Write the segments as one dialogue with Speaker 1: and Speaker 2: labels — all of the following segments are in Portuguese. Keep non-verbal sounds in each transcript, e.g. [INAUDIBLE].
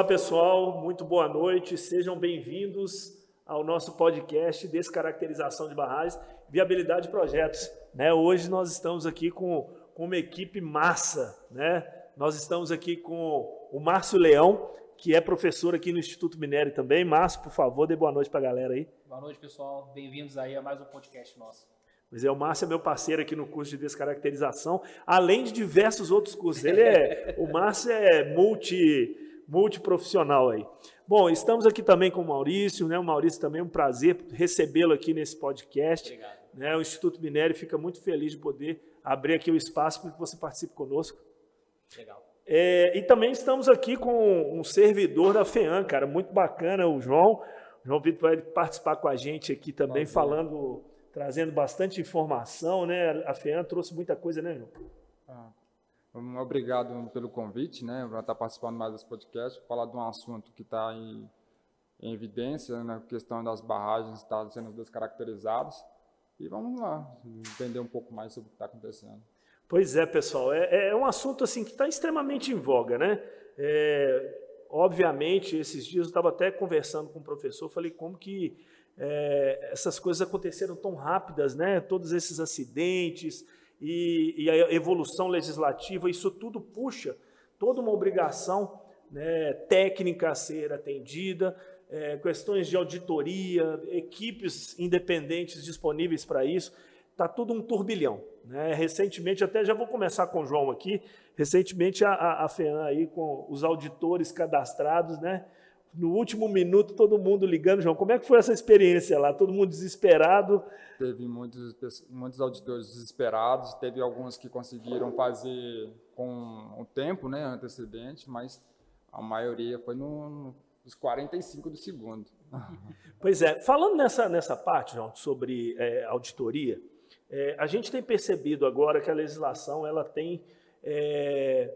Speaker 1: Olá, pessoal, muito boa noite. Sejam bem-vindos ao nosso podcast Descaracterização de Barragens, Viabilidade de Projetos. Né? Hoje nós estamos aqui com, com uma equipe massa. Né? Nós estamos aqui com o Márcio Leão, que é professor aqui no Instituto Minério também. Márcio, por favor, dê boa noite para a galera aí.
Speaker 2: Boa noite, pessoal. Bem-vindos aí a mais um podcast nosso.
Speaker 1: Mas é, o Márcio é meu parceiro aqui no curso de descaracterização, além de diversos outros cursos. Ele é, o Márcio é multi, multiprofissional aí. Bom, estamos aqui também com o Maurício, né? O Maurício também é um prazer recebê-lo aqui nesse podcast.
Speaker 2: Obrigado.
Speaker 1: Né? O Instituto Minério fica muito feliz de poder abrir aqui o espaço para que você participe conosco.
Speaker 2: Legal.
Speaker 1: É, e também estamos aqui com um servidor da FEAM, cara, muito bacana, o João. O João Vitor vai participar com a gente aqui também,
Speaker 2: Prazer.
Speaker 1: falando, trazendo bastante informação, né? A FEAM trouxe muita coisa, né, João?
Speaker 3: Ah, Obrigado pelo convite, né, para estar participando mais desse podcast, falar de um assunto que está em, em evidência, né, a questão das barragens está sendo descaracterizadas. E vamos lá, entender um pouco mais sobre o que está acontecendo.
Speaker 1: Pois é, pessoal, é, é um assunto assim que está extremamente em voga, né? É, obviamente, esses dias eu estava até conversando com o professor, falei como que é, essas coisas aconteceram tão rápidas, né? Todos esses acidentes e, e, a evolução legislativa, isso tudo puxa toda uma obrigação né, técnica a ser atendida, é, questões de auditoria, equipes independentes disponíveis para isso está tudo um turbilhão. Né? Recentemente, até já vou começar com o João aqui, recentemente a, a, a FEAM aí com os auditores cadastrados, né? No último minuto, todo mundo ligando, João, como é que foi essa experiência lá? Todo mundo desesperado?
Speaker 3: Teve muitos, muitos auditores desesperados, teve alguns que conseguiram fazer com o tempo né, antecedente, mas a maioria foi no, nos 45 do segundo. [LAUGHS]
Speaker 1: Pois é, falando nessa, nessa parte, João, sobre é, auditoria, é, a gente tem percebido agora que a legislação ela tem, é,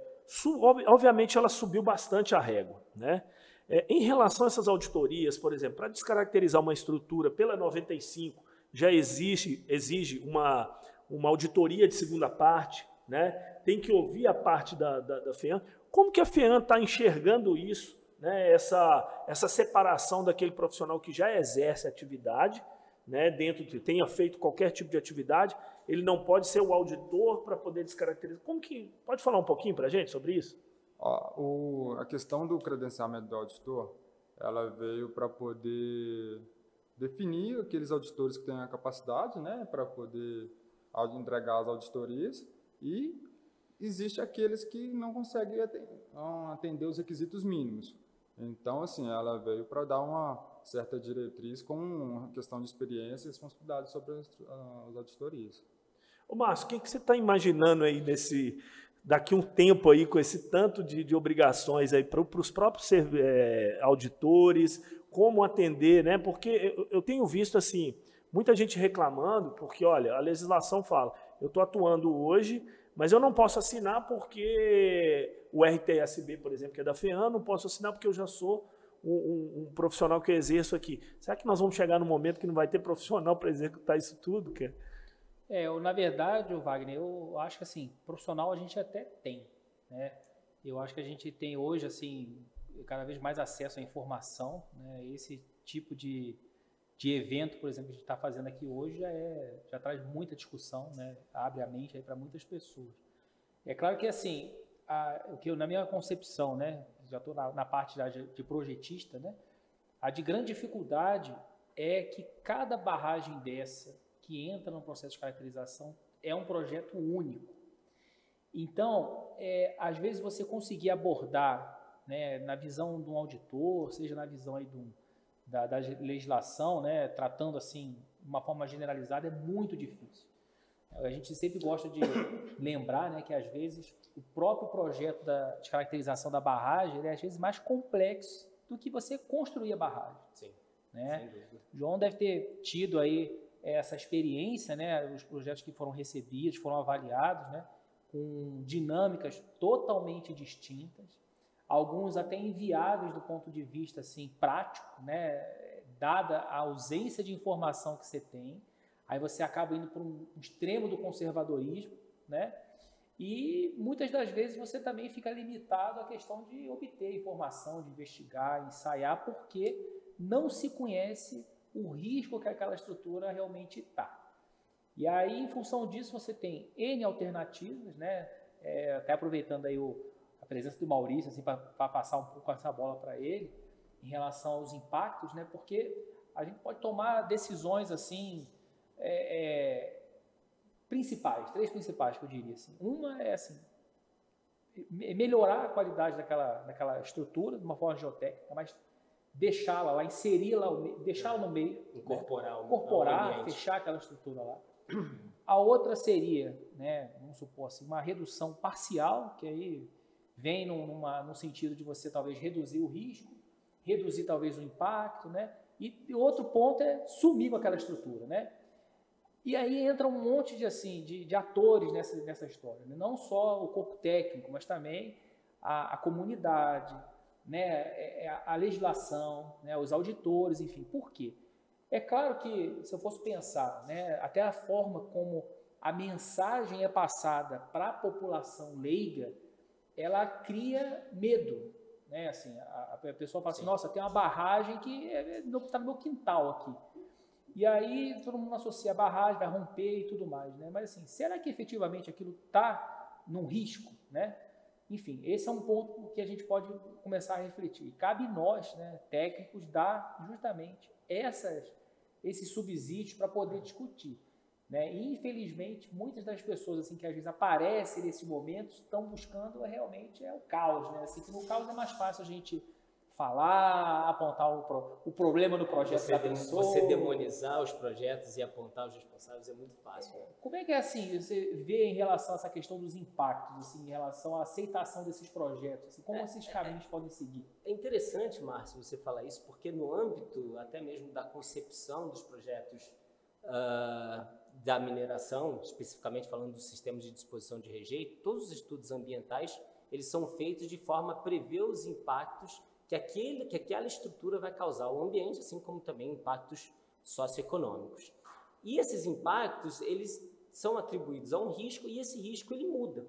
Speaker 1: obviamente, ela subiu bastante a régua, né? É, em relação a essas auditorias, por exemplo, para descaracterizar uma estrutura pela 95, já existe, exige uma, uma auditoria de segunda parte, né? tem que ouvir a parte da, da, da FEAM. Como que a FEAM está enxergando isso, né? essa, essa separação daquele profissional que já exerce atividade né, dentro de tenha feito qualquer tipo de atividade, ele não pode ser o auditor para poder descaracterizar. Como que pode falar um pouquinho para a gente sobre isso?
Speaker 3: O, a questão do credenciamento do auditor, ela veio para poder definir aqueles auditores que têm a capacidade, né, para poder entregar as auditorias e existe aqueles que não conseguem atender os requisitos mínimos. Então, assim, ela veio para dar uma certa diretriz com questão de experiência e responsabilidade sobre as, as auditorias.
Speaker 1: Ô Márcio, o que, que você está imaginando aí nesse daqui um tempo aí com esse tanto de, de obrigações aí para os próprios é, auditores, como atender, né? Porque eu, eu tenho visto assim muita gente reclamando porque olha a legislação fala eu estou atuando hoje, mas eu não posso assinar porque o RTSB, por exemplo, que é da FEAN, não posso assinar porque eu já sou um, um, um, profissional que eu exerço aqui. Será que nós vamos chegar no momento que não vai ter profissional para executar isso tudo, cara?
Speaker 2: É, eu, na verdade, Wagner, eu acho que assim, profissional a gente até tem, né? Eu acho que a gente tem hoje, assim, cada vez mais acesso à informação, né? Esse tipo de, de evento, por exemplo, que a gente está fazendo aqui hoje já, é, já traz muita discussão, né? Abre a mente para muitas pessoas. É claro que, assim, a, o que eu, na minha concepção, né? Já estou na, na, parte de, de projetista, né? A de grande dificuldade é que cada barragem dessa que entra no processo de caracterização é um projeto único. Então, é, às vezes você conseguir abordar, né, na visão de um auditor, seja na visão aí um, da, da, legislação, né, tratando assim de uma forma generalizada, é muito difícil. A gente sempre gosta de lembrar, né, que às vezes o próprio projeto da, de caracterização da barragem é às vezes mais complexo do que você construir a barragem.
Speaker 1: Sim.
Speaker 2: Né? João deve ter tido aí essa experiência, né, os projetos que foram recebidos, foram avaliados, né, com dinâmicas totalmente distintas, alguns até inviáveis do ponto de vista assim prático, né, dada a ausência de informação que você tem, aí você acaba indo para um extremo do conservadorismo, né, E muitas das vezes você também fica limitado à questão de obter informação, de investigar, ensaiar, porque não se conhece o risco que aquela estrutura realmente está. E aí, em função disso, você tem N alternativas, né? É, até aproveitando aí o, a presença do Maurício, assim, para passar um pouco essa bola para ele, em relação aos impactos, né? Porque a gente pode tomar decisões assim é, é, principais, três principais que eu diria. Assim. Uma é assim, melhorar a qualidade daquela, daquela estrutura de uma forma geotécnica, mas deixá-la lá, inseri-la, deixá-la no meio,
Speaker 4: incorporar,
Speaker 2: né? incorporar, fechar aquela estrutura lá. [CLEARS THROAT] A outra seria, né, vamos supor assim, uma redução parcial, que aí vem numa, no sentido de você talvez reduzir o risco, reduzir talvez o impacto, né? E outro ponto é sumir com aquela estrutura, né? E aí entra um monte de assim de, de atores nessa, nessa história, né? não só o corpo técnico, mas também a, a comunidade, né? É, é a legislação, né? os auditores, enfim. Por quê? É claro que se eu fosse pensar, né? até a forma como a mensagem é passada para a população leiga, ela cria medo, né? Assim, a, a pessoa fala assim, Sim. nossa, tem uma barragem que está é, no, tá no meu quintal aqui. E aí todo mundo associa a barragem, vai romper e tudo mais, né? Mas assim, será que efetivamente aquilo está num risco, né? Enfim, esse é um ponto que a gente pode começar a refletir. Cabe nós, né, técnicos, dar justamente essas, esses subsídios para poder discutir. Né? E, infelizmente, muitas das pessoas assim que às vezes aparecem nesse momento estão buscando realmente é o caos. Né? Assim, que no caos é mais fácil a gente falar, apontar o, pro, o problema do projeto
Speaker 4: você,
Speaker 2: da pessoa.
Speaker 4: Você demonizar os projetos e apontar os responsáveis é muito fácil. Né?
Speaker 2: Como é que é assim, você vê em relação a essa questão dos impactos, assim, em relação à aceitação desses projetos? Assim, como é, esses caminhos é, podem seguir?
Speaker 4: É interessante, Márcio, você falar isso, porque no âmbito até mesmo da concepção dos projetos uh, da mineração, especificamente falando dos sistemas de disposição de rejeito, todos os estudos ambientais eles são feitos de forma a prever os impactos que, aquele, que aquela estrutura vai causar ao ambiente, assim como também impactos socioeconômicos. E esses impactos, eles são atribuídos a um risco e esse risco ele muda.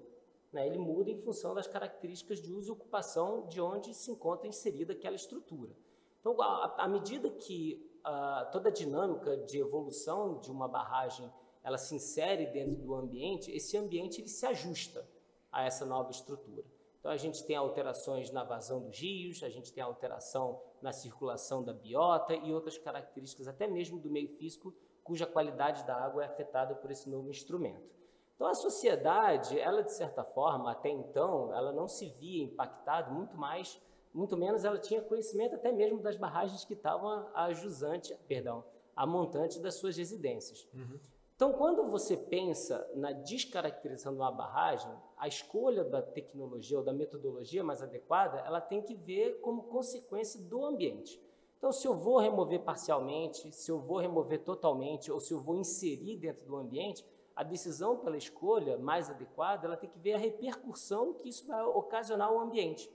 Speaker 4: Né? Ele muda em função das características de uso e ocupação de onde se encontra inserida aquela estrutura. Então, à medida que uh, toda a dinâmica de evolução de uma barragem ela se insere dentro do ambiente, esse ambiente ele se ajusta a essa nova estrutura. Então a gente tem alterações na vazão dos rios, a gente tem alteração na circulação da biota e outras características até mesmo do meio físico, cuja qualidade da água é afetada por esse novo instrumento. Então a sociedade, ela de certa forma, até então, ela não se via impactada, muito mais, muito menos ela tinha conhecimento até mesmo das barragens que estavam a jusante, perdão, a montante das suas residências. Uhum. Então, quando você pensa na descaracterização de uma barragem, a escolha da tecnologia ou da metodologia mais adequada, ela tem que ver como consequência do ambiente. Então, se eu vou remover parcialmente, se eu vou remover totalmente ou se eu vou inserir dentro do ambiente, a decisão pela escolha mais adequada, ela tem que ver a repercussão que isso vai ocasionar ao ambiente.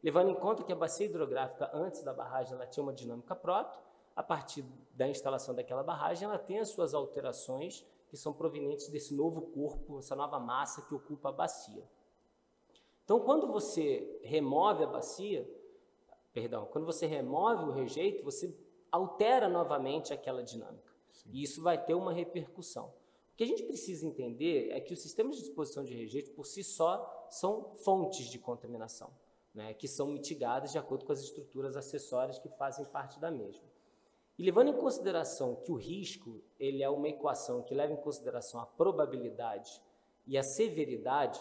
Speaker 4: Levando em conta que a bacia hidrográfica antes da barragem ela tinha uma dinâmica própria, a partir da instalação daquela barragem, ela tem as suas alterações que são provenientes desse novo corpo, essa nova massa que ocupa a bacia. Então, quando você remove a bacia, perdão, quando você remove o rejeito, você altera novamente aquela dinâmica. Sim. E isso vai ter uma repercussão. O que a gente precisa entender é que os sistemas de disposição de rejeito, por si só, são fontes de contaminação, né, que são mitigadas de acordo com as estruturas acessórias que fazem parte da mesma. E levando em consideração que o risco ele é uma equação que leva em consideração a probabilidade e a severidade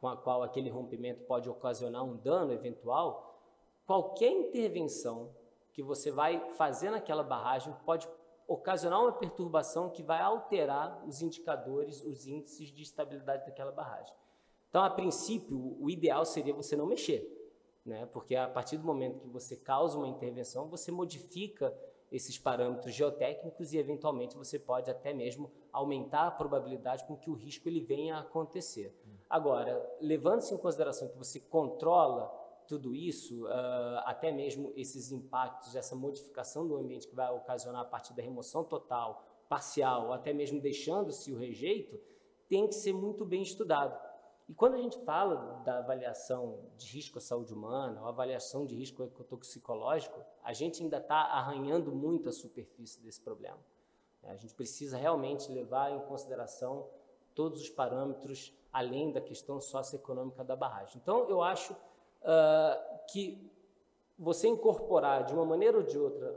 Speaker 4: com a qual aquele rompimento pode ocasionar um dano eventual, qualquer intervenção que você vai fazer naquela barragem pode ocasionar uma perturbação que vai alterar os indicadores, os índices de estabilidade daquela barragem. Então, a princípio, o ideal seria você não mexer, né? porque a partir do momento que você causa uma intervenção, você modifica esses parâmetros geotécnicos e eventualmente você pode até mesmo aumentar a probabilidade com que o risco ele venha a acontecer. Agora, levando-se em consideração que você controla tudo isso, uh, até mesmo esses impactos, essa modificação do ambiente que vai ocasionar a partir da remoção total, parcial, até mesmo deixando-se o rejeito, tem que ser muito bem estudado. E quando a gente fala da avaliação de risco à saúde humana, ou avaliação de risco ecotoxicológico, a gente ainda está arranhando muito a superfície desse problema. A gente precisa realmente levar em consideração todos os parâmetros além da questão socioeconômica da barragem. Então, eu acho uh, que você incorporar de uma maneira ou de outra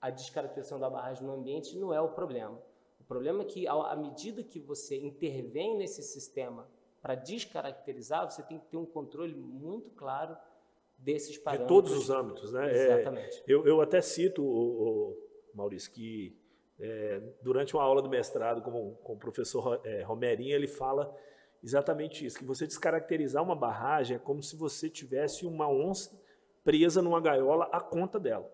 Speaker 4: a descaracterização da barragem no ambiente não é o problema. O problema é que, à medida que você intervém nesse sistema para descaracterizar, você tem que ter um controle muito claro desses parâmetros.
Speaker 1: De todos os âmbitos, né?
Speaker 4: Exatamente.
Speaker 1: É, eu, eu até cito, o, o Maurício, que é, durante uma aula do mestrado com, com o professor é, Romerinho, ele fala exatamente isso, que você descaracterizar uma barragem é como se você tivesse uma onça presa numa gaiola à conta dela.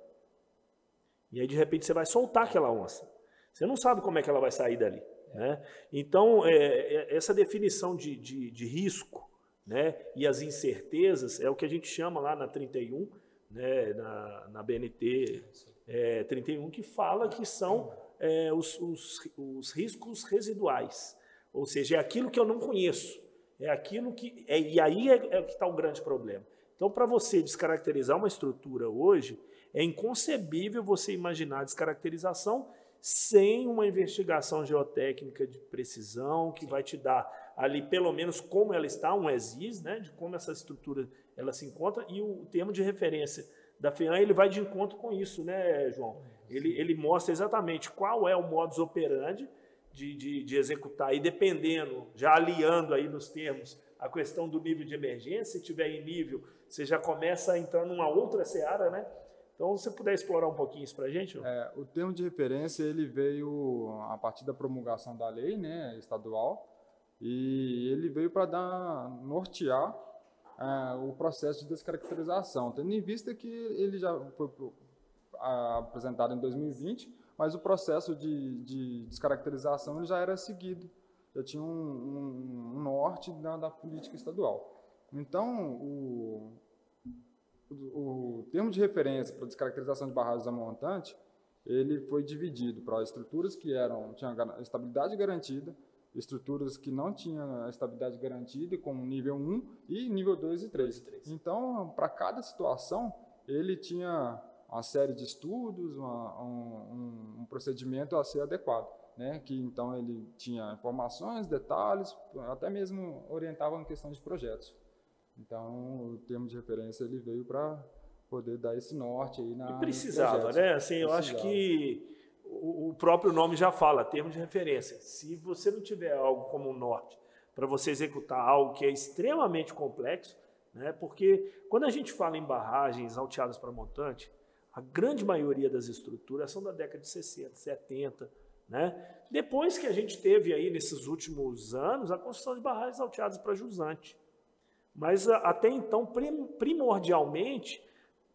Speaker 1: E aí, de repente, você vai soltar aquela onça. Você não sabe como é que ela vai sair dali. Né? Então, é, é, essa definição de, de, de, risco né, e as incertezas é o que a gente chama lá na 31, né, na, na BNT é, 31, que fala que são é, os, os, os, riscos residuais. Ou seja, é aquilo que eu não conheço. É aquilo que. É, e aí é, é que está o grande problema. Então, para você descaracterizar uma estrutura hoje, é inconcebível você imaginar a descaracterização sem uma investigação geotécnica de precisão que vai te dar ali pelo menos como ela está, um ESIS, né, de como essa estrutura ela se encontra e o termo de referência da FEAM ele vai de encontro com isso, né, João? Ele, ele mostra exatamente qual é o modus operandi de, de, de executar e dependendo, já aliando aí nos termos a questão do nível de emergência, se tiver em nível, você já começa a entrar numa outra seara, né? Então, se você puder explorar um pouquinho isso para a gente.
Speaker 3: É, o termo de referência ele veio a partir da promulgação da lei né, estadual e ele veio para dar nortear é, o processo de descaracterização, tendo em vista que ele já foi apresentado em 2020, mas o processo de, de descaracterização ele já era seguido, já tinha um, um, um norte da, da política estadual. Então, o, o, termo de referência para descaracterização de barragens a montante, ele foi dividido para estruturas que eram tinham estabilidade garantida, estruturas que não tinham estabilidade garantida, como nível 1 e nível 2 e 3. 2 e 3. Então, para cada situação, ele tinha uma série de estudos, uma, um, um, procedimento a ser adequado. Né, que então ele tinha informações, detalhes, até mesmo orientava em questão de projetos. Então, o termo de referência ele veio para poder dar esse norte aí na.
Speaker 1: E precisava, né? Assim, precisava. eu acho que o, próprio nome já fala, termo de referência. Se você não tiver algo como um norte para você executar algo que é extremamente complexo, né? Porque quando a gente fala em barragens alteadas para montante, a grande maioria das estruturas são da década de 60, 70, né? Depois que a gente teve aí nesses últimos anos a construção de barragens alteadas para jusante. Mas até então, primordialmente,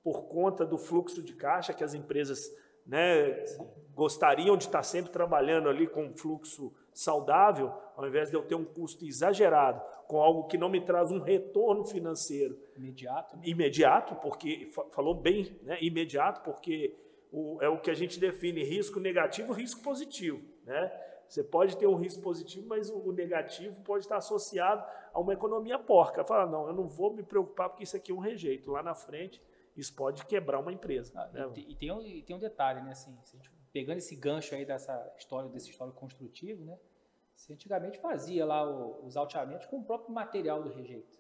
Speaker 1: por conta do fluxo de caixa que as empresas né, gostariam de estar sempre trabalhando ali com um fluxo saudável, ao invés de eu ter um custo exagerado com algo que não me traz um retorno financeiro
Speaker 2: imediato,
Speaker 1: né? imediato, porque falou bem, né, imediato, porque o, é o que a gente define risco negativo, risco positivo, né? Você pode ter um risco positivo, mas o negativo pode estar associado a uma economia porca. Fala, não, eu não vou me preocupar porque isso aqui é um rejeito. Lá na frente, isso pode quebrar uma empresa. Ah,
Speaker 2: né? e, e, tem um, e tem um detalhe, né? Assim, pegando esse gancho aí dessa história, desse histórico construtivo, né? Você antigamente fazia lá o, os alteamentos com o próprio material do rejeito.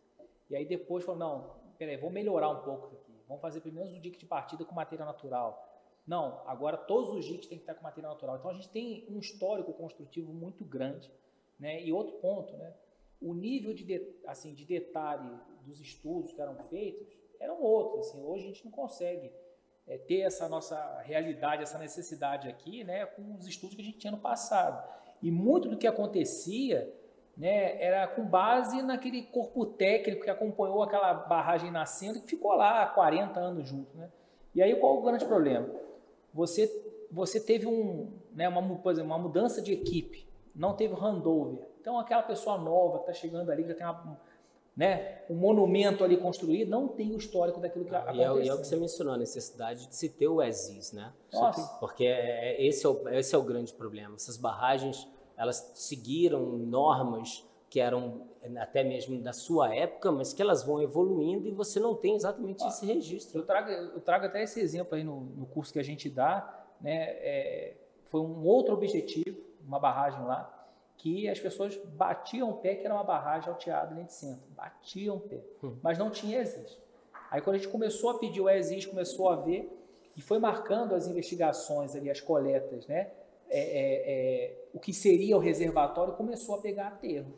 Speaker 2: E aí depois falou, não, peraí, vamos melhorar um pouco aqui. Vamos fazer primeiro o dique de partida com material natural. Não, agora todos os JICs têm que estar com material natural. Então a gente tem um histórico construtivo muito grande. Né? E outro ponto, né? o nível de, de, assim, de detalhe dos estudos que eram feitos eram outros. Assim, hoje a gente não consegue é, ter essa nossa realidade, essa necessidade aqui né, com os estudos que a gente tinha no passado. E muito do que acontecia né, era com base naquele corpo técnico que acompanhou aquela barragem nascendo que ficou lá há 40 anos junto. Né? E aí qual o grande problema? Você, você teve um, né, uma, uma mudança de equipe, não teve handover. Então, aquela pessoa nova que está chegando ali, que já tem uma, né, um monumento ali construído, não tem o histórico daquilo que aconteceu.
Speaker 4: E é, é, o que você mencionou, a necessidade de se ter o ESIS, né? Nossa. Porque é, é, esse, é o, esse é o grande problema. Essas barragens, elas seguiram normas que eram até mesmo da sua época, mas que elas vão evoluindo e você não tem exatamente ah, esse registro.
Speaker 2: Eu trago, eu trago até esse exemplo aí no, no curso que a gente dá, né? É, foi um outro objetivo, uma barragem lá, que as pessoas batiam o pé que era uma barragem alteada de centro, batiam o pé, hum. mas não tinha existe. Aí quando a gente começou a pedir o existe, começou a ver e foi marcando as investigações ali, as coletas, né? É, é, é, o que seria o reservatório começou a pegar aterro.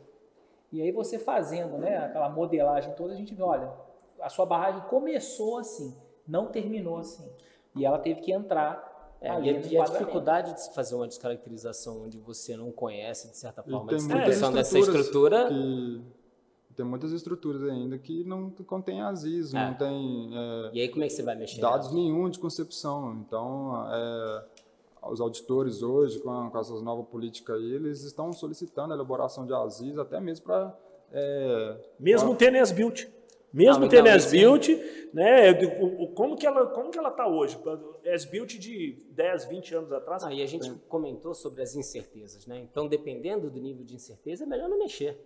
Speaker 2: E aí você fazendo né, aquela modelagem toda, a gente vê, olha, a sua barragem começou assim, não terminou assim. E ela teve que entrar
Speaker 4: é, e, a, e a dificuldade de se fazer uma descaracterização onde você não conhece, de certa forma, a
Speaker 3: distribuição dessa estrutura. Que, tem muitas estruturas ainda que não contém ASIS, é. não tem.
Speaker 4: É, e aí, como é que você vai mexer?
Speaker 3: Dados nenhum de concepção. Então, é, os auditores hoje, com, a, com essas novas políticas aí, eles estão solicitando a elaboração de ASIS, até mesmo para. É,
Speaker 1: mesmo pra... tendo built. Mesmo ah, tendo S-Built, né, como que ela como que ela está hoje? S-Built de 10, 20 anos atrás?
Speaker 4: Ah, e a gente é. comentou sobre as incertezas, né? Então, dependendo do nível de incerteza, é melhor não mexer.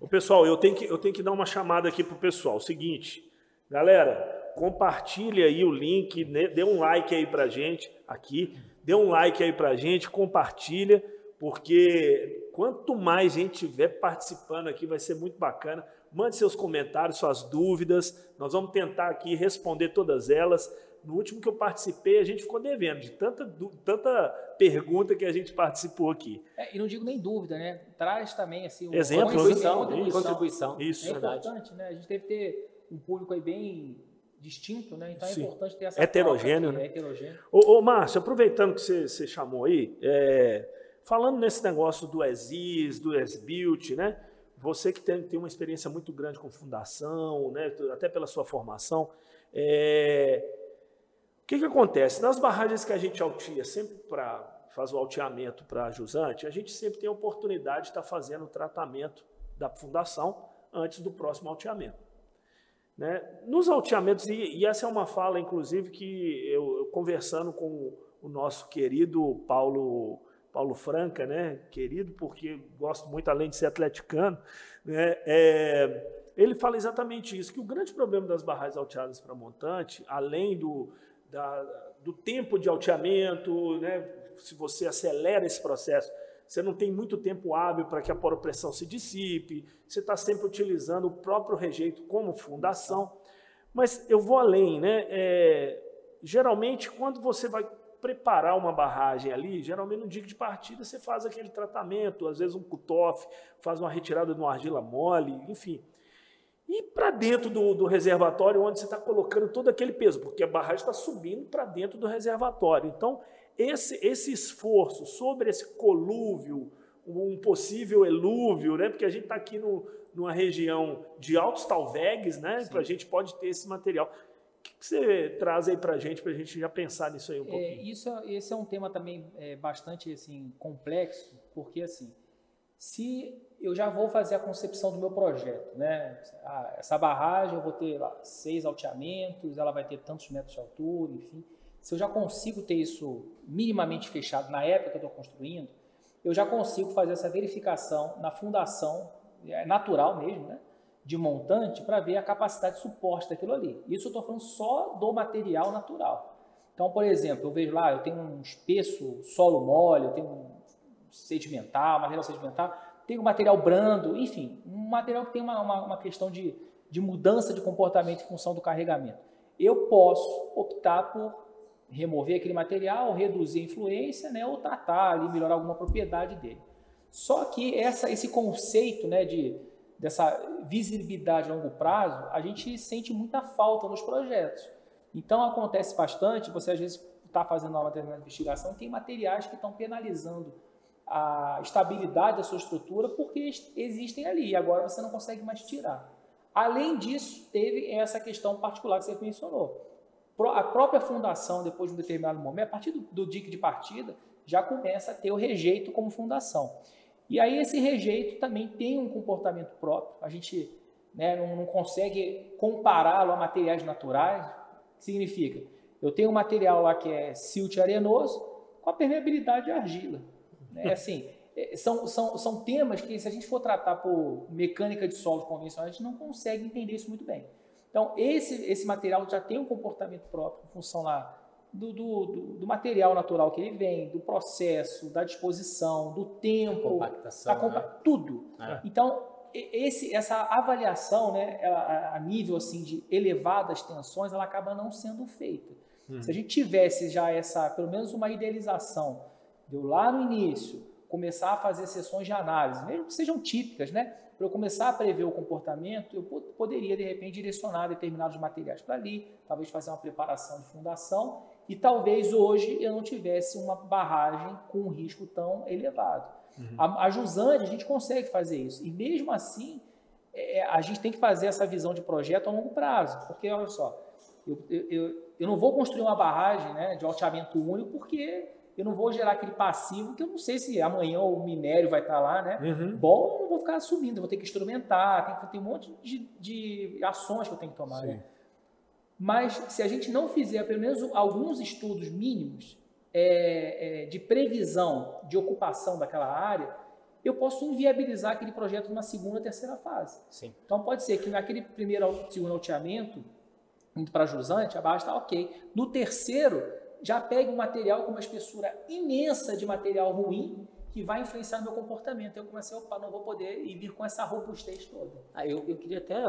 Speaker 1: O pessoal, eu tenho que eu tenho que dar uma chamada aqui pro pessoal. O seguinte, galera, compartilhe aí o link, né, dê um like aí pra gente aqui, dê um like aí pra gente, compartilha, porque quanto mais gente tiver participando aqui, vai ser muito bacana Mande seus comentários, suas dúvidas. Nós vamos tentar aqui responder todas elas. No último que eu participei, a gente ficou devendo de tanta, tanta pergunta que a gente participou aqui.
Speaker 2: É, e não digo nem dúvida, né? Traz também assim,
Speaker 1: um Exemplo, contribuição,
Speaker 4: contribuição. contribuição.
Speaker 2: Isso. É importante, né? A gente deve ter um público aí bem distinto, né? Então Sim. é importante ter essa
Speaker 1: heterogêneo, né? É heterogêneo. Ô, ô Márcio, aproveitando que você, você chamou aí, é, falando nesse negócio do ESIS, do ESBuilt, né? Você que tem, tem uma experiência muito grande com fundação, né, até pela sua formação, é... o que, que acontece? Nas barragens que a gente altia, sempre para faz o alteamento para jusante, a gente sempre tem a oportunidade de estar tá fazendo o tratamento da fundação antes do próximo alteamento. Né? Nos alteamentos, e, e, essa é uma fala, inclusive, que eu, eu conversando com o nosso querido Paulo Paulo Franca, né, querido, porque gosto muito, além de ser atleticano, né, é, ele fala exatamente isso, que o grande problema das barragens alteadas para montante, além do, da, do tempo de alteamento, né, se você acelera esse processo, você não tem muito tempo hábil para que a poropressão se dissipe, você está sempre utilizando o próprio rejeito como fundação. Mas eu vou além, né? É, geralmente, quando você vai preparar uma barragem ali, geralmente no dia de partida você faz aquele tratamento, às vezes um cutoff, faz uma retirada de uma argila mole, enfim. E para dentro do, do, reservatório, onde você está colocando todo aquele peso, porque a barragem está subindo para dentro do reservatório. Então, esse, esse esforço sobre esse colúvio, um possível elúvio, né? porque a gente está aqui no, numa região de altos talvegues, né? A gente pode ter esse material. O que você traz aí para a gente, para a gente já pensar nisso aí um é, pouquinho?
Speaker 2: Isso, esse é um tema também é, bastante assim, complexo, porque assim, se eu já vou fazer a concepção do meu projeto, né? Ah, essa barragem eu vou ter lá, seis alteamentos, ela vai ter tantos metros de altura, enfim. Se eu já consigo ter isso minimamente fechado na época que eu estou construindo, eu já consigo fazer essa verificação na fundação, é natural mesmo, né? de montante para ver a capacidade de suporte daquilo ali. Isso eu estou falando só do material natural. Então, por exemplo, eu vejo lá, eu tenho um espesso solo mole, eu tenho um sedimentar, material sedimentar, tenho um material brando, enfim, um material que tem uma, uma, uma questão de, de mudança de comportamento em função do carregamento. Eu posso optar por remover aquele material, reduzir a influência, né, ou tratar ali, melhorar alguma propriedade dele. Só que essa, esse conceito né, de dessa visibilidade a longo prazo, a gente sente muita falta nos projetos. Então acontece bastante, você às vezes está fazendo uma determinada investigação, tem materiais que estão penalizando a estabilidade da sua estrutura porque existem ali e agora você não consegue mais tirar. Além disso, teve essa questão particular que você mencionou. A própria fundação, depois de um determinado momento, a partir do, do dique de partida, já começa a ter o rejeito como fundação. E aí esse rejeito também tem um comportamento próprio. A gente né, não, não, consegue compará-lo a materiais naturais. Significa, eu tenho um material lá que é silt arenoso com a permeabilidade de argila. É [LAUGHS] assim, é, são, são, são temas que, se a gente for tratar por mecânica de solos convencional, a gente não consegue entender isso muito bem. Então, esse, esse material já tem um comportamento próprio, em função lá do, do, do, material natural que ele vem, do processo, da disposição, do tempo,
Speaker 4: compactação,
Speaker 2: da compa
Speaker 4: né?
Speaker 2: tudo.
Speaker 4: É.
Speaker 2: Então, esse, essa avaliação, né, ela, a nível assim de elevadas tensões, ela acaba não sendo feita. Uhum. Se a gente tivesse já essa, pelo menos uma idealização, deu lá no início, começar a fazer sessões de análise, mesmo que sejam típicas, né? Para eu começar a prever o comportamento, eu poderia, de repente, direcionar determinados materiais para ali, talvez fazer uma preparação de fundação, e talvez hoje eu não tivesse uma barragem com um risco tão elevado. Uhum. A, a Jusande, a gente consegue fazer isso. E mesmo assim, é, a gente tem que fazer essa visão de projeto a longo prazo. Porque, olha só, eu, eu, eu não vou construir uma barragem né, de alteamento único porque eu não vou gerar aquele passivo que eu não sei se amanhã o minério vai estar lá, né? Uhum. Bom, eu não vou ficar assumindo, eu vou ter que instrumentar, tem ter um monte de, de ações que eu tenho que tomar. Né? Mas se a gente não fizer pelo menos alguns estudos mínimos é, é, de previsão de ocupação daquela área, eu posso inviabilizar aquele projeto numa segunda, terceira fase.
Speaker 4: Sim.
Speaker 2: Então pode ser que naquele primeiro, segundo alteamento, indo para jusante, a barra está ok. No terceiro, já pegue um material com uma espessura imensa de material ruim que vai influenciar no meu comportamento. Eu comecei, opa, não vou poder ir vir com essa robustez toda.
Speaker 4: Ah, eu, eu queria até...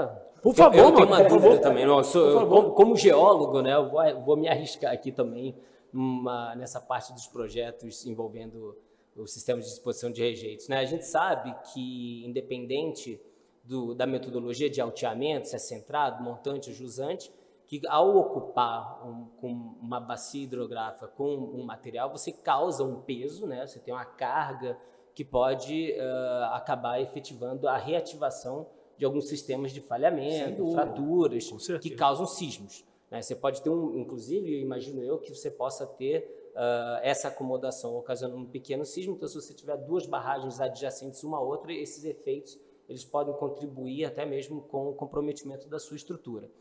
Speaker 1: Por favor,
Speaker 4: eu,
Speaker 1: eu
Speaker 4: tenho uma dúvida
Speaker 1: favor.
Speaker 4: também. Não, sou, como, como, geólogo, né, eu vou, vou me arriscar aqui também uma, nessa parte dos projetos envolvendo o sistema de disposição de rejeitos. Né? A gente sabe que, independente do, da metodologia de alteamento, se é centrado, montante ou jusante, que ao ocupar um, com uma bacia hidrográfica com um material, você causa um peso, né? você tem uma carga que pode uh, acabar efetivando a reativação de alguns sistemas de falhamento, fraturas, que causam sismos. Né? Você pode ter um, inclusive, imagino eu, que você possa ter uh, essa acomodação ocasionando um pequeno sismo. Então, se você tiver duas barragens adjacentes uma à outra, esses efeitos eles podem contribuir até mesmo com o comprometimento da sua estrutura.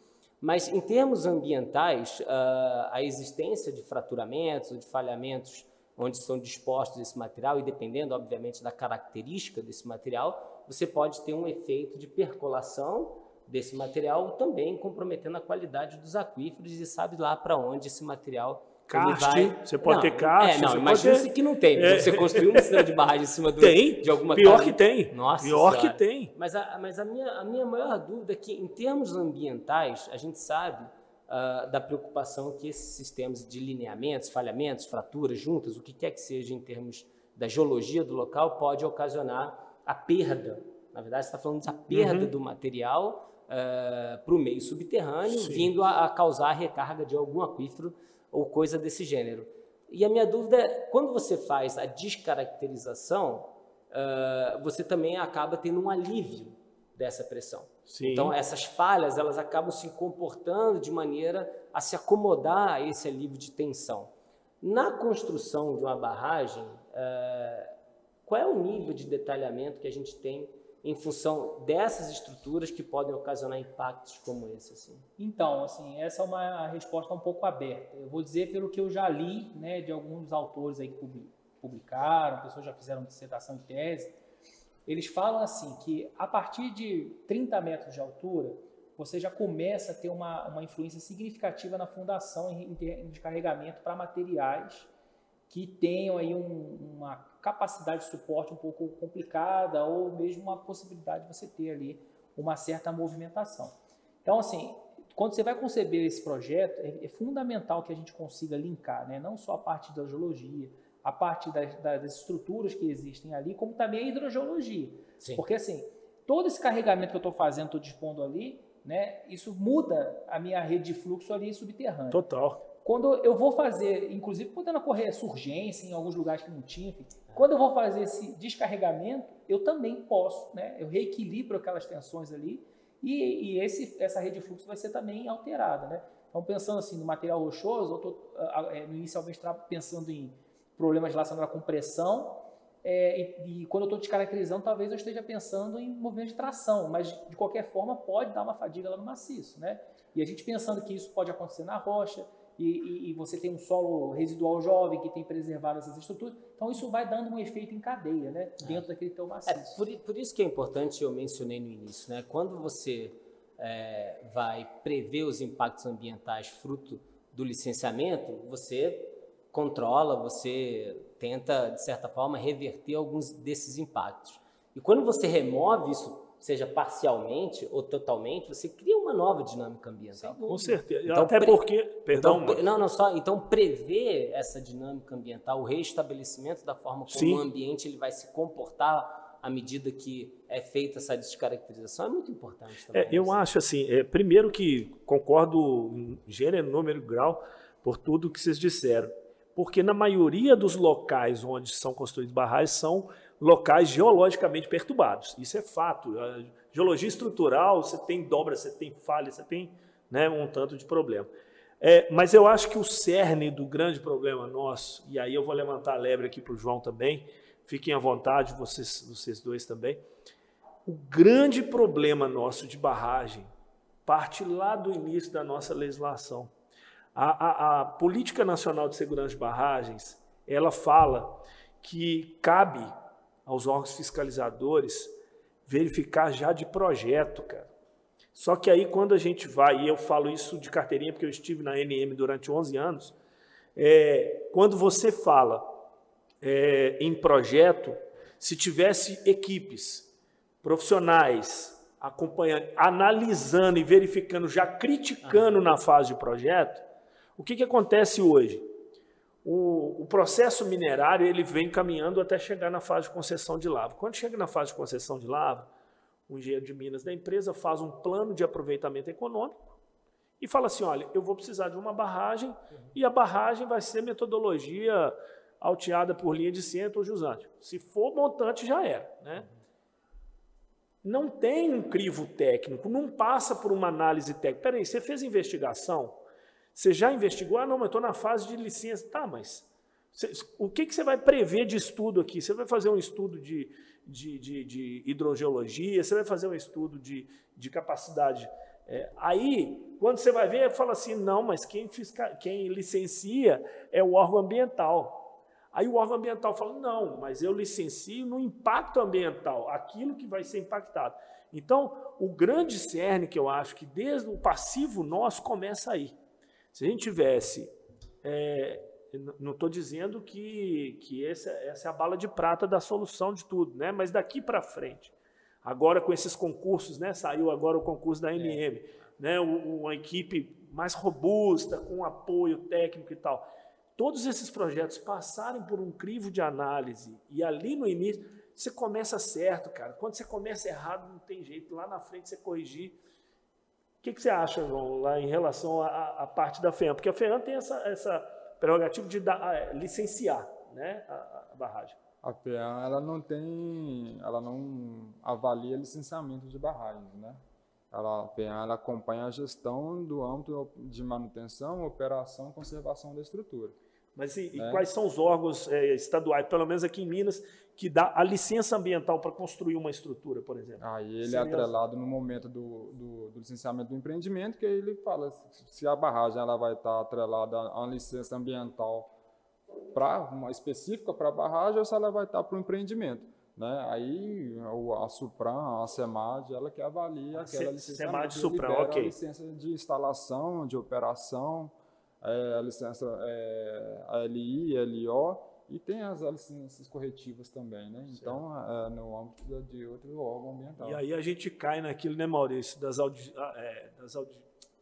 Speaker 4: Mas, em termos ambientais, uh, a existência de fraturamentos ou de falhamentos onde estão dispostos esse material, e dependendo, obviamente, da característica desse material, você pode ter um efeito de percolação desse material, também comprometendo a qualidade dos aquíferos e sabe lá para onde esse material
Speaker 1: Caste,
Speaker 4: vai...
Speaker 1: você pode
Speaker 4: não,
Speaker 1: ter caste.
Speaker 4: É, não,
Speaker 1: você
Speaker 4: imagina
Speaker 1: ter...
Speaker 4: que não tem. É. Você construiu um sistema de barragem em cima do,
Speaker 1: tem,
Speaker 4: de alguma
Speaker 1: Pior
Speaker 4: casa.
Speaker 1: que tem.
Speaker 4: Nossa
Speaker 1: Pior
Speaker 4: senhora.
Speaker 1: que tem.
Speaker 4: Mas, a, mas a, minha, a minha maior dúvida é que, em termos ambientais, a gente sabe uh, da preocupação que esses sistemas de lineamentos, falhamentos, fraturas, juntas, o que quer que seja em termos da geologia do local, pode ocasionar a perda. Na verdade, você está falando da perda
Speaker 1: Uhum.
Speaker 4: do material uh, para o meio subterrâneo,
Speaker 1: Sim.
Speaker 4: vindo a, a causar a recarga de algum aquífero ou coisa desse gênero. E a minha dúvida é, quando você faz a descaracterização, uh, você também acaba tendo um alívio dessa pressão.
Speaker 1: Sim.
Speaker 4: Então, essas falhas, elas acabam se comportando de maneira a se acomodar a esse alívio de tensão. Na construção de uma barragem, uh, qual é o nível de detalhamento que a gente tem em função dessas estruturas que podem ocasionar impactos como esse? Assim?
Speaker 2: Então, assim, essa é uma resposta um pouco aberta. Eu vou dizer pelo que eu já li, né, de alguns autores aí que publicaram, pessoas já fizeram dissertação e tese. Eles falam assim que a partir de 30 metros de altura, você já começa a ter uma, uma influência significativa na fundação em, em de carregamento para materiais que tenham aí um, uma capacidade de suporte um pouco complicada ou mesmo uma possibilidade de você ter ali uma certa movimentação. Então, assim, quando você vai conceber esse projeto, é, é fundamental que a gente consiga linkar, né? não só a parte da geologia, a parte das, das, estruturas que existem ali, como também a hidrogeologia.
Speaker 4: Sim.
Speaker 2: Porque, assim, todo esse carregamento que eu estou fazendo, estou dispondo ali, né, isso muda a minha rede de fluxo ali subterrânea.
Speaker 1: Total.
Speaker 2: Quando eu vou fazer, inclusive podendo ocorrer surgência em alguns lugares que não tinha, enfim, quando eu vou fazer esse descarregamento, eu também posso, né? Eu reequilibro aquelas tensões ali e, e esse, essa rede de fluxo vai ser também alterada, né? Então, pensando assim no material rochoso, eu estou inicialmente pensando em problemas relacionados à compressão é, e, e, quando eu estou descaracterizando, talvez eu esteja pensando em movimento de tração, mas de qualquer forma pode dar uma fadiga lá no maciço, né? E a gente pensando que isso pode acontecer na rocha, e, e, você tem um solo residual jovem que tem preservado essas estruturas, então isso vai dando um efeito em cadeia, né? É. Dentro é. daquele teu maciço.
Speaker 4: É, por, por, isso que é importante, eu mencionei no início, né? Quando você é, vai prever os impactos ambientais fruto do licenciamento, você controla, você tenta, de certa forma, reverter alguns desses impactos. E quando você remove isso, seja parcialmente ou totalmente, você cria uma nova dinâmica ambiental.
Speaker 1: Com certeza. Então, Até porque, perdão.
Speaker 4: Então, não, não só. Então prever essa dinâmica ambiental, o reestabelecimento da forma como Sim. o ambiente ele vai se comportar à medida que é feita essa descaracterização é muito importante.
Speaker 1: Também, é, eu acho assim, é, primeiro que concordo em gênero, número e grau por tudo que vocês disseram porque na maioria dos locais onde são construídos barragens são locais geologicamente perturbados. Isso é fato. A geologia estrutural, você tem dobra, você tem falha, você tem né, um tanto de problema. É, mas eu acho que o cerne do grande problema nosso, e aí eu vou levantar a lebre aqui para o João também, fiquem à vontade, vocês, vocês dois também. O grande problema nosso de barragem parte lá do início da nossa legislação. A, a, a, Política Nacional de Segurança de Barragens, ela fala que cabe aos órgãos fiscalizadores verificar já de projeto, cara. Só que aí quando a gente vai, e eu falo isso de carteirinha porque eu estive na NM durante 11 anos, é, quando você fala é, em projeto, se tivesse equipes profissionais acompanhando, analisando e verificando, já criticando na fase de projeto, o que, que acontece hoje? O, o, processo minerário ele vem caminhando até chegar na fase de concessão de lava. Quando chega na fase de concessão de lava, o engenheiro de Minas da empresa faz um plano de aproveitamento econômico e fala assim, olha, eu vou precisar de uma barragem e a barragem vai ser metodologia alteada por linha de centro ou jusante. Se for montante, já era. Né? Não tem um crivo técnico, não passa por uma análise técnica. Peraí, você fez investigação? Você já investigou? Ah, não, mas estou na fase de licença. Tá, mas o que, que você vai prever de estudo aqui? Você vai fazer um estudo de, de, de, de hidrogeologia, você vai fazer um estudo de, de capacidade. É, aí, quando você vai ver, fala assim, não, mas quem, fisca, quem licencia é o órgão ambiental. Aí o órgão ambiental fala, não, mas eu licencio no impacto ambiental, aquilo que vai ser impactado. Então, o grande cerne que eu acho que desde o passivo nosso começa aí. Se a gente tivesse, é, não estou dizendo que, que essa, essa é a bala de prata da solução de tudo, né? mas daqui para frente, agora com esses concursos, né? saiu agora o concurso da NM, é. né? uma equipe mais robusta, com apoio técnico e tal. Todos esses projetos passarem por um crivo de análise e ali no início você começa certo, cara. Quando você começa errado, não tem jeito. Lá na frente você corrigir o que, que, você acha, João, lá em relação à, parte da FEAM? Porque a FEAM tem essa, essa prerrogativa de dar, é, licenciar né, a, a, barragem.
Speaker 3: A FEAM ela não tem, ela não avalia licenciamento de barragens, né? Ela, a FEAM ela acompanha a gestão do âmbito de manutenção, operação conservação da estrutura.
Speaker 1: Mas e, né? e quais são os órgãos é, estaduais, pelo menos aqui em Minas, que dá a licença ambiental para construir uma estrutura, por exemplo?
Speaker 3: Aí ele Seria... é atrelado no momento do, do, do, licenciamento do empreendimento, que ele fala se a barragem ela vai estar atrelada a uma licença ambiental para uma específica para a barragem ou se ela vai estar para o empreendimento. Né? Aí a Supram, a CEMAD, ela que avalia aquela licença.
Speaker 1: CEMAD Supram, ok.
Speaker 3: A licença de instalação, de operação, é, a licença é, a LI, LO, e tem as licenças corretivas também, né? Então, é, no âmbito de outro órgão ambiental.
Speaker 1: E aí a gente cai naquilo, né, Maurício, das, audi ah, é, das, audi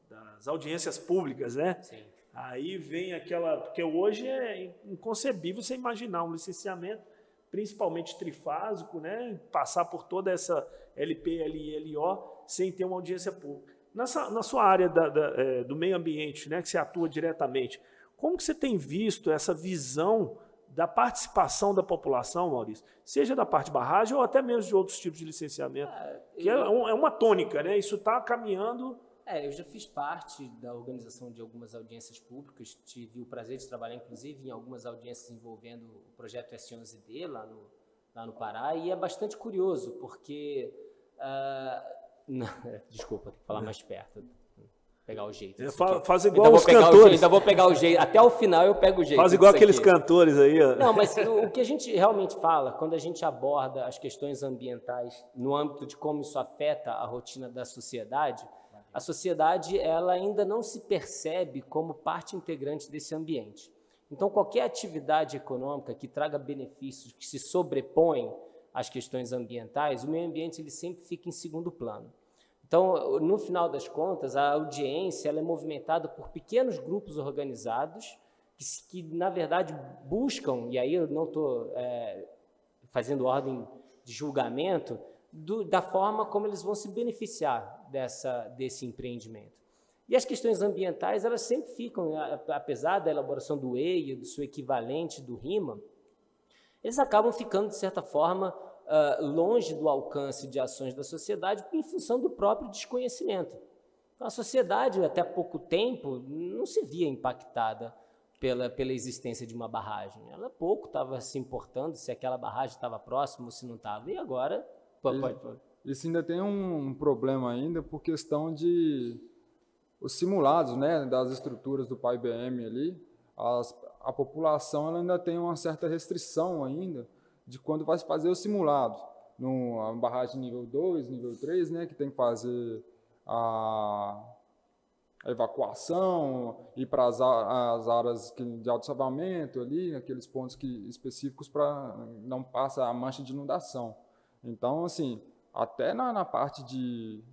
Speaker 1: das audiências públicas, né?
Speaker 4: Sim.
Speaker 1: Aí vem aquela. Porque hoje é inconcebível você imaginar um licenciamento, principalmente trifásico, né? Passar por toda essa LP, LI, LO, sem ter uma audiência pública. Nessa, na sua área da, da, é, do meio ambiente, né, que você atua diretamente, como que você tem visto essa visão da participação da população, Maurício, seja da parte de barragem ou até mesmo de outros tipos de licenciamento, é, que é, um, é, uma tônica, né? Isso está caminhando.
Speaker 4: É, eu já fiz parte da organização de algumas audiências públicas, tive o prazer de trabalhar, inclusive, em algumas audiências envolvendo o projeto S11D lá no, lá no Pará, e é bastante curioso, porque. Uh, [LAUGHS] não, desculpa, tem que falar mais perto pegar o jeito.
Speaker 1: É, faz, faz igual os cantores.
Speaker 4: Jeito, ainda vou pegar o jeito. Até o final eu pego o jeito.
Speaker 1: Faz igual aqueles aqui. cantores aí. Ó.
Speaker 4: Não, mas [LAUGHS] o, o, que a gente realmente fala, quando a gente aborda as questões ambientais no âmbito de como isso afeta a rotina da sociedade, a sociedade ela ainda não se percebe como parte integrante desse ambiente. Então, qualquer atividade econômica que traga benefícios, que se sobrepõem às questões ambientais, o meio ambiente ele sempre fica em segundo plano. Então, no final das contas, a audiência é movimentada por pequenos grupos organizados que, que na verdade, buscam, e aí eu não estou é, fazendo ordem de julgamento, do, da forma como eles vão se beneficiar dessa, desse empreendimento. E as questões ambientais, elas sempre ficam, apesar da elaboração do EIA, do seu equivalente do RIMA, eles acabam ficando, de certa forma, uh, longe do alcance de ações da sociedade em função do próprio desconhecimento. Então, a sociedade, até pouco tempo, não se via impactada pela, pela existência de uma barragem. Ela pouco estava se importando se aquela barragem estava próxima ou se não estava. E agora. Pode.
Speaker 3: Isso ainda tem um problema ainda por questão de os simulados né, das estruturas do PAI-BM ali, as, a população ela ainda tem uma certa restrição ainda de quando vai fazer o simulado. Numa barragem nível 2, nível 3, né, que tem que fazer a, a evacuação, ir para as, as áreas de alto salvamento ali, aqueles pontos que, específicos para não passar a mancha de inundação. Então, assim, até na, na parte de,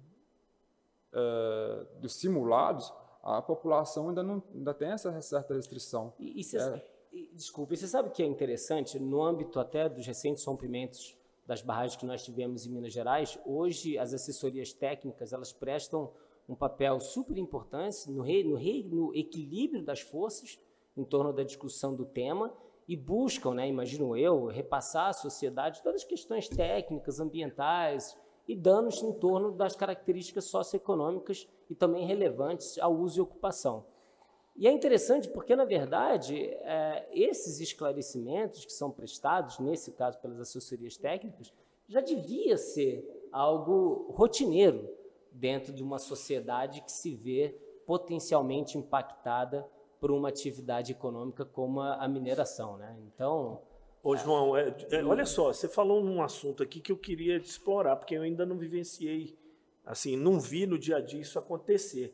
Speaker 3: é, dos simulados, a população ainda, não, ainda tem essa certa restrição.
Speaker 4: E, e cês, é. Desculpe, você sabe o que é interessante? No âmbito até dos recentes rompimentos das barragens que nós tivemos em Minas Gerais, hoje as assessorias técnicas elas prestam um papel super importante no, no, no equilíbrio das forças em torno da discussão do tema e buscam, né, imagino eu, repassar à sociedade todas as questões técnicas, ambientais e danos em torno das características socioeconômicas e também relevantes ao uso e ocupação. E é interessante porque, na verdade, é, esses esclarecimentos que são prestados, nesse caso pelas assessorias técnicas, já devia ser algo rotineiro dentro de uma sociedade que se vê potencialmente impactada por uma atividade econômica como a mineração. Né? Então.
Speaker 1: Ô, João, é, é, olha só, você falou num assunto aqui que eu queria explorar, porque eu ainda não vivenciei, assim, não vi no dia a dia isso acontecer.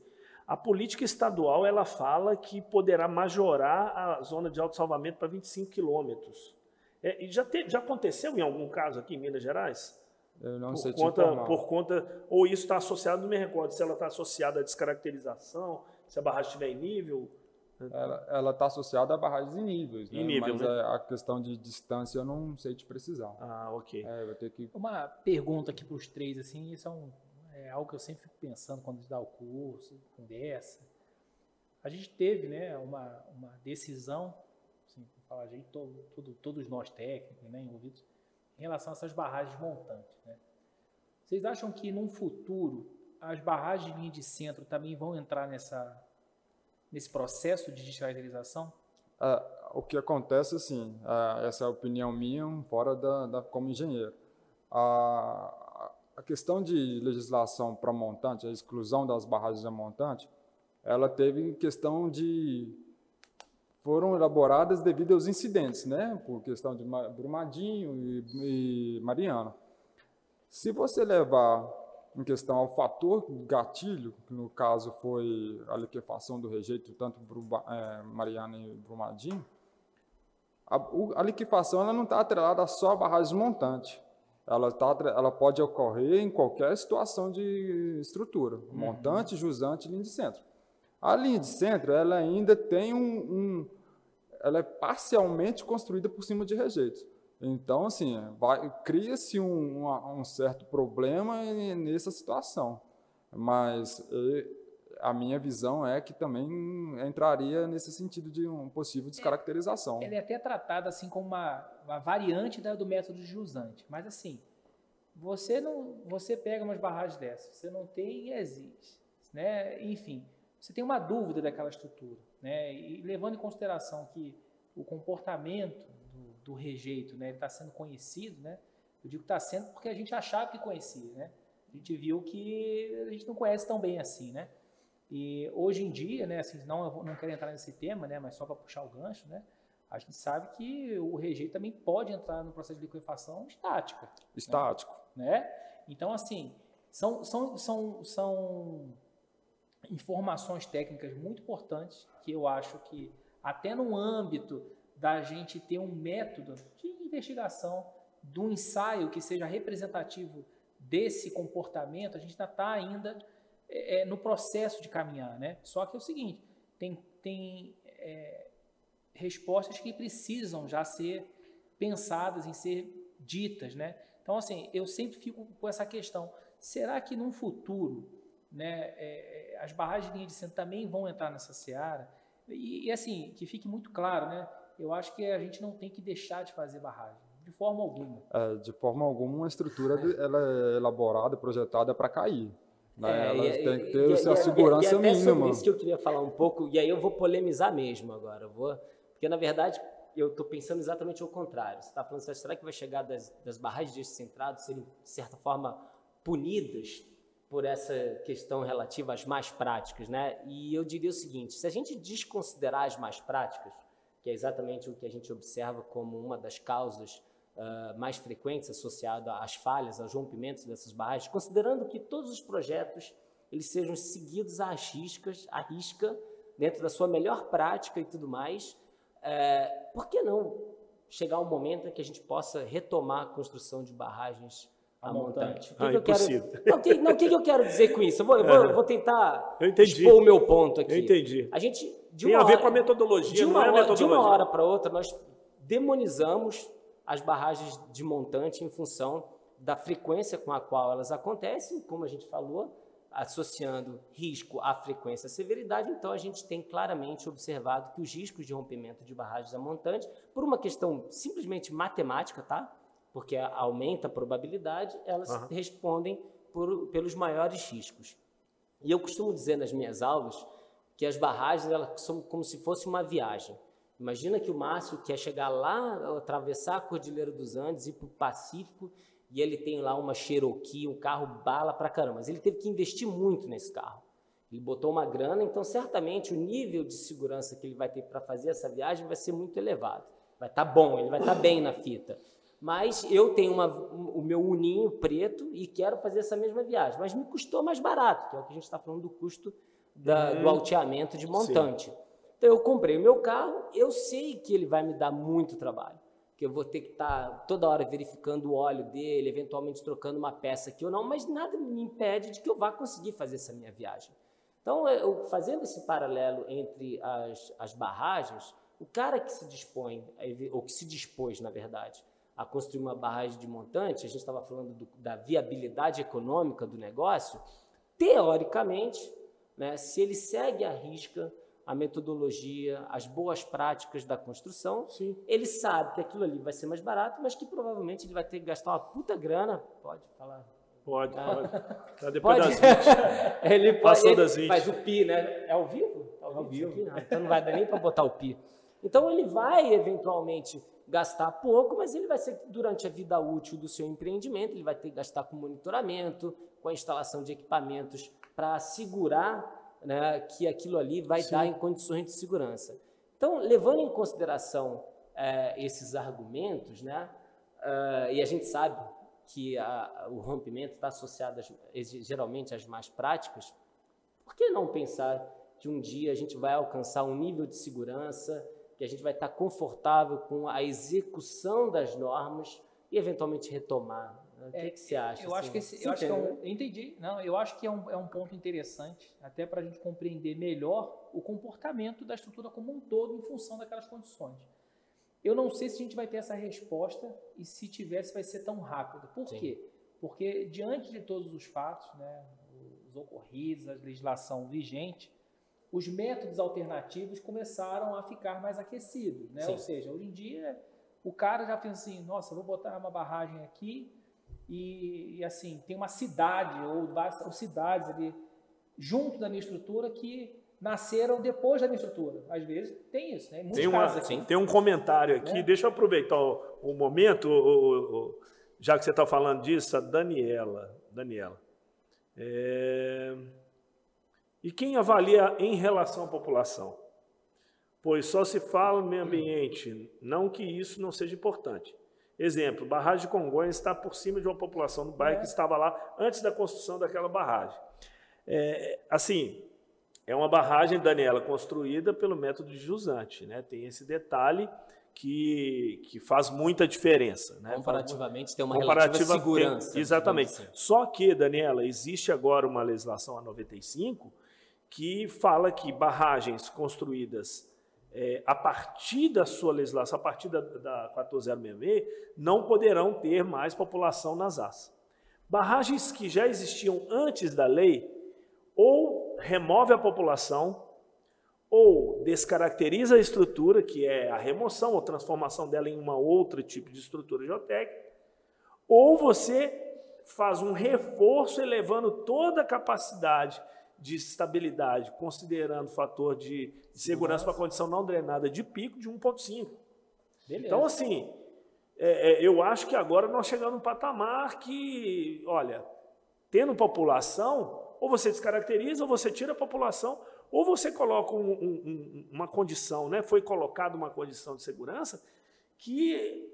Speaker 1: A política estadual ela fala que poderá majorar a zona de autossalvamento para 25 quilômetros. É, já, já aconteceu em algum caso aqui em Minas Gerais?
Speaker 3: Eu não
Speaker 1: por
Speaker 3: sei
Speaker 1: conta, Por conta, ou isso está associado, não me recordo, se ela está associada à descaracterização, se a barragem estiver em nível.
Speaker 3: Ela está associada a barragens em níveis, né?
Speaker 1: Em nível,
Speaker 3: mas
Speaker 1: né?
Speaker 3: a questão de distância eu não sei te precisar.
Speaker 1: Ah, ok.
Speaker 3: É, vai ter que...
Speaker 2: Uma pergunta aqui para os três, assim, isso é algo que eu sempre fico pensando quando a dá o curso, conversa. A gente teve né, uma, uma decisão, assim, falar gente, todo, todo, todos nós técnicos né, envolvidos, em relação a essas barragens montantes. Né? Vocês acham que num futuro as barragens de linha de centro também vão entrar nessa, nesse processo de digitalização?
Speaker 3: É, o que acontece, assim, é, essa é a opinião minha, fora da, da como engenheiro. A, a questão de legislação para montante, a exclusão das barragens a montante, ela teve questão de foram elaboradas devido aos incidentes, né? Por questão de Brumadinho e, e Mariana. Se você levar em questão ao fator gatilho, que no caso foi a liquefação do rejeito, tanto é, Mariana e Brumadinho, a, a liquefação ela não está atrelada só a barragens montantes ela, tá, ela pode ocorrer em qualquer situação de estrutura, uhum. montante, jusante, linha de centro. A linha de centro, ela ainda tem um, um ela é parcialmente construída por cima de rejeitos. Então, assim, cria-se um, um, certo problema nessa situação. Mas a minha visão é que também entraria nesse sentido de um possível é, descaracterização.
Speaker 2: Ele é até tratado assim como uma, uma variante da, do método de jusante, mas assim, você não, você pega umas barragens dessas, você não tem e existe, né? Enfim, você tem uma dúvida daquela estrutura, né? E levando em consideração que o comportamento do, do rejeito, né? Está sendo conhecido, né? Eu digo que está sendo porque a gente achava que conhecia, né? A gente viu que a gente não conhece tão bem assim, né? E hoje em dia, né? Assim, não, não quero entrar nesse tema, né? Mas só para puxar o gancho, né? A gente sabe que o rejeito também pode entrar no processo de liquefação estática.
Speaker 3: Estático.
Speaker 2: Né? Então, assim, são, são, são, são informações técnicas muito importantes que eu acho que, até no âmbito da gente ter um método de investigação, do ensaio que seja representativo desse comportamento, a gente ainda está ainda é, é, no processo de caminhar. Né? Só que é o seguinte, tem, tem é, respostas que precisam já ser pensadas em ser ditas, né? Então, assim, eu sempre fico com essa questão: será que num futuro, né, é, é, as barragens de linha de centro também vão entrar nessa seara? E, e, assim, que fique muito claro, né? Eu acho que a gente não tem que deixar de fazer barragem, de forma alguma.
Speaker 3: É, de forma alguma, uma estrutura ela é elaborada, projetada para cair. Né? É, ela e, tem que ter e, a segurança e, e até mínima. Sobre
Speaker 4: isso que eu queria falar um pouco, e aí eu vou polemizar mesmo agora. Vou porque, na verdade, eu estou pensando exatamente o contrário. Você está falando, será que vai chegar das, das barragens descentradas serem, de certa forma, punidas por essa questão relativa às mais práticas, né? E eu diria o seguinte, se a gente desconsiderar as mais práticas, que é exatamente o que a gente observa como uma das causas uh, mais frequentes associada às falhas, aos rompimentos dessas barragens, considerando que todos os projetos eles sejam seguidos às riscas, à risca, dentro da sua melhor prática e tudo mais, é, por que não chegar um momento em que a gente possa retomar a construção de barragens a montante? O que,
Speaker 1: ah,
Speaker 4: que eu
Speaker 1: quero,
Speaker 4: não, que, não, que, eu quero dizer com isso? Eu vou, eu vou, eu vou tentar expor o meu ponto aqui.
Speaker 1: Eu entendi.
Speaker 4: A gente,
Speaker 1: de Tem a ver hora, com a metodologia,
Speaker 4: de
Speaker 1: uma,
Speaker 4: é
Speaker 1: metodologia.
Speaker 4: De uma hora para outra, nós demonizamos as barragens de montante em função da frequência com a qual elas acontecem, como a gente falou, associando risco à frequência e severidade, então a gente tem claramente observado que os riscos de rompimento de barragens a montante, por uma questão simplesmente matemática, tá? Porque aumenta a probabilidade, elas uhum. respondem por, pelos maiores riscos. E eu costumo dizer nas minhas aulas que as barragens elas são como se fosse uma viagem. Imagina que o Márcio quer chegar lá, atravessar a Cordilheira dos Andes, ir para o Pacífico e ele tem lá uma Cherokee, um carro bala pra caramba, mas ele teve que investir muito nesse carro. Ele botou uma grana, então certamente o nível de segurança que ele vai ter para fazer essa viagem vai ser muito elevado. Vai estar tá bom, ele vai estar tá bem na fita. Mas eu tenho uma, o meu uninho preto e quero fazer essa mesma viagem, mas me custou mais barato, que é o que a gente está falando do custo da, do uhum. alteamento de montante. Sim. Então eu comprei o meu carro, eu sei que ele vai me dar muito trabalho que eu vou ter que estar tá toda hora verificando o óleo dele, eventualmente trocando uma peça aqui ou não, mas nada me impede de que eu vá conseguir fazer essa minha viagem. Então, eu, fazendo esse paralelo entre as, as barragens, o cara que se dispõe, ou que se dispôs, na verdade, a construir uma barragem de montante, a gente estava falando do, da viabilidade econômica do negócio, teoricamente, né, se ele segue a risca a metodologia, as boas práticas da construção,
Speaker 1: Sim.
Speaker 4: ele sabe que aquilo ali vai ser mais barato, mas que provavelmente ele vai ter que gastar uma puta grana. Pode falar.
Speaker 1: Pode, ah. pode. Tá [LAUGHS] depois pode. das
Speaker 4: 20. [LAUGHS] ele pode, ele das 20. faz o pi, né? É ao vivo? É ao, vivo. vivo. então não vai dar nem para botar o pi. Então ele vai eventualmente gastar pouco, mas ele vai ser durante a vida útil do seu empreendimento, ele vai ter que gastar com monitoramento, com a instalação de equipamentos para assegurar né, que aquilo ali vai Sim. dar em condições de segurança. Então, levando em consideração é, esses argumentos, né, uh, e a gente sabe que a, o rompimento está associado às, geralmente às más práticas, por que não pensar que um dia a gente vai alcançar um nível de segurança, que a gente vai estar confortável com a execução das normas e eventualmente retomar o que, é, que você acha?
Speaker 2: Eu assim? acho que, esse, eu acho que é um, entendi. Não, eu acho que é um, é um ponto interessante, até para a gente compreender melhor o comportamento da estrutura como um todo em função daquelas condições. Eu não sei se a gente vai ter essa resposta e se tivesse vai ser tão rápido. Por Sim. quê? Porque diante de todos os fatos, né, os ocorridos, a legislação vigente, os métodos alternativos começaram a ficar mais aquecidos, né? Ou seja, hoje em dia o cara já pensa assim, nossa, vou botar uma barragem aqui, e, e, assim, tem uma cidade ou ou cidades ali junto da minha estrutura que nasceram depois da minha estrutura. Às vezes tem isso, né?
Speaker 1: Tem, uma,
Speaker 2: aqui.
Speaker 1: tem um comentário aqui, né? deixa eu aproveitar o, o momento, o, o, já que você está falando disso, a Daniela. Daniela. É... E quem avalia em relação à população? Pois só se fala no meio ambiente, não que isso não seja importante. Exemplo, barragem de Congonhas está por cima de uma população do bairro é. que estava lá antes da construção daquela barragem. É, assim, é uma barragem, Daniela, construída pelo método de jusante, né? Tem esse detalhe que, que faz muita diferença. Né?
Speaker 4: Comparativamente tem uma Comparativa, segurança.
Speaker 1: Tem, exatamente. Assim. Só que, Daniela, existe agora uma legislação a 95 que fala que barragens construídas é, a partir da sua legislação, a partir da, da 14066, não poderão ter mais população nas AS. Barragens que já existiam antes da lei, ou remove a população, ou descaracteriza a estrutura, que é a remoção ou transformação dela em uma outra tipo de estrutura geotécnica, ou você faz um reforço elevando toda a capacidade de estabilidade, considerando o fator de segurança para a condição não drenada de pico de 1,5. Então, assim, é, é, eu acho que agora nós chegamos num patamar que, olha, tendo população, ou você descaracteriza, ou você tira a população, ou você coloca um, um, uma condição, né? foi colocada uma condição de segurança que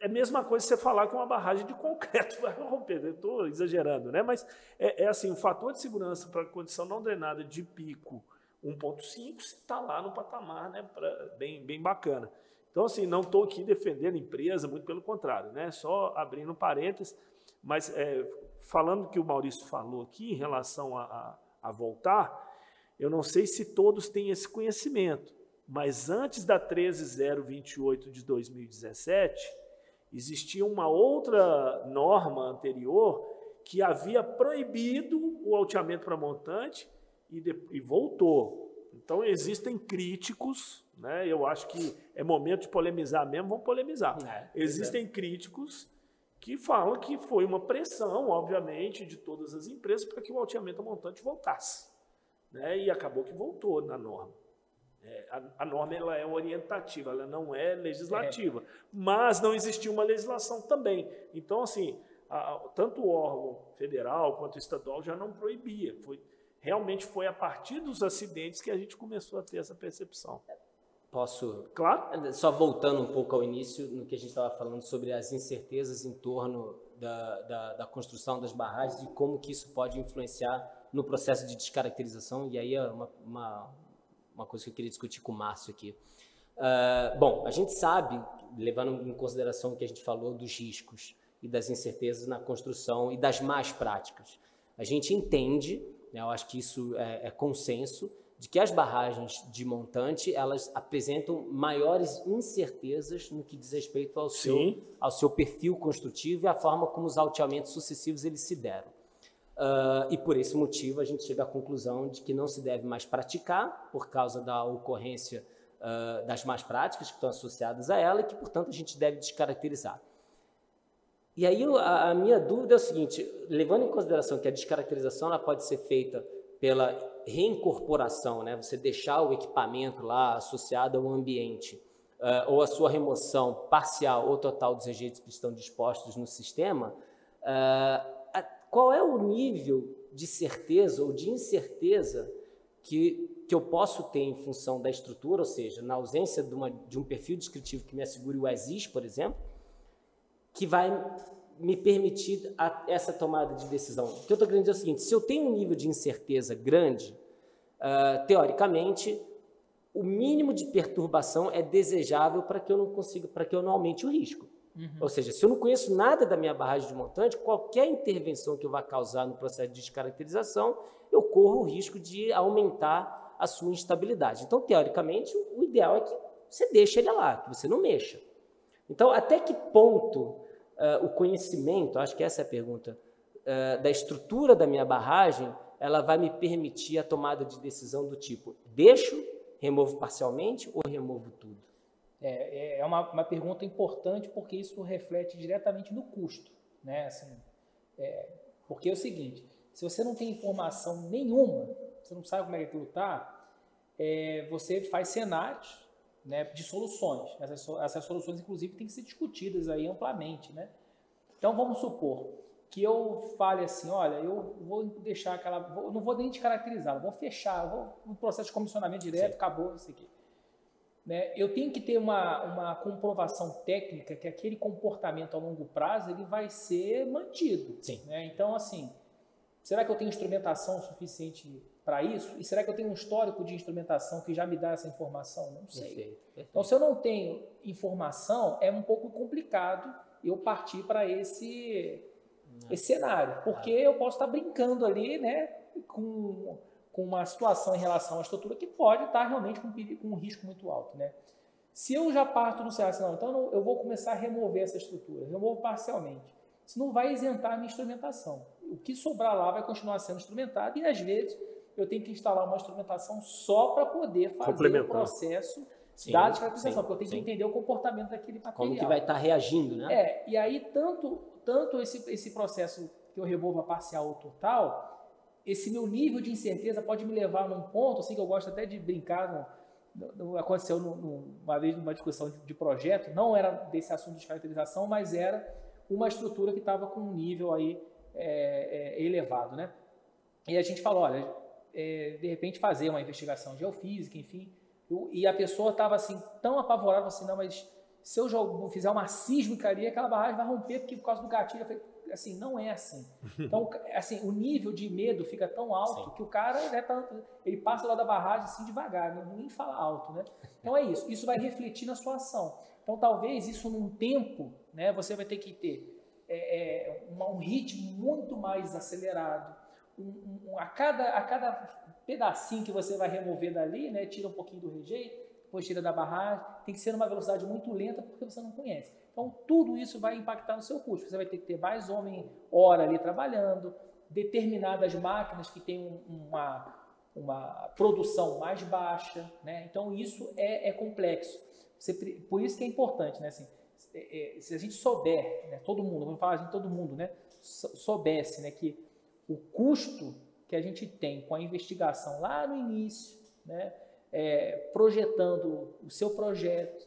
Speaker 1: é a mesma coisa você falar que uma barragem de concreto [LAUGHS] vai romper. Estou exagerando, né? mas é, é, assim, o fator de segurança para a condição não drenada de pico 1.5 está lá no patamar né? Pra, bem, bem bacana. Então, assim, não estou aqui defendendo a empresa, muito pelo contrário, né? só abrindo parênteses, mas é, falando que o Maurício falou aqui em relação a, a, a voltar, eu não sei se todos têm esse conhecimento, mas antes da 13028 de 2017, existia uma outra norma anterior que havia proibido o alteamento para montante e, de, e voltou. Então existem críticos, né? Eu acho que é momento de polemizar mesmo, vamos polemizar. É, existem é. críticos que falam que foi uma pressão, obviamente, de todas as empresas para que o alteamento a montante voltasse. Né? E acabou que voltou na norma. É, a, a, norma ela é orientativa, ela não é legislativa, é. mas não existia uma legislação também. Então, assim, a, a, tanto o órgão federal quanto o estadual já não proibia. Foi, realmente foi a partir dos acidentes que a gente começou a ter essa percepção.
Speaker 4: Posso?
Speaker 1: Claro.
Speaker 4: Só voltando um pouco ao início, no que a gente estava falando sobre as incertezas em torno da, da, da construção das barragens e como que isso pode influenciar no processo de descaracterização, e aí é uma, uma, uma coisa que eu queria discutir com o Márcio aqui. Uh, bom, a gente sabe, levando em consideração o que a gente falou dos riscos e das incertezas na construção e das más práticas, a gente entende, né, eu acho que isso é, é consenso, de que as barragens de montante elas apresentam maiores incertezas no que diz respeito ao seu, ao seu perfil construtivo e à forma como os alteamentos sucessivos eles se deram. Uh, e por esse motivo a gente chega à conclusão de que não se deve mais praticar por causa da ocorrência uh, das más práticas que estão associadas a ela e que, portanto, a gente deve descaracterizar. E aí a, a minha dúvida é o seguinte, levando em consideração que a descaracterização ela pode ser feita pela reincorporação, né? você deixar o equipamento lá associado ao ambiente, uh, ou a sua remoção parcial ou total dos rejeitos que estão dispostos no sistema, uh, qual é o nível de certeza ou de incerteza que, que eu posso ter em função da estrutura, ou seja, na ausência de, uma, de um perfil descritivo que me assegure o ESIS, por exemplo, que vai me permitir a, essa tomada de decisão. O que eu estou querendo dizer é o seguinte: se eu tenho um nível de incerteza grande, uh, teoricamente, o mínimo de perturbação é desejável para que eu não consiga, para que eu não aumente o risco. Uhum. Ou seja, se eu não conheço nada da minha barragem de montante, qualquer intervenção que eu vá causar no processo de descaracterização, eu corro o risco de aumentar a sua instabilidade. Então, teoricamente, o ideal é que você deixe ele lá, que você não mexa. Então, até que ponto uh, o conhecimento, acho que essa é a pergunta, uh, da estrutura da minha barragem, ela vai me permitir a tomada de decisão do tipo, deixo, removo parcialmente ou removo tudo?
Speaker 2: É, é, é uma, uma pergunta importante porque isso reflete diretamente no custo. Né? Assim, é, porque é o seguinte, se você não tem informação nenhuma, você não sabe como é que aquilo está, é, você faz cenários né, de soluções. Essas, essas soluções, inclusive, têm que ser discutidas aí amplamente. Né? Então, vamos supor que eu fale assim, olha, eu vou deixar aquela, vou, não vou nem te caracterizar, vou fechar, vou no processo de comissionamento direto, Sim. acabou isso aqui. Né? Eu tenho que ter uma, uma comprovação técnica que aquele comportamento a longo prazo ele vai ser mantido.
Speaker 4: Sim.
Speaker 2: Né? Então, assim, será que eu tenho instrumentação suficiente para isso? E será que eu tenho um histórico de instrumentação que já me dá essa informação? Não sei. Perfeito, perfeito. Então, se eu não tenho informação, é um pouco complicado eu partir para esse, esse cenário, porque eu posso estar brincando ali, né, com, com uma situação em relação à estrutura que pode estar realmente com, com um risco muito alto, né? Se eu já parto no cenário, assim, não, então eu vou começar a remover essa estrutura, removo parcialmente. Isso não vai isentar a minha instrumentação. O que sobrar lá vai continuar sendo instrumentado e às vezes eu tenho que instalar uma instrumentação só para poder fazer o processo sim, da descaracterização, porque eu tenho sim. que entender o comportamento daquele material.
Speaker 4: Como que vai estar tá reagindo, né?
Speaker 2: É, e aí tanto, tanto esse, esse processo que eu removo a parcial ou total, esse meu nível de incerteza pode me levar num ponto, assim, que eu gosto até de brincar, no, no, aconteceu no, uma vez numa discussão de, de, projeto, não era desse assunto de descaracterização, mas era uma estrutura que estava com um nível aí é, é, elevado, né? E a gente falou, olha, é, de repente fazer uma investigação geofísica, enfim. Eu, e a pessoa estava assim, tão apavorada, assim, não, mas se eu fizer uma sísmica ali, aquela barragem vai romper porque por causa do gatilho. Eu falei, assim, não é assim. Então, assim, o nível de medo fica tão alto Sim. que o cara né, tá, ele passa lá da barragem assim devagar, nem fala alto, né? Então é isso. Isso vai refletir na sua ação. Então talvez isso num tempo, né, você vai ter que ter é, é, um ritmo muito mais acelerado, um, um, a, cada, a cada pedacinho que você vai remover dali, né, tira um pouquinho do rejeito, depois tira da barragem, tem que ser numa velocidade muito lenta porque você não conhece. Então, tudo isso vai impactar no seu custo. Você vai ter que ter mais homem hora ali trabalhando, determinadas máquinas que têm uma, uma produção mais baixa. Né? Então, isso é, é complexo. Você, por isso que é importante, né? Assim, é, é, se a gente souber, né, todo mundo, vamos falar de todo mundo, né, soubesse né, que o custo que a gente tem com a investigação lá no início, né, é, projetando o seu projeto,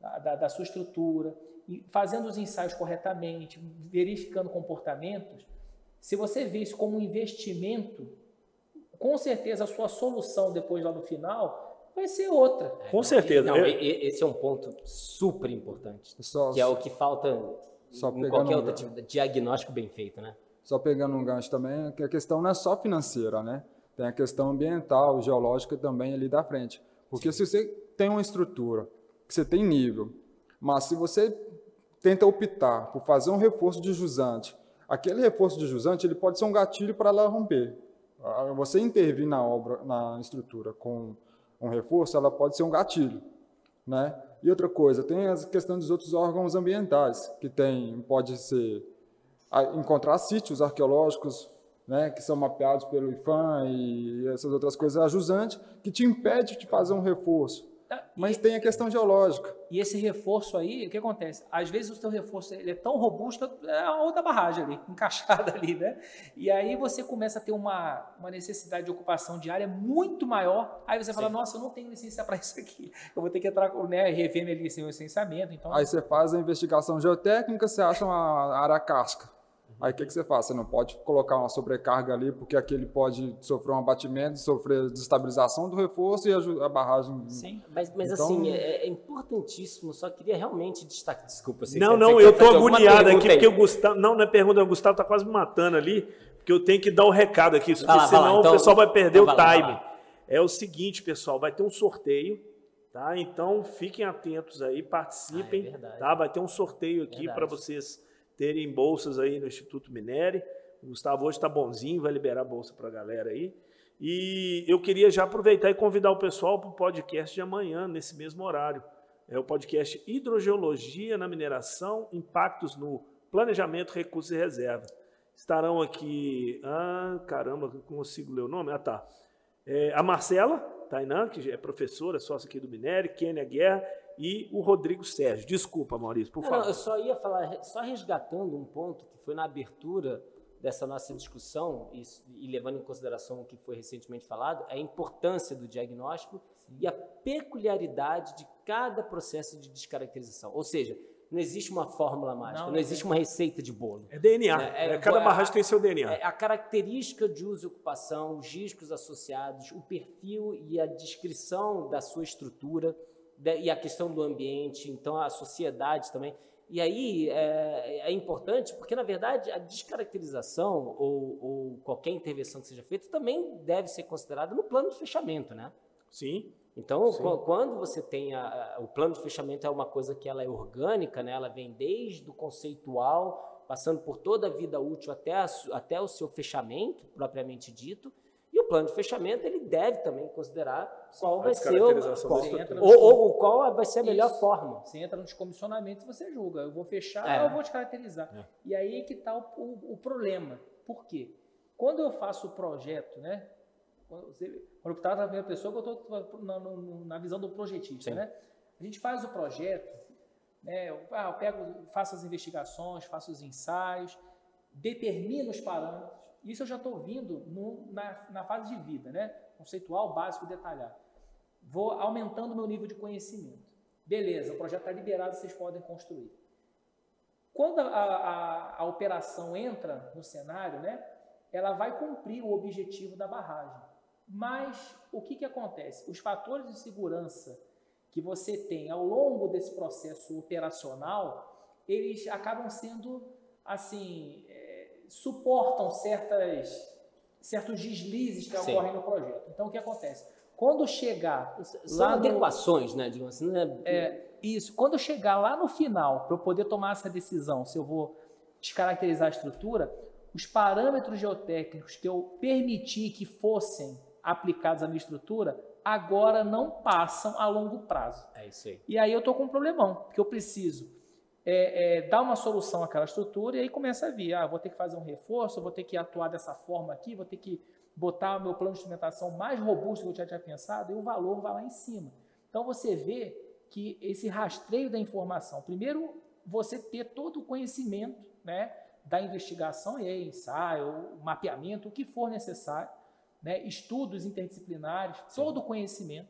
Speaker 2: da, da, sua estrutura, e fazendo os ensaios corretamente, verificando comportamentos, se você vê isso como um investimento, com certeza a sua solução depois lá no final vai ser outra.
Speaker 1: Com não, certeza.
Speaker 4: Não, esse é um ponto super importante, só, que é o que falta em qualquer outro tipo de diagnóstico bem feito, né?
Speaker 3: só pegando um gancho também, que a questão não é só financeira, né? Tem a questão ambiental, geológica também ali da frente. Porque Sim. se você tem uma estrutura, que você tem nível, mas se você tenta optar por fazer um reforço de jusante, aquele reforço de jusante ele pode ser um gatilho para ela romper. Ah, você intervir na obra, na estrutura com um reforço, ela pode ser um gatilho, né? E outra coisa, tem a questão dos outros órgãos ambientais, que tem, pode ser encontrar sítios arqueológicos né, que são mapeados pelo IFAM e essas outras coisas, ajusante, que te impede de fazer um reforço. Ah, Mas e, tem a questão geológica.
Speaker 2: E esse reforço aí, o que acontece? Às vezes o seu reforço ele é tão robusto, é a outra barragem ali, [LAUGHS] encaixada ali, né? E aí você começa a ter uma, uma necessidade de ocupação de área muito maior. Aí você fala, Sim. nossa, eu não tenho licença para isso aqui. [LAUGHS] Eu vou ter que entrar, né, rever meu licenciamento. Então...
Speaker 3: Aí você faz a investigação geotécnica, você acha uma área casca. Aí o que, que você faz? Você não pode colocar uma sobrecarga ali, porque aquele pode sofrer um abatimento, sofrer desestabilização do reforço e a, a barragem.
Speaker 4: Sim, mas, mas então, assim, é, é, importantíssimo, só queria realmente destacar. Desculpa,
Speaker 1: você Não, não, eu estou agoniado aqui, porque o Gustavo. Não, não é pergunta, o Gustavo está quase me matando ali, porque eu tenho que dar o recado aqui, porque lá, senão então, o pessoal vai perder então, o time. Lá, é o seguinte, pessoal, vai ter um sorteio. Tá? Então fiquem atentos aí, participem, ah, é tá? Vai ter um sorteio aqui para vocês terem bolsas aí no Instituto Minere. O Gustavo hoje está bonzinho, vai liberar bolsa para a galera aí. E eu queria já aproveitar e convidar o pessoal para o podcast de amanhã, nesse mesmo horário. É o podcast Hidrogeologia na Mineração, Impactos no Planejamento, Recursos e Reserva. Estarão aqui. Ah, caramba, não consigo ler o nome? Ah, tá. É, a Marcela Tainan, que é professora, sócia aqui do Minério, Kênia Guerra e o Rodrigo Sérgio. Desculpa, Maurício, por
Speaker 4: não,
Speaker 1: favor.
Speaker 4: eu só ia falar, só resgatando um ponto que foi na abertura dessa nossa discussão e, e, levando em consideração o que foi recentemente falado, é a importância do diagnóstico Sim. e a peculiaridade de cada processo de descaracterização. Ou seja, não existe uma fórmula mágica, não, não existe uma receita de bolo.
Speaker 1: É DNA. É, é, cada barragem tem seu DNA.
Speaker 4: É a característica de uso e ocupação, os riscos associados, o perfil e a descrição da sua estrutura e a questão do ambiente, então a sociedade também. E aí é, é importante porque, na verdade, a descaracterização ou, ou, qualquer intervenção que seja feita também deve ser considerada no plano de fechamento, né?
Speaker 1: Sim.
Speaker 4: Então, Sim. quando você tem a, o plano de fechamento é uma coisa que ela é orgânica, né? Ela vem desde o conceitual, passando por toda a vida útil até, a, até o seu fechamento propriamente dito. Plano de fechamento ele deve também considerar qual vai ser o, qual, ou, ou, qual vai ser a melhor
Speaker 2: Isso.
Speaker 4: forma.
Speaker 2: Você entra no descomissionamento e você julga. Eu vou fechar é. ou eu vou descaracterizar. É. E aí que está o, o, o, problema. Por quê? Quando eu faço o projeto, né? Você, quando eu trato a minha pessoa, eu estou na, na, visão do projetista, Sim. né? A gente faz o projeto, né? Eu, ah, eu pego, faço as investigações, faço os ensaios, determino os parâmetros isso eu já estou vindo no, na, na fase de vida, né? Conceitual, básico, detalhado. Vou aumentando meu nível de conhecimento. Beleza, o projeto está liberado, vocês podem construir. Quando a, a, a, operação entra no cenário, né, ela vai cumprir o objetivo da barragem. Mas o que, que acontece? Os fatores de segurança que você tem ao longo desse processo operacional, eles acabam sendo assim suportam certas, certos deslizes que Sim. ocorrem no projeto. Então, o que acontece? Quando chegar.
Speaker 4: São lá adequações, no, né? Digamos assim, né?
Speaker 2: É, isso. Quando chegar lá no final, para eu poder tomar essa decisão, se eu vou descaracterizar a estrutura, os parâmetros geotécnicos que eu permiti que fossem aplicados à minha estrutura, agora não passam a longo prazo.
Speaker 4: É isso aí.
Speaker 2: E aí eu estou com um problemão, porque eu preciso é, é, dar uma solução àquela estrutura e aí começa a vir, ah, vou ter que fazer um reforço, vou ter que atuar dessa forma aqui, vou ter que botar o meu plano de instrumentação mais robusto que eu já tinha pensado e o valor vai lá em cima. Então você vê que esse rastreio da informação, primeiro você ter todo o conhecimento né, da investigação, e aí, ensaio, mapeamento, o que for necessário, né, estudos interdisciplinares, Sim. todo o conhecimento.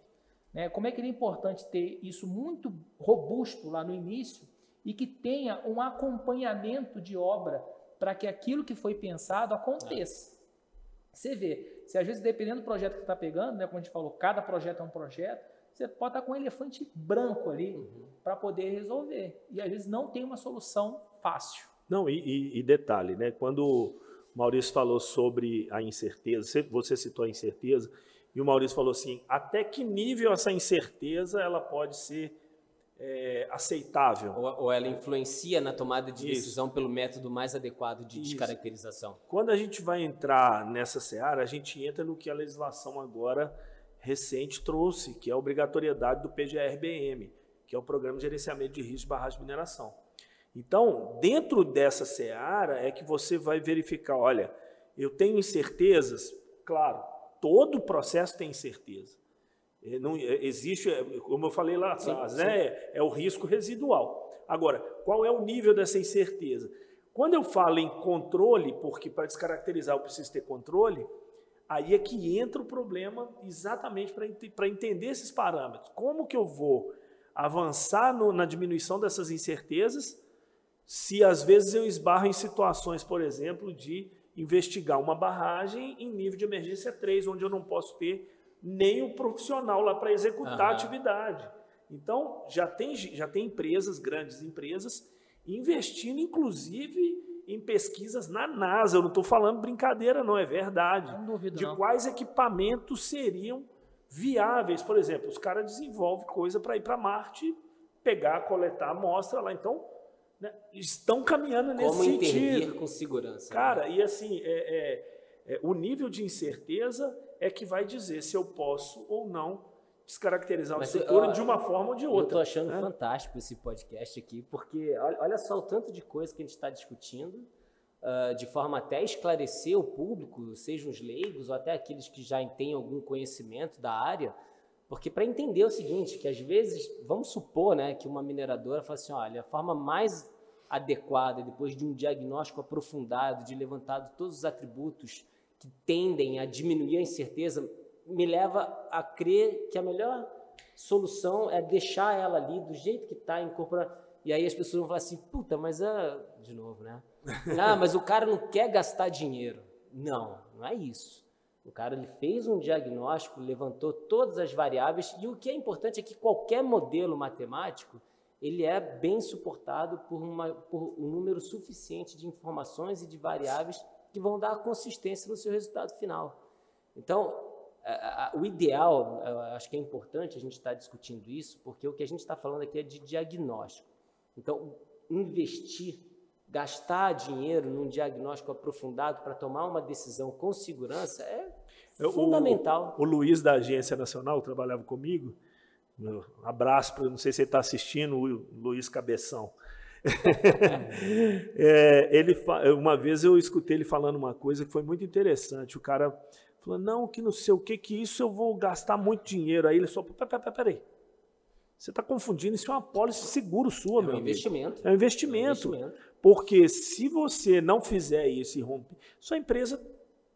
Speaker 2: Né, como é que é importante ter isso muito robusto lá no início, e que tenha um acompanhamento de obra para que aquilo que foi pensado aconteça. É. Você vê, se às vezes dependendo do projeto que você está pegando, né, como a gente falou, cada projeto é um projeto, você pode estar com um elefante branco ali uhum. para poder resolver. E às vezes não tem uma solução fácil.
Speaker 1: Não, e, e, e detalhe, né? Quando o Maurício falou sobre a incerteza, você citou a incerteza, e o Maurício falou assim: até que nível essa incerteza ela pode ser é, aceitável.
Speaker 4: Ou, ou, ela influencia na tomada de Isso. decisão pelo método mais adequado de Isso. descaracterização.
Speaker 1: Quando a gente vai entrar nessa seara, a gente entra no que a legislação agora recente trouxe, que é a obrigatoriedade do PGRBM, que é o Programa de Gerenciamento de Risco de Barragem de Mineração. Então, dentro dessa seara é que você vai verificar, olha, eu tenho incertezas, claro, todo o processo tem incerteza. É, não, é, existe, é, como eu falei lá atrás, né? Sim. é o risco residual. Agora, qual é o nível dessa incerteza? Quando eu falo em controle, porque para descaracterizar eu preciso ter controle, aí é que entra o problema exatamente para entender esses parâmetros. Como que eu vou avançar no, na diminuição dessas incertezas se às vezes eu esbarro em situações, por exemplo, de investigar uma barragem em nível de emergência 3, onde eu não posso ter nem o profissional lá para executar a atividade. Então, já tem, já tem empresas, grandes empresas, investindo inclusive em pesquisas na NASA. Eu não estou falando brincadeira, não, é verdade.
Speaker 2: Não duvido,
Speaker 1: de
Speaker 2: não.
Speaker 1: quais equipamentos seriam viáveis. Por exemplo, os caras desenvolvem coisa para ir para Marte, pegar, coletar a amostra lá. Então, né, estão caminhando nesse
Speaker 4: Como
Speaker 1: sentido.
Speaker 4: Como com segurança.
Speaker 1: Cara, né? e assim, é, é, é, o nível de incerteza é que vai dizer se eu posso ou não descaracterizar o setor de uma forma ou de outra.
Speaker 4: Eu estou achando né? fantástico esse podcast aqui, porque olha só o tanto de coisa que a gente está discutindo, uh, de forma até a esclarecer o público, sejam os leigos ou até aqueles que já têm algum conhecimento da área, porque para entender o seguinte, que às vezes, vamos supor né, que uma mineradora fala assim, olha, a forma mais adequada, depois de um diagnóstico aprofundado, de levantado todos os atributos que tendem a diminuir a incerteza, me leva a crer que a melhor solução é deixar ela ali do jeito que está, incorporar. E aí as pessoas vão falar assim, puta, mas é. De novo, né? [LAUGHS] Ah, mas o cara não quer gastar dinheiro. Não, não é isso. O cara ele fez um diagnóstico, levantou todas as variáveis e o que é importante é que qualquer modelo matemático ele é bem suportado por, uma, por um número suficiente de informações e de variáveis que vão dar consistência no seu resultado final. Então, a, a, o ideal, acho que é importante a gente estar discutindo isso, porque o que a gente está falando aqui é de diagnóstico. Então, investir gastar dinheiro num diagnóstico aprofundado para tomar uma decisão com segurança é o, fundamental.
Speaker 1: O, Luiz da Agência Nacional, que trabalhava comigo, um abraço para, não sei se ele está assistindo, o Luiz Cabeção. [LAUGHS] é, ele, uma vez eu escutei ele falando uma coisa que foi muito interessante. O cara falou: Não, que não sei o que, que isso eu vou gastar muito dinheiro. Aí ele só, peraí, peraí. Você está confundindo, isso é uma pólice seguro sua,
Speaker 4: é
Speaker 1: meu
Speaker 4: um investimento.
Speaker 1: É um investimento. É um investimento. Porque se você não fizer isso e romper, sua empresa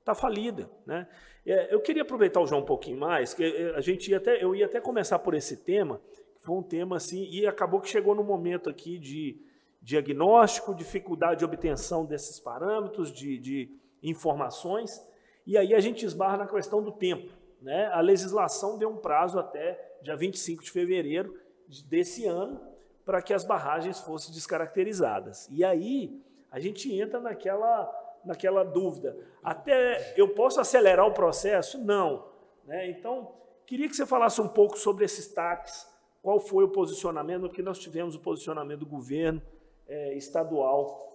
Speaker 1: está falida. Né? É, eu queria aproveitar o João um pouquinho mais, que é, a gente ia até, eu ia até começar por esse tema, que foi um tema assim, e acabou que chegou no momento aqui de diagnóstico, dificuldade de obtenção desses parâmetros, de, de informações, e aí a gente esbarra na questão do tempo. Né? A legislação deu um prazo até dia 25 de fevereiro desse ano para que as barragens fossem descaracterizadas. E aí a gente entra naquela, naquela dúvida. Até eu posso acelerar o processo? Não. Né? Então, queria que você falasse um pouco sobre esses TACs, qual foi o posicionamento, que nós tivemos o posicionamento do governo é, estadual,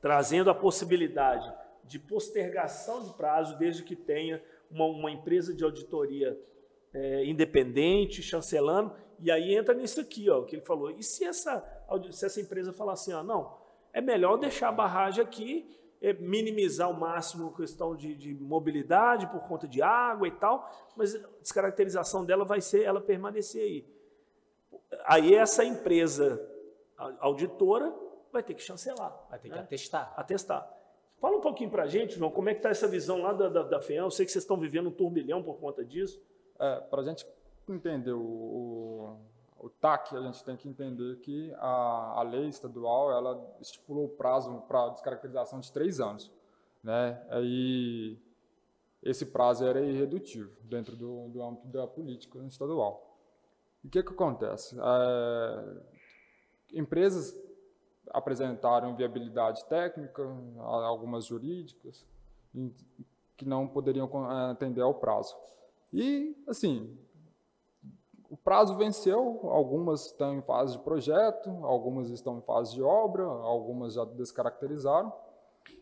Speaker 1: trazendo a possibilidade de postergação de prazo, desde que tenha uma, uma empresa de auditoria é, independente, chancelando, e aí entra nisso aqui, ó, que ele falou. E se essa, se essa empresa falar assim, ó, não, é melhor deixar a barragem aqui, é, minimizar ao máximo a questão de, de, mobilidade por conta de água e tal, mas a descaracterização dela vai ser ela permanecer aí. Aí essa empresa auditora vai ter que chancelar.
Speaker 4: Vai ter que né? atestar.
Speaker 1: Atestar. Fala um pouquinho para a gente, João, como é que está essa visão lá da, da, da FEAM? Eu sei que vocês estão vivendo um turbilhão por conta disso.
Speaker 3: É, para a gente entender o, o, o, TAC, a gente tem que entender que a, a lei estadual ela estipulou o prazo para descaracterização de três anos. Né? Aí, esse prazo era irredutível dentro do, do âmbito da política estadual. E o que, que acontece? É, empresas apresentaram viabilidade técnica, algumas jurídicas, que não poderiam é, atender ao prazo. E, assim, o prazo venceu, algumas estão em fase de projeto, algumas estão em fase de obra, algumas já descaracterizaram.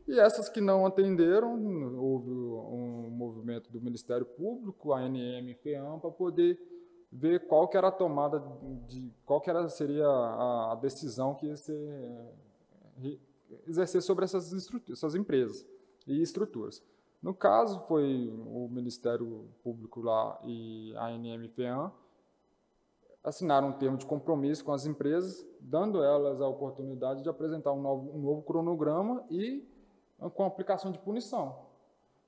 Speaker 3: E essas que não atenderam, houve um movimento do Ministério Público, a ANM e FEAM, para poder ver qual que era a tomada de qual que era, seria a, decisão que ia ser exercer sobre essas, essas empresas e estruturas. No caso, foi o Ministério Público lá e a ANM-FEAM assinaram um termo de compromisso com as empresas, dando elas a oportunidade de apresentar um novo, um novo cronograma e com aplicação de punição.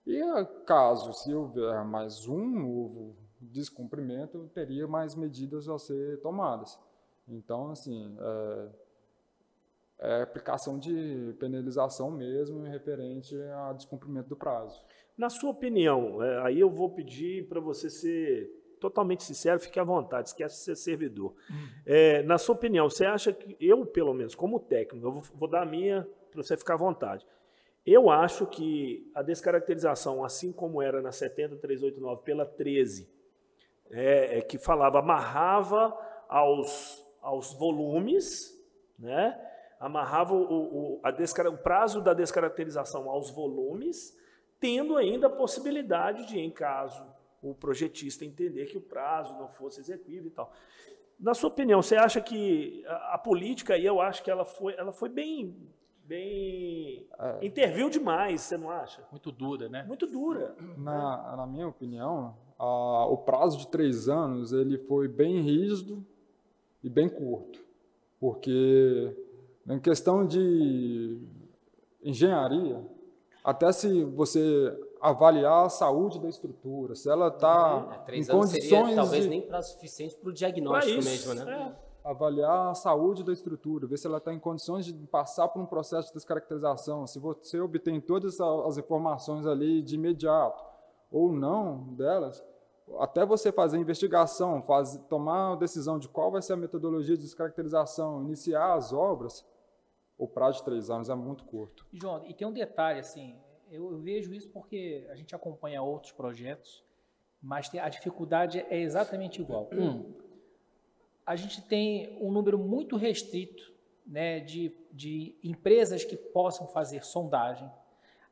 Speaker 3: E caso, se houver mais um novo descumprimento, teria mais medidas a ser tomadas. Então, assim, é, é aplicação de penalização mesmo referente a descumprimento do prazo.
Speaker 1: Na sua opinião, é, aí eu vou pedir para você ser totalmente sincero, fique à vontade, esquece de ser servidor. É, na sua opinião, você acha que, eu pelo menos, como técnico, eu vou, vou dar a minha para você ficar à vontade. Eu acho que a descaracterização, assim como era na 70389 pela 13, é, é, que falava, amarrava aos, aos volumes, né? amarrava o, o, a o prazo da descaracterização aos volumes, tendo ainda a possibilidade de, em caso o projetista entender que o prazo não fosse execuível e tal. Na sua opinião, você acha que a, a política aí, eu acho que ela foi, ela foi bem, bem é. interviu demais, você não acha?
Speaker 2: Muito dura, né?
Speaker 1: Muito dura.
Speaker 3: Na, na minha opinião, a, o prazo de três anos ele foi bem rígido e bem curto, porque Em questão de engenharia, até se você avaliar a saúde da estrutura, se ela está
Speaker 4: É,
Speaker 3: em condições
Speaker 4: seria talvez
Speaker 3: de
Speaker 4: nem prazo suficiente para o diagnóstico
Speaker 1: isso,
Speaker 4: mesmo, né?
Speaker 3: avaliar a saúde da estrutura, ver se ela está em condições de passar por um processo de descaracterização, se você obtém todas as informações ali de imediato ou não delas, até você fazer a investigação, faz, tomar a decisão de qual vai ser a metodologia de descaracterização, iniciar as obras, o prazo de três anos é muito curto.
Speaker 2: João, e tem um detalhe, assim, eu, eu vejo isso porque a gente acompanha outros projetos, mas a dificuldade é exatamente igual. Um, a gente tem um número muito restrito né, de, de empresas que possam fazer sondagem.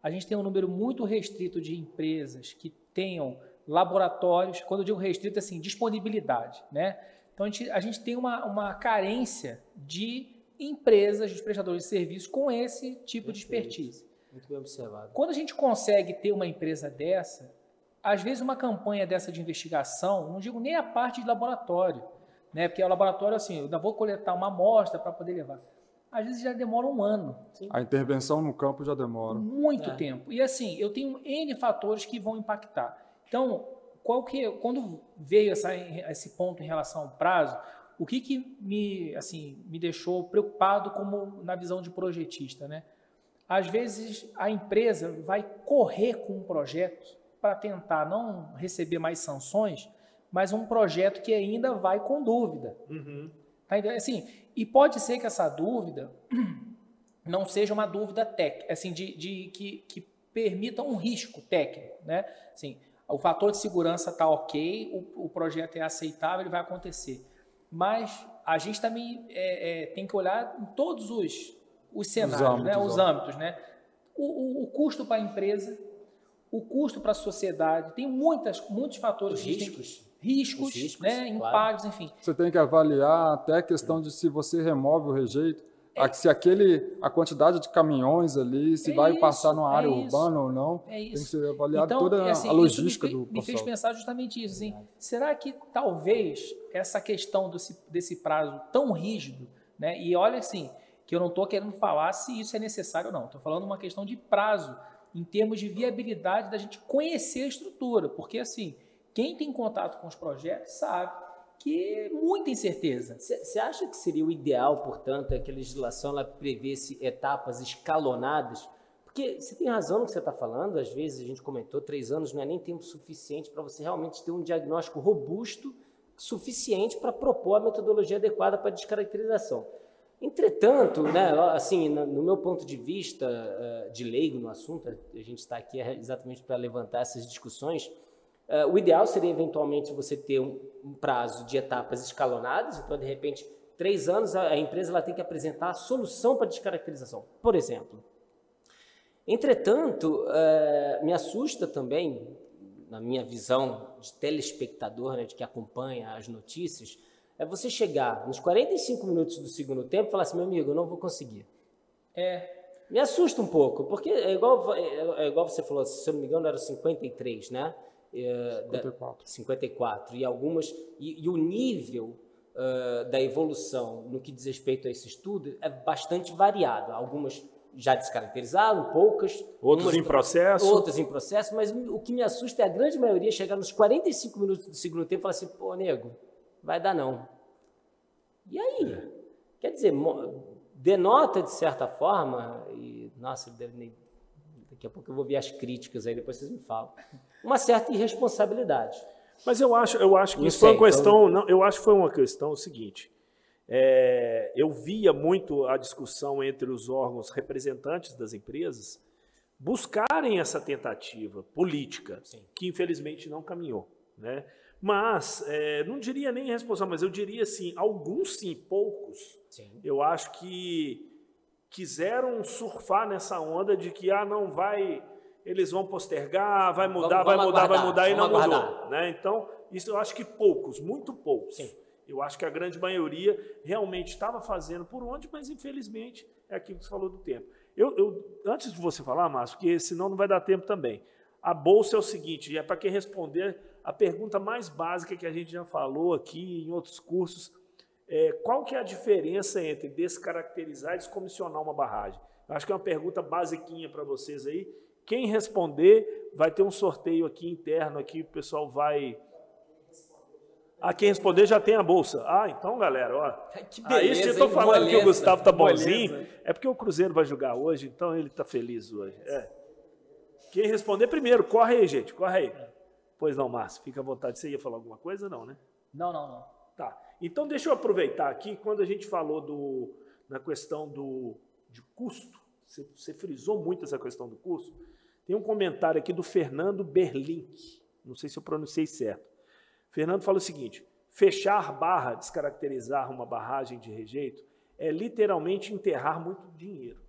Speaker 2: A gente tem um número muito restrito de empresas que tenham laboratórios, quando eu digo restrito, assim, disponibilidade, né? Então, a gente, a gente tem uma, uma carência de empresas, de prestadores de serviços com esse tipo de
Speaker 4: Perfeito.
Speaker 2: expertise.
Speaker 4: Muito bem observado.
Speaker 2: Quando a gente consegue ter uma empresa dessa, às vezes uma campanha dessa de investigação, não digo nem a parte de laboratório, né? Porque o laboratório, assim, eu ainda vou coletar uma amostra para poder levar. Às vezes já demora um ano,
Speaker 3: A intervenção no campo já demora.
Speaker 2: muito
Speaker 4: É.
Speaker 2: tempo. E assim, eu tenho N fatores que vão impactar. Então, qual que, quando veio essa, esse ponto em relação ao prazo, o que, que me, assim, me deixou preocupado como na visão de projetista, né? Às vezes a empresa vai correr com um projeto para tentar não receber mais sanções, mas um projeto que ainda vai com dúvida.
Speaker 1: Uhum.
Speaker 2: Tá? Assim, e pode ser que essa dúvida [CLEARS THROAT] não seja uma dúvida técnica, assim, de, de que, que permita um risco técnico, né? Assim, o fator de segurança está ok, o, o projeto é aceitável, ele vai acontecer. Mas a gente também é, é, tem que olhar em todos os, os cenários,
Speaker 3: âmbitos,
Speaker 2: né? os âmbitos, né? O, o- o custo para a empresa, o custo para a sociedade, tem muitas, muitos fatores.
Speaker 4: Os riscos.
Speaker 2: riscos,
Speaker 4: Os riscos,
Speaker 2: né?
Speaker 4: claro.
Speaker 2: impactos, enfim.
Speaker 3: Você tem que avaliar até a questão de se você remove o rejeito, a- se aquele, a quantidade de caminhões ali, se
Speaker 2: É
Speaker 3: vai
Speaker 2: isso,
Speaker 3: passar numa
Speaker 2: é
Speaker 3: área
Speaker 2: isso.
Speaker 3: urbana ou não.
Speaker 2: É
Speaker 3: Tem que ser avaliado
Speaker 2: Então,
Speaker 3: toda
Speaker 2: assim,
Speaker 3: a logística
Speaker 2: me,
Speaker 3: do
Speaker 2: me fez
Speaker 3: processo.
Speaker 2: pensar justamente isso. Assim, será que talvez essa questão desse, desse prazo tão rígido, né? E olha assim, que eu não estou querendo falar se isso é necessário ou não. Estou falando uma questão de prazo, em termos de viabilidade da gente conhecer a estrutura. Porque assim, quem tem contato com os projetos sabe que é muita incerteza.
Speaker 4: Você acha que seria o ideal, portanto, é que a legislação ela prevesse etapas escalonadas? Porque você tem razão no que você está falando, às vezes a gente comentou, três anos não é nem tempo suficiente para você realmente ter um diagnóstico robusto suficiente para propor a metodologia adequada para descaracterização. Entretanto, né, assim, no meu ponto de vista eh, de leigo no assunto, a gente está aqui exatamente para levantar essas discussões, eh, o ideal seria eventualmente você ter um, um prazo de etapas escalonadas, então de repente três anos a, a empresa ela tem que apresentar a solução para descaracterização, por exemplo. Entretanto, eh, me assusta também, na minha visão de telespectador, né, de que acompanha as notícias, é você chegar nos 45 minutos do segundo tempo e falar assim, meu amigo, eu não vou conseguir.
Speaker 2: É,
Speaker 4: Me assusta um pouco, porque é igual, é, é igual você falou, se eu não me engano, era 53, né? É, da-
Speaker 3: 54.
Speaker 4: 54. E algumas. E, e o nível ah, da evolução no que diz respeito a esse estudo é bastante variado. Algumas já descaracterizaram, poucas.
Speaker 1: Outros
Speaker 4: umas-
Speaker 1: em processo.
Speaker 4: Outras em processo, mas o que me assusta é a grande maioria chegar nos 45 minutos do segundo tempo e falar assim: pô, nego, vai dar não. E aí? Quer dizer, denota de certa forma, e nossa, deve nem- daqui a pouco eu vou ver as críticas aí, depois vocês me falam, uma certa irresponsabilidade.
Speaker 1: Mas eu acho, eu acho que
Speaker 4: Não
Speaker 1: isso foi
Speaker 4: sei,
Speaker 1: uma questão, não, eu acho que foi uma questão seguinte. é, eu via muito a discussão entre os órgãos representantes das empresas buscarem essa tentativa política,
Speaker 4: Sim.
Speaker 1: que infelizmente não caminhou, né? Mas é, não diria nem responsável, mas eu diria assim, alguns sim, poucos,
Speaker 4: Sim.
Speaker 1: eu acho que quiseram surfar nessa onda de que ah não vai eles vão postergar vai mudar
Speaker 4: Vamos-
Speaker 1: vai
Speaker 4: vamos
Speaker 1: mudar vai
Speaker 4: aguardar,
Speaker 1: mudar e não
Speaker 4: vamos
Speaker 1: mudou
Speaker 4: aguardar.
Speaker 1: né então isso eu acho que poucos muito poucos
Speaker 4: Sim.
Speaker 1: eu acho que a grande maioria realmente estava fazendo por onde mas infelizmente é aquilo que você falou do tempo eu, eu antes de você falar Márcio porque senão não vai dar tempo também a bolsa é o seguinte e é para quem responder a pergunta mais básica que a gente já falou aqui em outros cursos é, qual que é a diferença entre descaracterizar e descomissionar uma barragem? Eu acho que é uma pergunta basiquinha para vocês aí. Quem responder vai ter um sorteio aqui interno, aqui o pessoal vai ah, quem responder já tem a bolsa. Ah, então, galera, ó. [LAUGHS]
Speaker 4: Que beleza,
Speaker 1: aí se eu tô
Speaker 4: hein?
Speaker 1: falando que o Gustavo tá bonzinho,
Speaker 4: moleza.
Speaker 1: é porque o Cruzeiro vai jogar hoje, então ele tá feliz hoje. É. Quem responder primeiro, corre aí, gente, corre aí. Pois não, Márcio, fica à vontade. Você ia falar alguma coisa? Não, né?
Speaker 2: Não, não, não.
Speaker 1: Tá. Então, deixa eu aproveitar aqui, quando a gente falou do, na questão do, de custo, você, você frisou muito essa questão do custo, tem um comentário aqui do Fernando Berlink, não sei se eu pronunciei certo. Fernando fala o seguinte, fechar barra, descaracterizar uma barragem de rejeito, é literalmente enterrar muito dinheiro.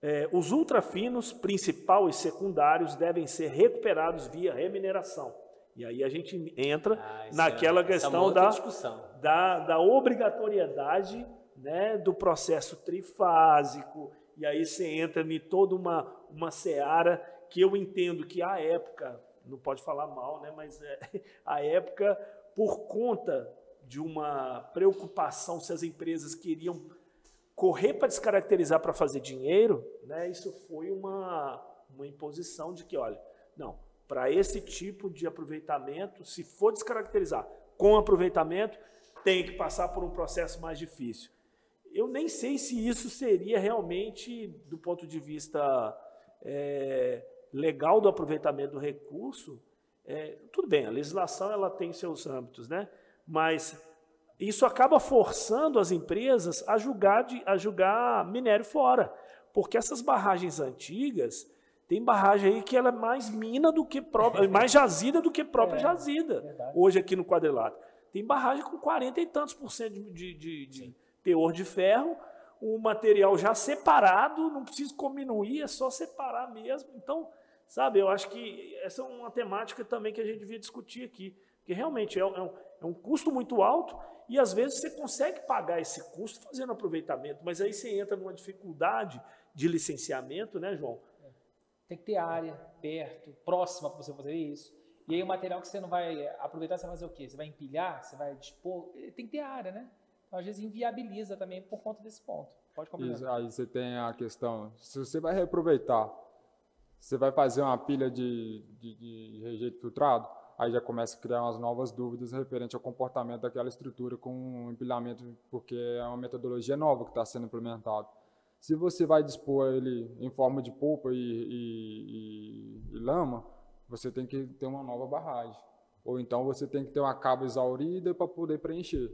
Speaker 1: É, os ultrafinos, principal e secundários, devem ser recuperados via remineração. E aí a gente entra
Speaker 4: Ah, isso
Speaker 1: naquela
Speaker 4: é- é
Speaker 1: questão
Speaker 4: outra
Speaker 1: da,
Speaker 4: discussão.
Speaker 1: da, da obrigatoriedade né, do processo trifásico, e aí você entra em toda uma, uma seara que eu entendo que à época, não pode falar mal, né, mas é, [LAUGHS] à época, por conta de uma preocupação se as empresas queriam correr para descaracterizar para fazer dinheiro, né, isso foi uma, uma imposição de que, olha, não, para esse tipo de aproveitamento, se for descaracterizar com aproveitamento, tem que passar por um processo mais difícil. Eu nem sei se isso seria realmente, do ponto de vista é, legal do aproveitamento do recurso, é, tudo bem, a legislação ela tem seus âmbitos, né? mas isso acaba forçando as empresas a julgar, de, a julgar minério fora, porque essas barragens antigas, tem barragem aí que ela é mais mina do que própria, [LAUGHS] mais jazida do que própria
Speaker 2: É,
Speaker 1: jazida,
Speaker 2: verdade.
Speaker 1: hoje aqui no quadrilátero. Tem barragem com 40 e tantos por cento de, de- de- teor de ferro, o material já separado, não precisa diminuir, é só separar mesmo. Então, sabe, eu acho que essa é uma temática também que a gente devia discutir aqui, porque realmente é é um- é um custo muito alto e às vezes você consegue pagar esse custo fazendo aproveitamento, mas aí você entra numa dificuldade de licenciamento, né, João?
Speaker 2: Tem que ter área perto, próxima para você fazer isso. E aí o material que você não vai aproveitar, você vai fazer o quê? Você vai empilhar? Você vai dispor? Tem que ter área, né? Então, às vezes inviabiliza também por conta desse ponto. Pode complementar.
Speaker 3: Aí você tem a questão, se você vai reaproveitar, você vai fazer uma pilha de, de, de rejeito filtrado, aí já começa a criar umas novas dúvidas referente ao comportamento daquela estrutura com empilhamento, porque é uma metodologia nova que está sendo implementada. Se você vai dispor ele em forma de polpa e, e- e- e lama, você tem que ter uma nova barragem. Ou então você tem que ter uma cabo exaurida para poder preencher.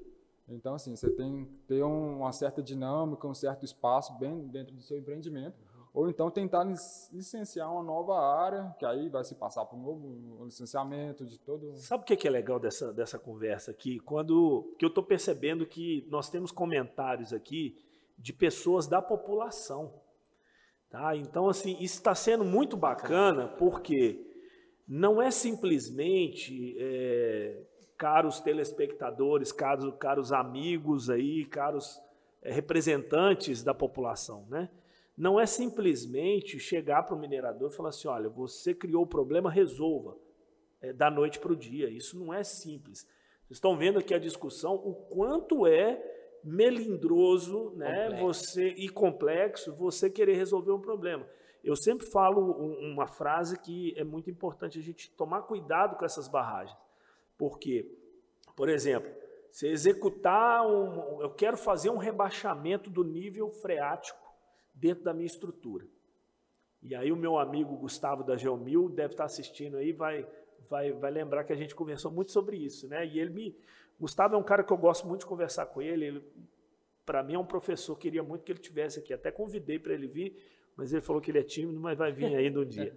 Speaker 3: Então, assim, você tem que ter um- uma certa dinâmica, um certo espaço bem dentro do seu empreendimento. Ou então tentar lic- licenciar uma nova área, que aí vai se passar por um novo licenciamento de todo.
Speaker 1: Sabe o que é legal dessa, dessa conversa aqui? Quando que eu estou percebendo que nós temos comentários aqui de pessoas da população. Tá? Então, assim, isso está sendo muito bacana, porque não é simplesmente é, caros telespectadores, caros, caros amigos aí, caros é, representantes da população, né? Não é simplesmente chegar para o minerador e falar assim, olha, você criou o problema, resolva é, da noite para o dia. Isso não é simples. Vocês estão vendo aqui a discussão, o quanto é melindroso né,
Speaker 4: Complexo.
Speaker 1: você e complexo você querer resolver um problema. Eu sempre falo um- uma frase que é muito importante a gente tomar cuidado com essas barragens. Porque, por exemplo, se executar um. Eu quero fazer um rebaixamento do nível freático dentro da minha estrutura. E aí o meu amigo Gustavo da Geomil deve estar assistindo aí, vai, vai, vai lembrar que a gente conversou muito sobre isso, né? E ele me, Gustavo é um cara que eu gosto muito de conversar com ele. ele para mim é um professor, queria muito que ele tivesse aqui. Até convidei para ele vir, mas ele falou que ele é tímido, mas vai vir ainda [LAUGHS] um dia.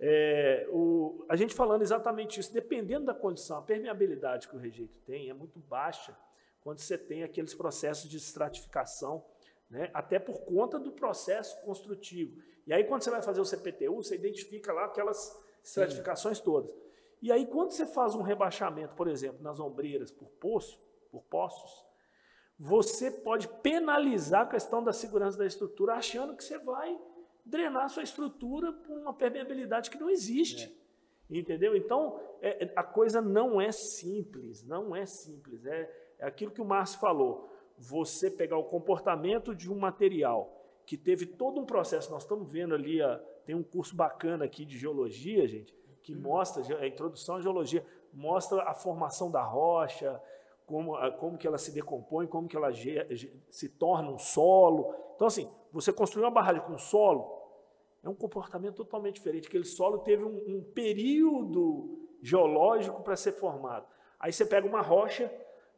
Speaker 1: É, o, a gente falando exatamente isso, dependendo da condição, a permeabilidade que o rejeito tem é muito baixa quando você tem aqueles processos de estratificação, né? até por conta do processo construtivo. E aí, quando você vai fazer o CPTU, você identifica lá aquelas estratificações todas. E aí, quando você faz um rebaixamento, por exemplo, nas ombreiras por poço, por poços, você pode penalizar a questão da segurança da estrutura, achando que você vai drenar a sua estrutura por uma permeabilidade que não existe. Entendeu? Então, é- é- a coisa não é simples, não é simples. É, É aquilo que o Márcio falou. Você pegar o comportamento de um material que teve todo um processo. Nós estamos vendo ali, tem um curso bacana aqui de geologia, gente, que mostra a introdução à geologia, mostra a formação da rocha, como, como que ela se decompõe, como que ela se torna um solo. Então, assim, você construir uma barragem com solo é um comportamento totalmente diferente. Aquele solo teve um, um período geológico para ser formado. Aí você pega uma rocha,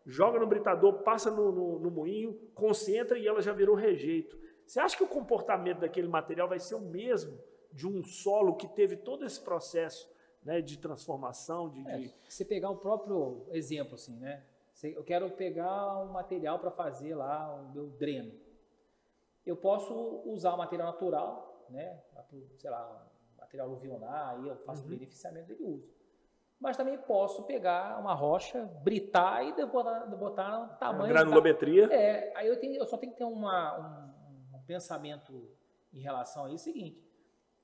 Speaker 1: joga no britador, passa no, no, no, moinho, concentra e ela já virou rejeito. Você acha que o comportamento daquele material vai ser o mesmo de um solo que teve todo esse processo né, de transformação? De,
Speaker 2: é,
Speaker 1: de...
Speaker 2: Você pegar o próprio exemplo, assim, né? Eu quero pegar um material para fazer lá o meu dreno. Eu posso usar o material natural, né? Sei lá, material aluvionar, aí eu faço uhum. o beneficiamento dele uso mas também posso pegar uma rocha, britar e botar, botar no tamanho.
Speaker 1: Granulometria.
Speaker 2: É, aí eu, tenho, eu só tenho que ter uma, um, um, pensamento em relação a isso. É o seguinte: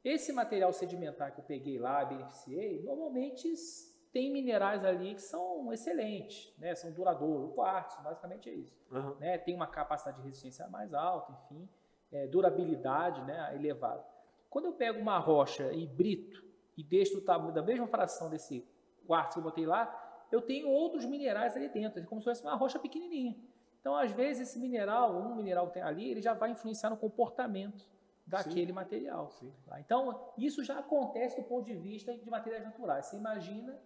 Speaker 2: esse material sedimentar que eu peguei lá, beneficiei, normalmente tem minerais ali que são excelentes, né? são duradouros. O quartzo, basicamente é isso. Uhum. Né? Tem uma capacidade de resistência mais alta, enfim, é, durabilidade né? elevada. Quando eu pego uma rocha e brito e deixo o tamanho da mesma fração desse quartzo que eu botei lá, eu tenho outros minerais ali dentro, como se fosse uma rocha pequenininha. Então, às vezes, esse mineral, um mineral que tem ali, ele já vai influenciar no comportamento daquele Sim. material. Sim. Tá? Então, isso já acontece do ponto de vista de materiais naturais. Você imagina,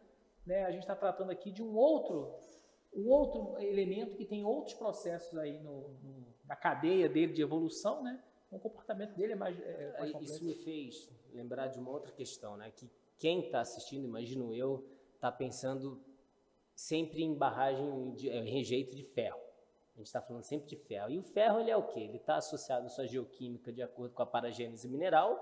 Speaker 2: né, a gente está tratando aqui de um outro, um outro elemento que tem outros processos aí no, no, na cadeia dele de evolução, né? O comportamento dele é mais, é,
Speaker 4: mais é, Isso me fez lembrar de uma outra questão, né? Que quem está assistindo, imagino eu, está pensando sempre em barragem, de, em rejeito de ferro. A gente está falando sempre de ferro. E o ferro ele é o quê? Ele está associado à sua geoquímica de acordo com a paragênese mineral,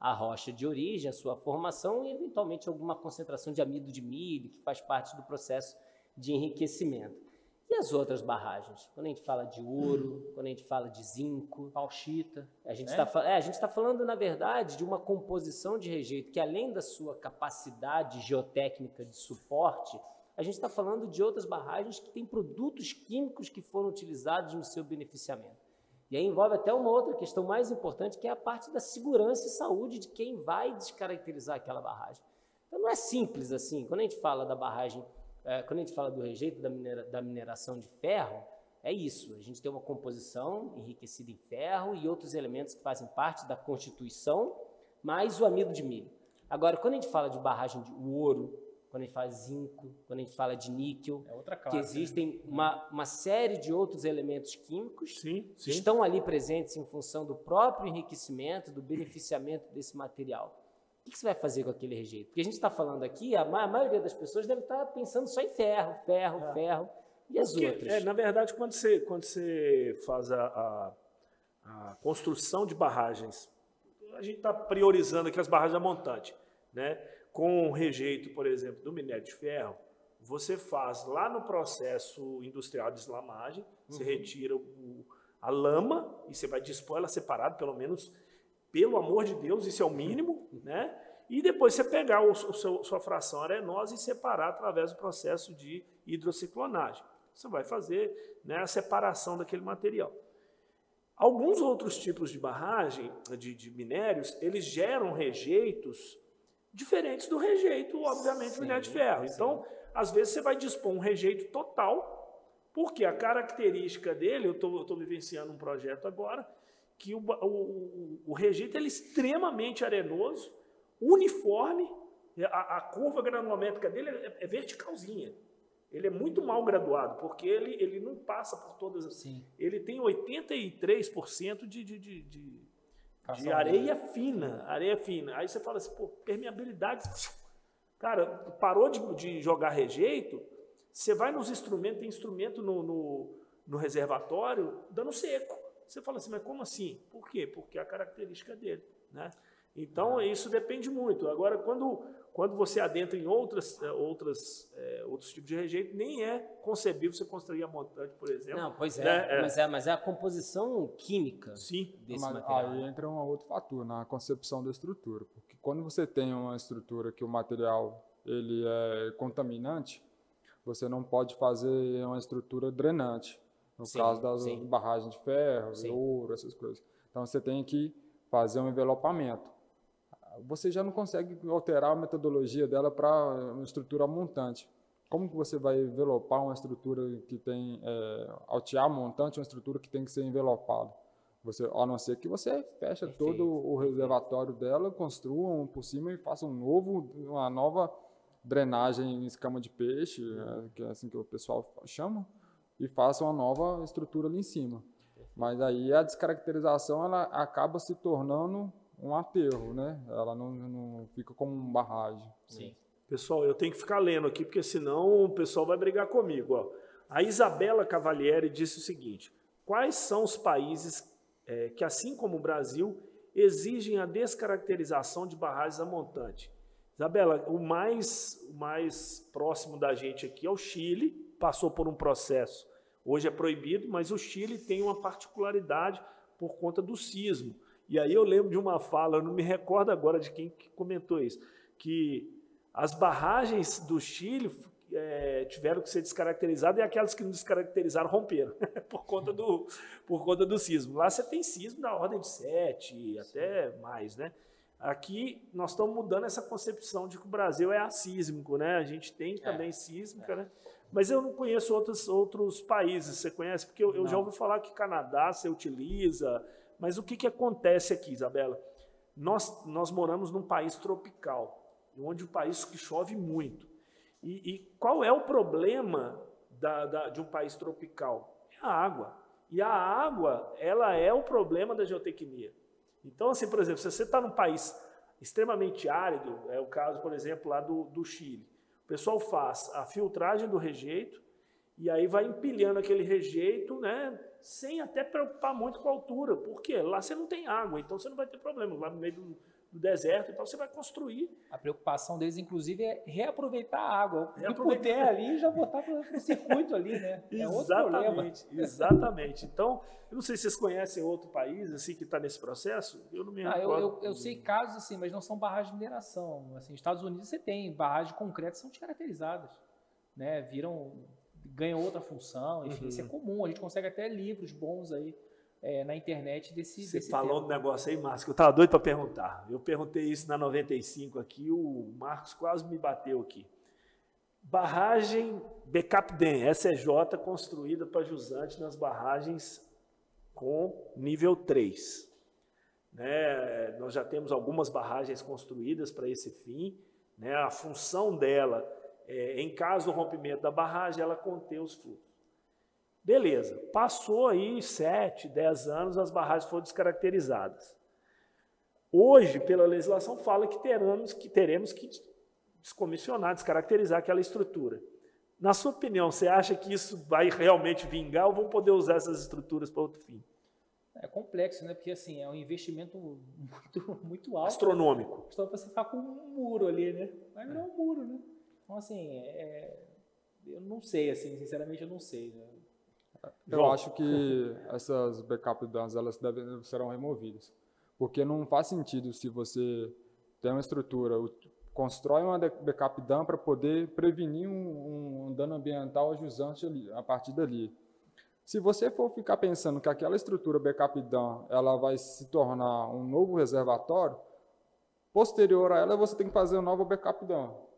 Speaker 4: a rocha de origem, a sua formação e eventualmente alguma concentração de amido de milho, que faz parte do processo de enriquecimento. E as outras barragens? Quando a gente fala de ouro, quando a gente fala de zinco,
Speaker 2: bauxita.
Speaker 4: A gente está né? é, tá falando, na verdade, de uma composição de rejeito que, além da sua capacidade geotécnica de suporte, a gente está falando de outras barragens que têm produtos químicos que foram utilizados no seu beneficiamento. E aí envolve até uma outra questão mais importante, que é a parte da segurança e saúde de quem vai descaracterizar aquela barragem. Então não é simples assim. Quando a gente fala da barragem é, quando a gente fala do rejeito da, minera, da mineração de ferro, é isso. A gente tem uma composição enriquecida em ferro e outros elementos que fazem parte da constituição, mais o amido de milho. Agora, quando a gente fala de barragem de ouro, quando a gente fala de zinco, quando a gente fala de níquel,
Speaker 2: é classe,
Speaker 4: que existem né? uma, uma série de outros elementos químicos
Speaker 1: sim,
Speaker 4: sim. que estão ali presentes em função do próprio enriquecimento, do beneficiamento desse material. O que você vai fazer com aquele rejeito? Porque a gente está falando aqui, a, maioria das pessoas deve estar tá pensando só em ferro, ferro, é. ferro e as Porque, outras.
Speaker 1: É, na verdade, quando você, quando você faz a, a, a construção de barragens, a gente está priorizando aqui as barragens da montante. Né? Com o rejeito, por exemplo, do minério de ferro, você faz lá no processo industrial de eslamagem, uhum. você retira o, a lama e você vai dispor ela separada, pelo menos pelo amor de Deus, isso é o mínimo, [LAUGHS] né? E depois você pegar o, o seu, sua fração arenosa e separar através do processo de hidrociclonagem. Você vai fazer né, a separação daquele material. Alguns outros tipos de barragem, de, de minérios, eles geram rejeitos diferentes do rejeito, obviamente, do minério de ferro. Então, às vezes você vai dispor um rejeito total, porque a característica dele, eu estou vivenciando um projeto agora, que o, o, o rejeito é extremamente arenoso, uniforme, a, a curva granulométrica dele é, é, verticalzinha. Ele é muito mal graduado, porque ele, ele não passa por todas as.
Speaker 2: Sim.
Speaker 1: Ele tem 83% de, de, de, de, de areia fina. Areia fina. Aí você fala assim, pô, permeabilidade. Cara, parou de, de jogar rejeito, você vai nos instrumentos, tem instrumento no, no, no reservatório dando seco. Você fala assim, mas como assim? Por quê? Porque é a característica dele. Né? Então, ah. isso depende muito. Agora, quando, quando você adentra em outras, é, outras, é, outros tipos de rejeito, nem é concebível você construir a montante, por exemplo.
Speaker 4: Não, pois é, né? mas é, mas é a composição química
Speaker 1: Sim.
Speaker 3: desse mas, material. Aí entra um outro fator na concepção da estrutura, porque quando você tem uma estrutura que o material ele é contaminante, você não pode fazer uma estrutura drenante, no
Speaker 4: Sim,
Speaker 3: caso das
Speaker 4: sim.
Speaker 3: barragens de ferro,
Speaker 4: Sim.
Speaker 3: ouro, essas coisas. Então você tem que fazer um envelopamento. Você já não consegue alterar a metodologia dela para uma estrutura montante. Como que você vai envelopar uma estrutura que tem, é, altear montante, uma estrutura que tem que ser envelopada? Você, a não ser que você fecha
Speaker 4: Perfeito,
Speaker 3: todo o reservatório dela, construa um por cima e faça um novo, uma nova drenagem em escama de peixe, é, que é assim que o pessoal chama, e faça uma nova estrutura ali em cima. Mas aí a descaracterização ela acaba se tornando um aterro, né? Ela não, não fica como uma barragem.
Speaker 4: Sim.
Speaker 1: Pessoal, eu tenho que ficar lendo aqui, porque senão o pessoal vai brigar comigo. Ó. A Isabela Cavalieri disse o seguinte: quais são os países eh, que, assim como o Brasil, exigem a descaracterização de barragens a montante? Isabela, o mais, o mais próximo da gente aqui é o Chile, passou por um processo. Hoje é proibido, mas o Chile tem uma particularidade por conta do sismo. E aí eu lembro de uma fala, eu não me recordo agora de quem que comentou isso, que as barragens do Chile eh, tiveram que ser descaracterizadas e aquelas que não descaracterizaram romperam [LAUGHS] por conta do por conta do sismo. Lá você tem sismo da ordem de 7 até mais, né? Aqui nós estamos mudando essa concepção de que o Brasil é assísmico, né? A gente tem também sísmica, né? Mas eu não conheço outros, outros países. Você conhece? Porque eu, eu já ouvi falar que Canadá você utiliza. Mas o que, que acontece aqui, Isabela? Nós, nós moramos num país tropical, onde o país que chove muito. E, e qual é o problema da- da- de um país tropical? É a água. E a água, ela é o problema da geotecnia. Então, assim, por exemplo, se você está num país extremamente árido, é o caso, por exemplo, lá do, do Chile, o pessoal faz a filtragem do rejeito e aí vai empilhando aquele rejeito, né, sem até preocupar muito com a altura, porque lá você não tem água, então você não vai ter problema. Lá no meio do, do deserto, então você vai construir
Speaker 2: A preocupação deles, inclusive, é reaproveitar a água. O
Speaker 1: Reaproveitar.
Speaker 2: puder [LAUGHS] ali, já botar para o circuito ali, né? É.
Speaker 1: Exatamente, exatamente. Então, eu não sei se vocês conhecem outro país assim que está nesse processo. Eu não me
Speaker 2: Ah, eu,
Speaker 1: recordo.
Speaker 2: eu, eu sei casos assim, mas não são barragens de mineração. Assim, Estados Unidos você tem barragens de concreto que são descaracterizadas, né? Viram, ganham outra função. Enfim,
Speaker 1: Uhum.
Speaker 2: isso é comum. A gente consegue até livros bons aí é, na internet desse.
Speaker 1: Você
Speaker 2: desse
Speaker 1: falou
Speaker 2: tema.
Speaker 1: do negócio aí, Marcos, que eu estava doido para perguntar. Eu perguntei isso na 95 aqui, o Marcos quase me bateu aqui. Barragem Backup Dam, SEJ, construída para jusante nas barragens com nível 3. Né? Nós já temos algumas barragens construídas para esse fim. Né? A função dela, é, em caso do rompimento da barragem, ela conter os fluxos. Beleza, passou aí 7, 10 anos, as barragens foram descaracterizadas. Hoje, pela legislação, fala que teremos que, teremos que descomissionar, descaracterizar aquela estrutura. Na sua opinião, você acha que isso vai realmente vingar ou vão poder usar essas estruturas para outro fim?
Speaker 2: É complexo, né? Porque assim, é um investimento muito, muito alto.
Speaker 1: Astronômico.
Speaker 2: Só para você ficar com um muro ali, né? Vai virar um muro, né? Então, assim, é, eu não sei, assim, sinceramente eu não sei. Né?
Speaker 3: Eu
Speaker 1: João.
Speaker 3: acho que [LAUGHS] essas backup dams elas devem, serão removidas. Porque não faz sentido se você tem uma estrutura, constrói uma backup dam para poder prevenir um, um dano ambiental jusante ali, a partir dali. Se você for ficar pensando que aquela estrutura backup dam ela vai se tornar um novo reservatório, posterior a ela você tem que fazer um novo backup dam.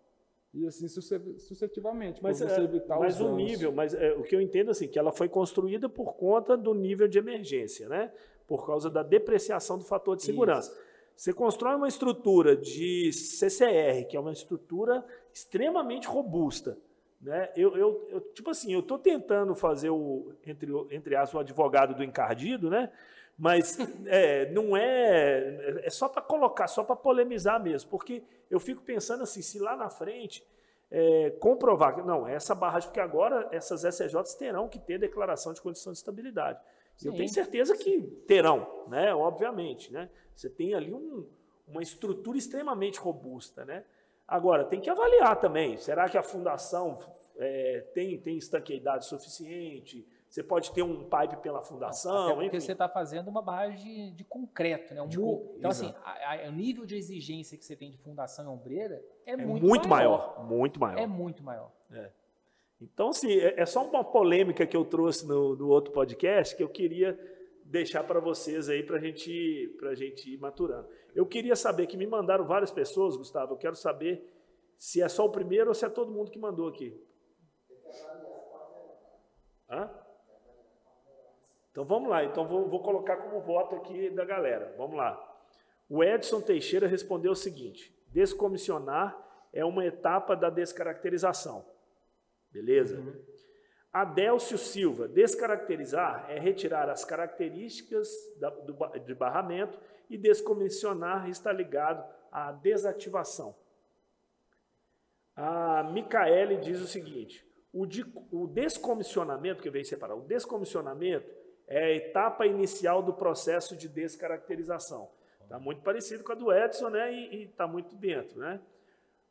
Speaker 3: E assim suce- sucessivamente,
Speaker 1: Mas,
Speaker 3: para você
Speaker 1: é,
Speaker 3: evitar
Speaker 1: mas o nível, mas é, o que eu entendo assim, que ela foi construída por conta do nível de emergência, né? Por causa da depreciação do fator de segurança. Você constrói uma estrutura de CCR, que é uma estrutura extremamente robusta, né? Eu, eu, eu tipo assim, eu estou tentando fazer o entre entre aspas o advogado do encardido, né? Mas é, não é é só para colocar, só para polemizar mesmo, porque eu fico pensando assim, se lá na frente é, comprovar que não, essa barragem, porque agora essas SCJs terão que ter declaração de condição de estabilidade. E Eu
Speaker 2: Sim.
Speaker 1: tenho certeza que terão, né? Obviamente, né? Você tem ali um- uma estrutura extremamente robusta, né? Agora, tem que avaliar também. Será que a fundação é, tem, tem estanqueidade suficiente? Você pode ter um pipe pela fundação,
Speaker 2: Até porque
Speaker 1: enfim.
Speaker 2: você está fazendo uma barragem de, de concreto, né? Um
Speaker 1: De
Speaker 2: muro. Então,
Speaker 1: exato.
Speaker 2: assim, a- a- o nível de exigência que você tem de fundação e ombreira é,
Speaker 1: É
Speaker 2: muito,
Speaker 1: muito maior, muito maior.
Speaker 2: É muito maior.
Speaker 1: Então, assim, é, é só uma polêmica que eu trouxe no, no outro podcast que eu queria deixar para vocês aí para gente, a gente ir maturando. Eu queria saber que me mandaram várias pessoas, Gustavo. Eu quero saber se é só o primeiro ou se é todo mundo que mandou aqui. Hã? Então vamos lá. Então vou, vou colocar como voto aqui da galera. Vamos lá. O Edson Teixeira respondeu o seguinte: descomissionar é uma etapa da descaracterização. Beleza? Uhum. Adélcio Silva, descaracterizar é retirar as características da, do, de barramento e descomissionar está ligado à desativação. A Micaele diz o seguinte: o, de, o descomissionamento, que vem separar, o descomissionamento é a etapa inicial do processo de descaracterização. Está muito parecido com a do Edson, né? E está muito dentro, né?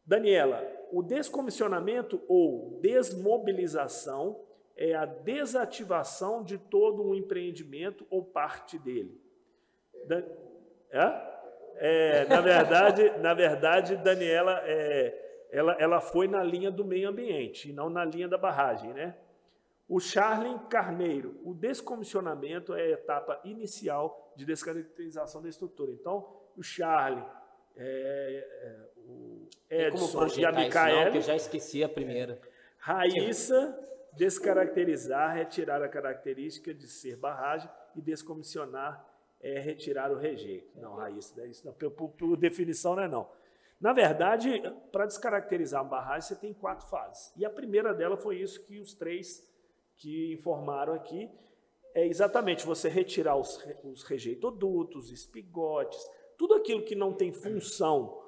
Speaker 1: Daniela, o descomissionamento ou desmobilização é a desativação de todo um empreendimento ou parte dele. É? É, na verdade, [LAUGHS] na verdade, Daniela, é, ela, ela foi na linha do meio ambiente e não na linha da barragem, né? O Charlin Carneiro, o descomissionamento é a etapa inicial de descaracterização da estrutura. Então, o Charlin, é, é, o Edson
Speaker 4: e a Micaela... eu já esqueci a primeira.
Speaker 1: Raíssa Descaracterizar, retirar a característica de ser barragem e descomissionar é retirar o rejeito. Não, Raíssa, isso não, por, por, definição não é não. Na verdade, para descaracterizar uma barragem, você tem quatro fases. E a primeira dela foi isso que os três que informaram aqui, é exatamente você retirar os, os rejeitodutos, espigotes, tudo aquilo que não tem função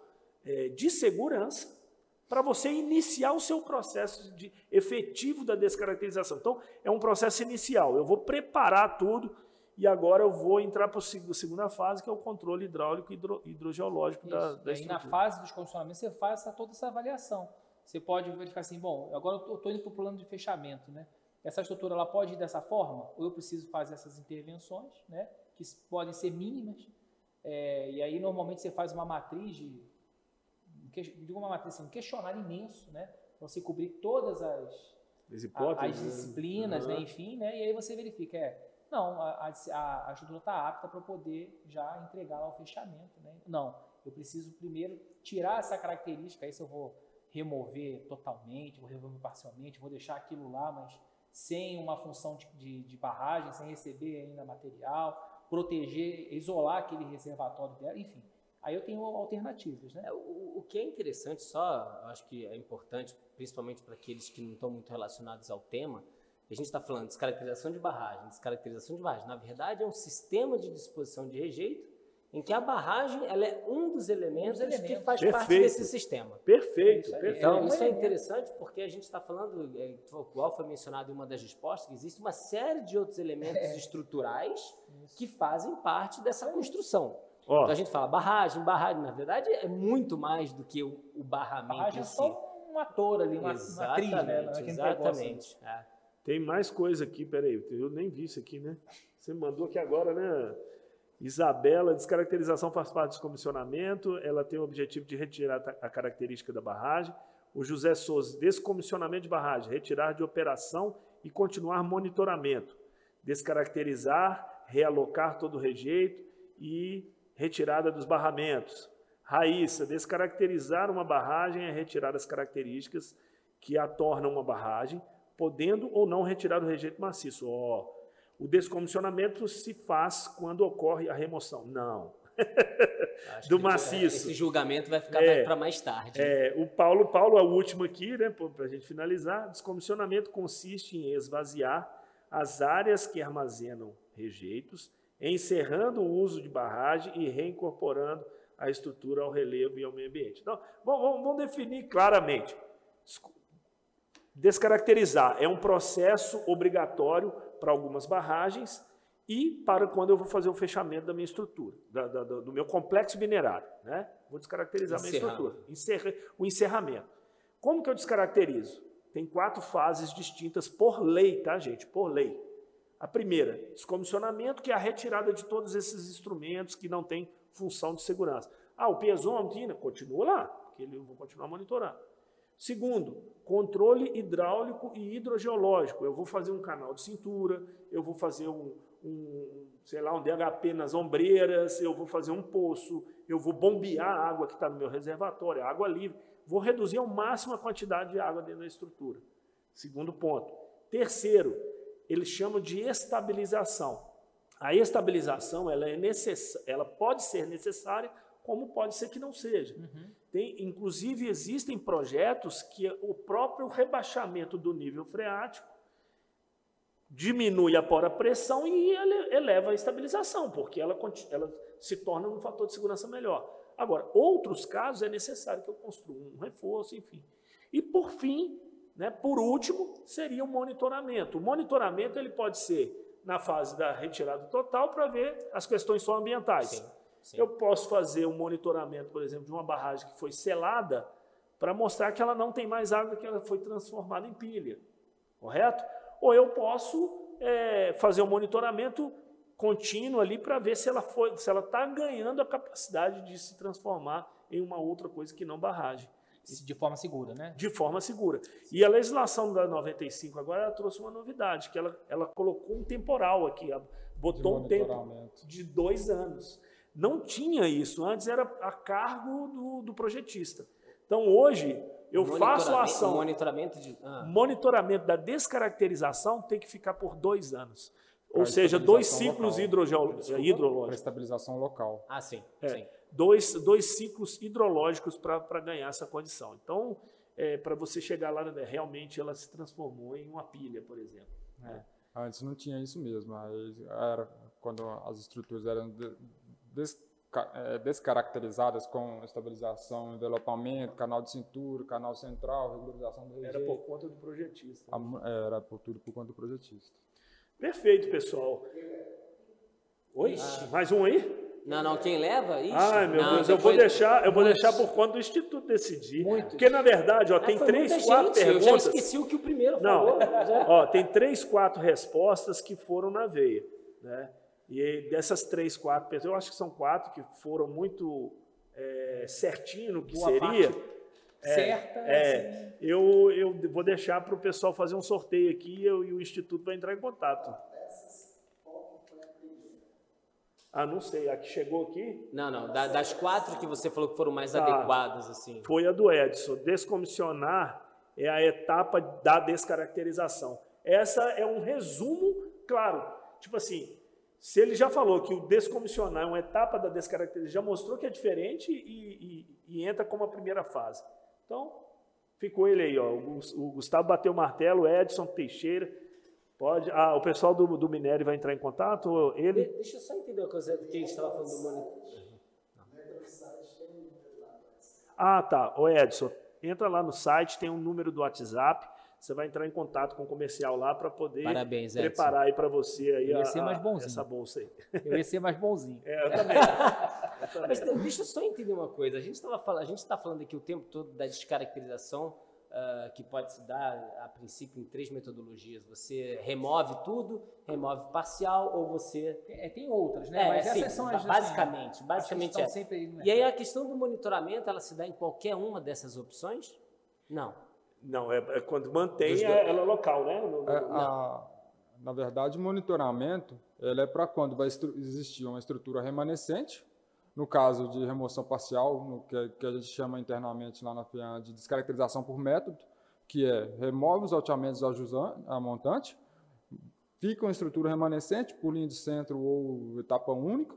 Speaker 1: é, de segurança, para você iniciar o seu processo de, efetivo da descaracterização. Então, é um processo inicial. Eu vou preparar tudo e agora eu vou entrar para a segunda fase, que é o controle hidráulico e hidro, hidrogeológico Isso. da, da
Speaker 2: e aí, na fase dos condicionamentos, você faz essa, toda essa avaliação. Você pode verificar assim, bom, agora eu estou indo para o plano de fechamento, né? Essa estrutura ela pode ir dessa forma, ou eu preciso fazer essas intervenções, né? Que podem ser mínimas. É, e aí, normalmente, você faz uma matriz de digo uma matriz, assim, um questionário imenso, né? Para você cobrir todas as, as, as né? disciplinas, né? enfim, né? E aí você verifica, é, não, a, a, a estrutura está apta para poder já entregar ao fechamento, né? Não, eu preciso primeiro tirar essa característica, aí se eu vou remover totalmente, vou remover parcialmente, vou deixar aquilo lá, mas sem uma função de, de, de barragem, sem receber ainda material, proteger, isolar aquele reservatório dela, enfim. Aí eu tenho alternativas, né?
Speaker 4: É, o, o, que é interessante, só acho que é importante, principalmente para aqueles que não estão muito relacionados ao tema, a gente está falando de descaracterização de barragem, descaracterização de barragem. Na verdade, é um sistema de disposição de rejeito em que a barragem ela é um dos elementos, um dos elementos. que faz
Speaker 1: perfeito.
Speaker 4: parte desse sistema.
Speaker 1: Perfeito, é perfeito.
Speaker 4: Então, isso é interessante porque a gente está falando, é, igual foi mencionado em uma das respostas, que existe uma série de outros elementos é. estruturais isso. que fazem parte dessa construção. Oh. Então a gente fala barragem, barragem, na verdade é muito mais do que o, o barramento barragem em
Speaker 2: si. é só um ator ali, uma, exatamente, uma trilha, né?
Speaker 4: Exatamente. É.
Speaker 1: Tem mais coisa aqui, peraí, eu nem vi isso aqui, né? Você mandou aqui agora, né? Isabela, descaracterização faz parte do descomissionamento, ela tem o objetivo de retirar a característica da barragem. O José Souza, descomissionamento de barragem, retirar de operação e continuar monitoramento. Descaracterizar, realocar todo o rejeito e retirada dos barramentos. Raíssa, descaracterizar uma barragem é retirar as características que a tornam uma barragem, podendo ou não retirar o rejeito maciço. Oh, o descomissionamento se faz quando ocorre a remoção. Não. [LAUGHS] do maciço.
Speaker 4: Esse julgamento vai ficar é, para mais tarde.
Speaker 1: É, o Paulo, Paulo é o último aqui, né, para a gente finalizar. Descomissionamento consiste em esvaziar as áreas que armazenam rejeitos encerrando o uso de barragem e reincorporando a estrutura ao relevo e ao meio ambiente. Então, vamos, vamos definir claramente. Descaracterizar é um processo obrigatório para algumas barragens e para quando eu vou fazer o fechamento da minha estrutura, da, da, do meu complexo minerário. Né? Vou descaracterizar a minha estrutura. Encerra, o encerramento. Como que eu descaracterizo? Tem quatro fases distintas por lei, tá, gente? Por lei. A primeira, descomissionamento, que é a retirada de todos esses instrumentos que não têm função de segurança. Ah, o piezômetro continua lá, porque eu vou continuar monitorando. Segundo, controle hidráulico e hidrogeológico. Eu vou fazer um canal de cintura, eu vou fazer um, um sei lá, um DHP nas ombreiras, eu vou fazer um poço, eu vou bombear a água que está no meu reservatório, água livre. Vou reduzir ao máximo a quantidade de água dentro da estrutura. Segundo ponto. Terceiro, eles chamam de estabilização. A estabilização ela, é necess... ela pode ser necessária, como pode ser que não seja. Uhum. Tem, inclusive, existem projetos que o próprio rebaixamento do nível freático diminui a pora pressão e eleva a estabilização, porque ela, ela se torna um fator de segurança melhor. Agora, outros casos é necessário que eu construa um reforço, enfim. E por fim, né, por último, seria o monitoramento. O monitoramento ele pode ser na fase da retirada total para ver as questões só ambientais. Sim, sim. Eu posso fazer um monitoramento, por exemplo, de uma barragem que foi selada para mostrar que ela não tem mais água, que ela foi transformada em pilha, correto? Ou eu posso é, fazer um monitoramento contínuo ali para ver se ela foi, se ela está ganhando a capacidade de se transformar em uma outra coisa que não barragem.
Speaker 2: De forma segura, né?
Speaker 1: De forma segura. E a legislação da 95 agora trouxe uma novidade, que ela, ela colocou um temporal aqui, botou um tempo de dois anos. Não tinha isso, antes era a cargo do, do projetista. Então hoje eu faço a ação.
Speaker 4: Monitoramento, de,
Speaker 1: ah. monitoramento da descaracterização tem que ficar por dois anos. Ou seja, dois ciclos hidrológicos. Para
Speaker 3: estabilização local.
Speaker 4: Ah, sim.
Speaker 1: É.
Speaker 4: sim
Speaker 1: dois, dois ciclos hidrológicos para ganhar essa condição. Então, é, para você chegar lá, realmente ela se transformou em uma pilha, por exemplo.
Speaker 3: É. Antes não tinha isso mesmo. Era quando as estruturas eram descaracterizadas com estabilização, envelopamento, canal de cintura, canal central, regularização do
Speaker 1: rejeito. Era por conta do projetista.
Speaker 3: Era por tudo por conta do projetista.
Speaker 1: Perfeito, pessoal. Oi? Ah. Mais um aí?
Speaker 4: Não, não, quem leva? Ixi,
Speaker 1: Ai, meu
Speaker 4: não,
Speaker 1: Deus, eu vou deixar, eu vou deixar por conta do Instituto decidir. Muito. Porque, na verdade, ó, ah, tem três, quatro gente, perguntas. Eu
Speaker 4: já esqueci o que o primeiro
Speaker 1: não,
Speaker 4: falou. [LAUGHS]
Speaker 1: Ó, tem três, quatro respostas que foram na veia. Né? E dessas três, quatro pessoas, eu acho que são quatro que foram muito é, certinho no que Boa seria.
Speaker 2: É, certa.
Speaker 1: É, assim. eu, eu vou deixar para o pessoal fazer um sorteio aqui e, eu, e o Instituto vai entrar em contato. Ah, não sei. A que chegou aqui?
Speaker 4: Não, não. Da, das quatro que você falou que foram mais tá. adequadas, assim.
Speaker 1: Foi a do Edson. Descomissionar é a etapa da descaracterização. Essa é um resumo, claro. Tipo assim, se ele já falou que o descomissionar é uma etapa da descaracterização, já mostrou que é diferente e, e, e entra como a primeira fase. Então, ficou ele aí, ó. O Gustavo bateu o martelo, Edson Teixeira. Pode. Ah, o pessoal do, do minério vai entrar em contato? Ele?
Speaker 4: De, deixa eu só entender uma coisa do que a gente estava falando do monitor.
Speaker 1: Ah, tá. Ô Edson, entra lá no site, tem um número do WhatsApp. Você vai entrar em contato com o comercial lá para poder
Speaker 2: Parabéns,
Speaker 1: preparar aí para você aí
Speaker 2: eu ia ser mais bonzinho.
Speaker 1: essa bolsa aí.
Speaker 2: Eu ia ser mais bonzinho. [LAUGHS]
Speaker 1: É, eu também. eu [LAUGHS]
Speaker 4: também. Mas deixa eu só entender uma coisa. A gente estava falando, a gente está falando aqui o tempo todo da descaracterização uh, que pode se dar, a princípio, em três metodologias. Você remove tudo, remove parcial, ou você...
Speaker 2: É, tem outras, né? É, Mas sim, essas são as...
Speaker 4: Basicamente, assim, basicamente é. Sempre e aí a questão do monitoramento, ela se dá em qualquer uma dessas opções? Não.
Speaker 1: Não, é, é quando mantém é, ela local, né? No,
Speaker 3: é, a, na verdade, o monitoramento ele é para quando vai existir uma estrutura remanescente, no caso de remoção parcial, no que, que a gente chama internamente lá na FIAN de descaracterização por método, que é remove os alteamentos a montante, fica uma estrutura remanescente por linha de centro ou etapa única,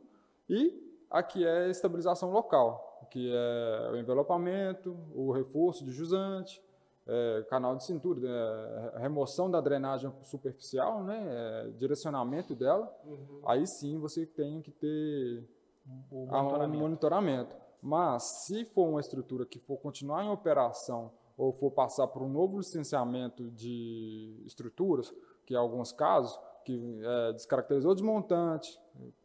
Speaker 3: e aqui é estabilização local, que é o envelopamento, o reforço de jusante, é, canal de cintura, é, remoção da drenagem superficial, né, é, direcionamento dela, uhum. aí sim você tem que ter o monitoramento. monitoramento. Mas, se for uma estrutura que for continuar em operação ou for passar por um novo licenciamento de estruturas, que em alguns casos, que é, descaracterizou desmontante,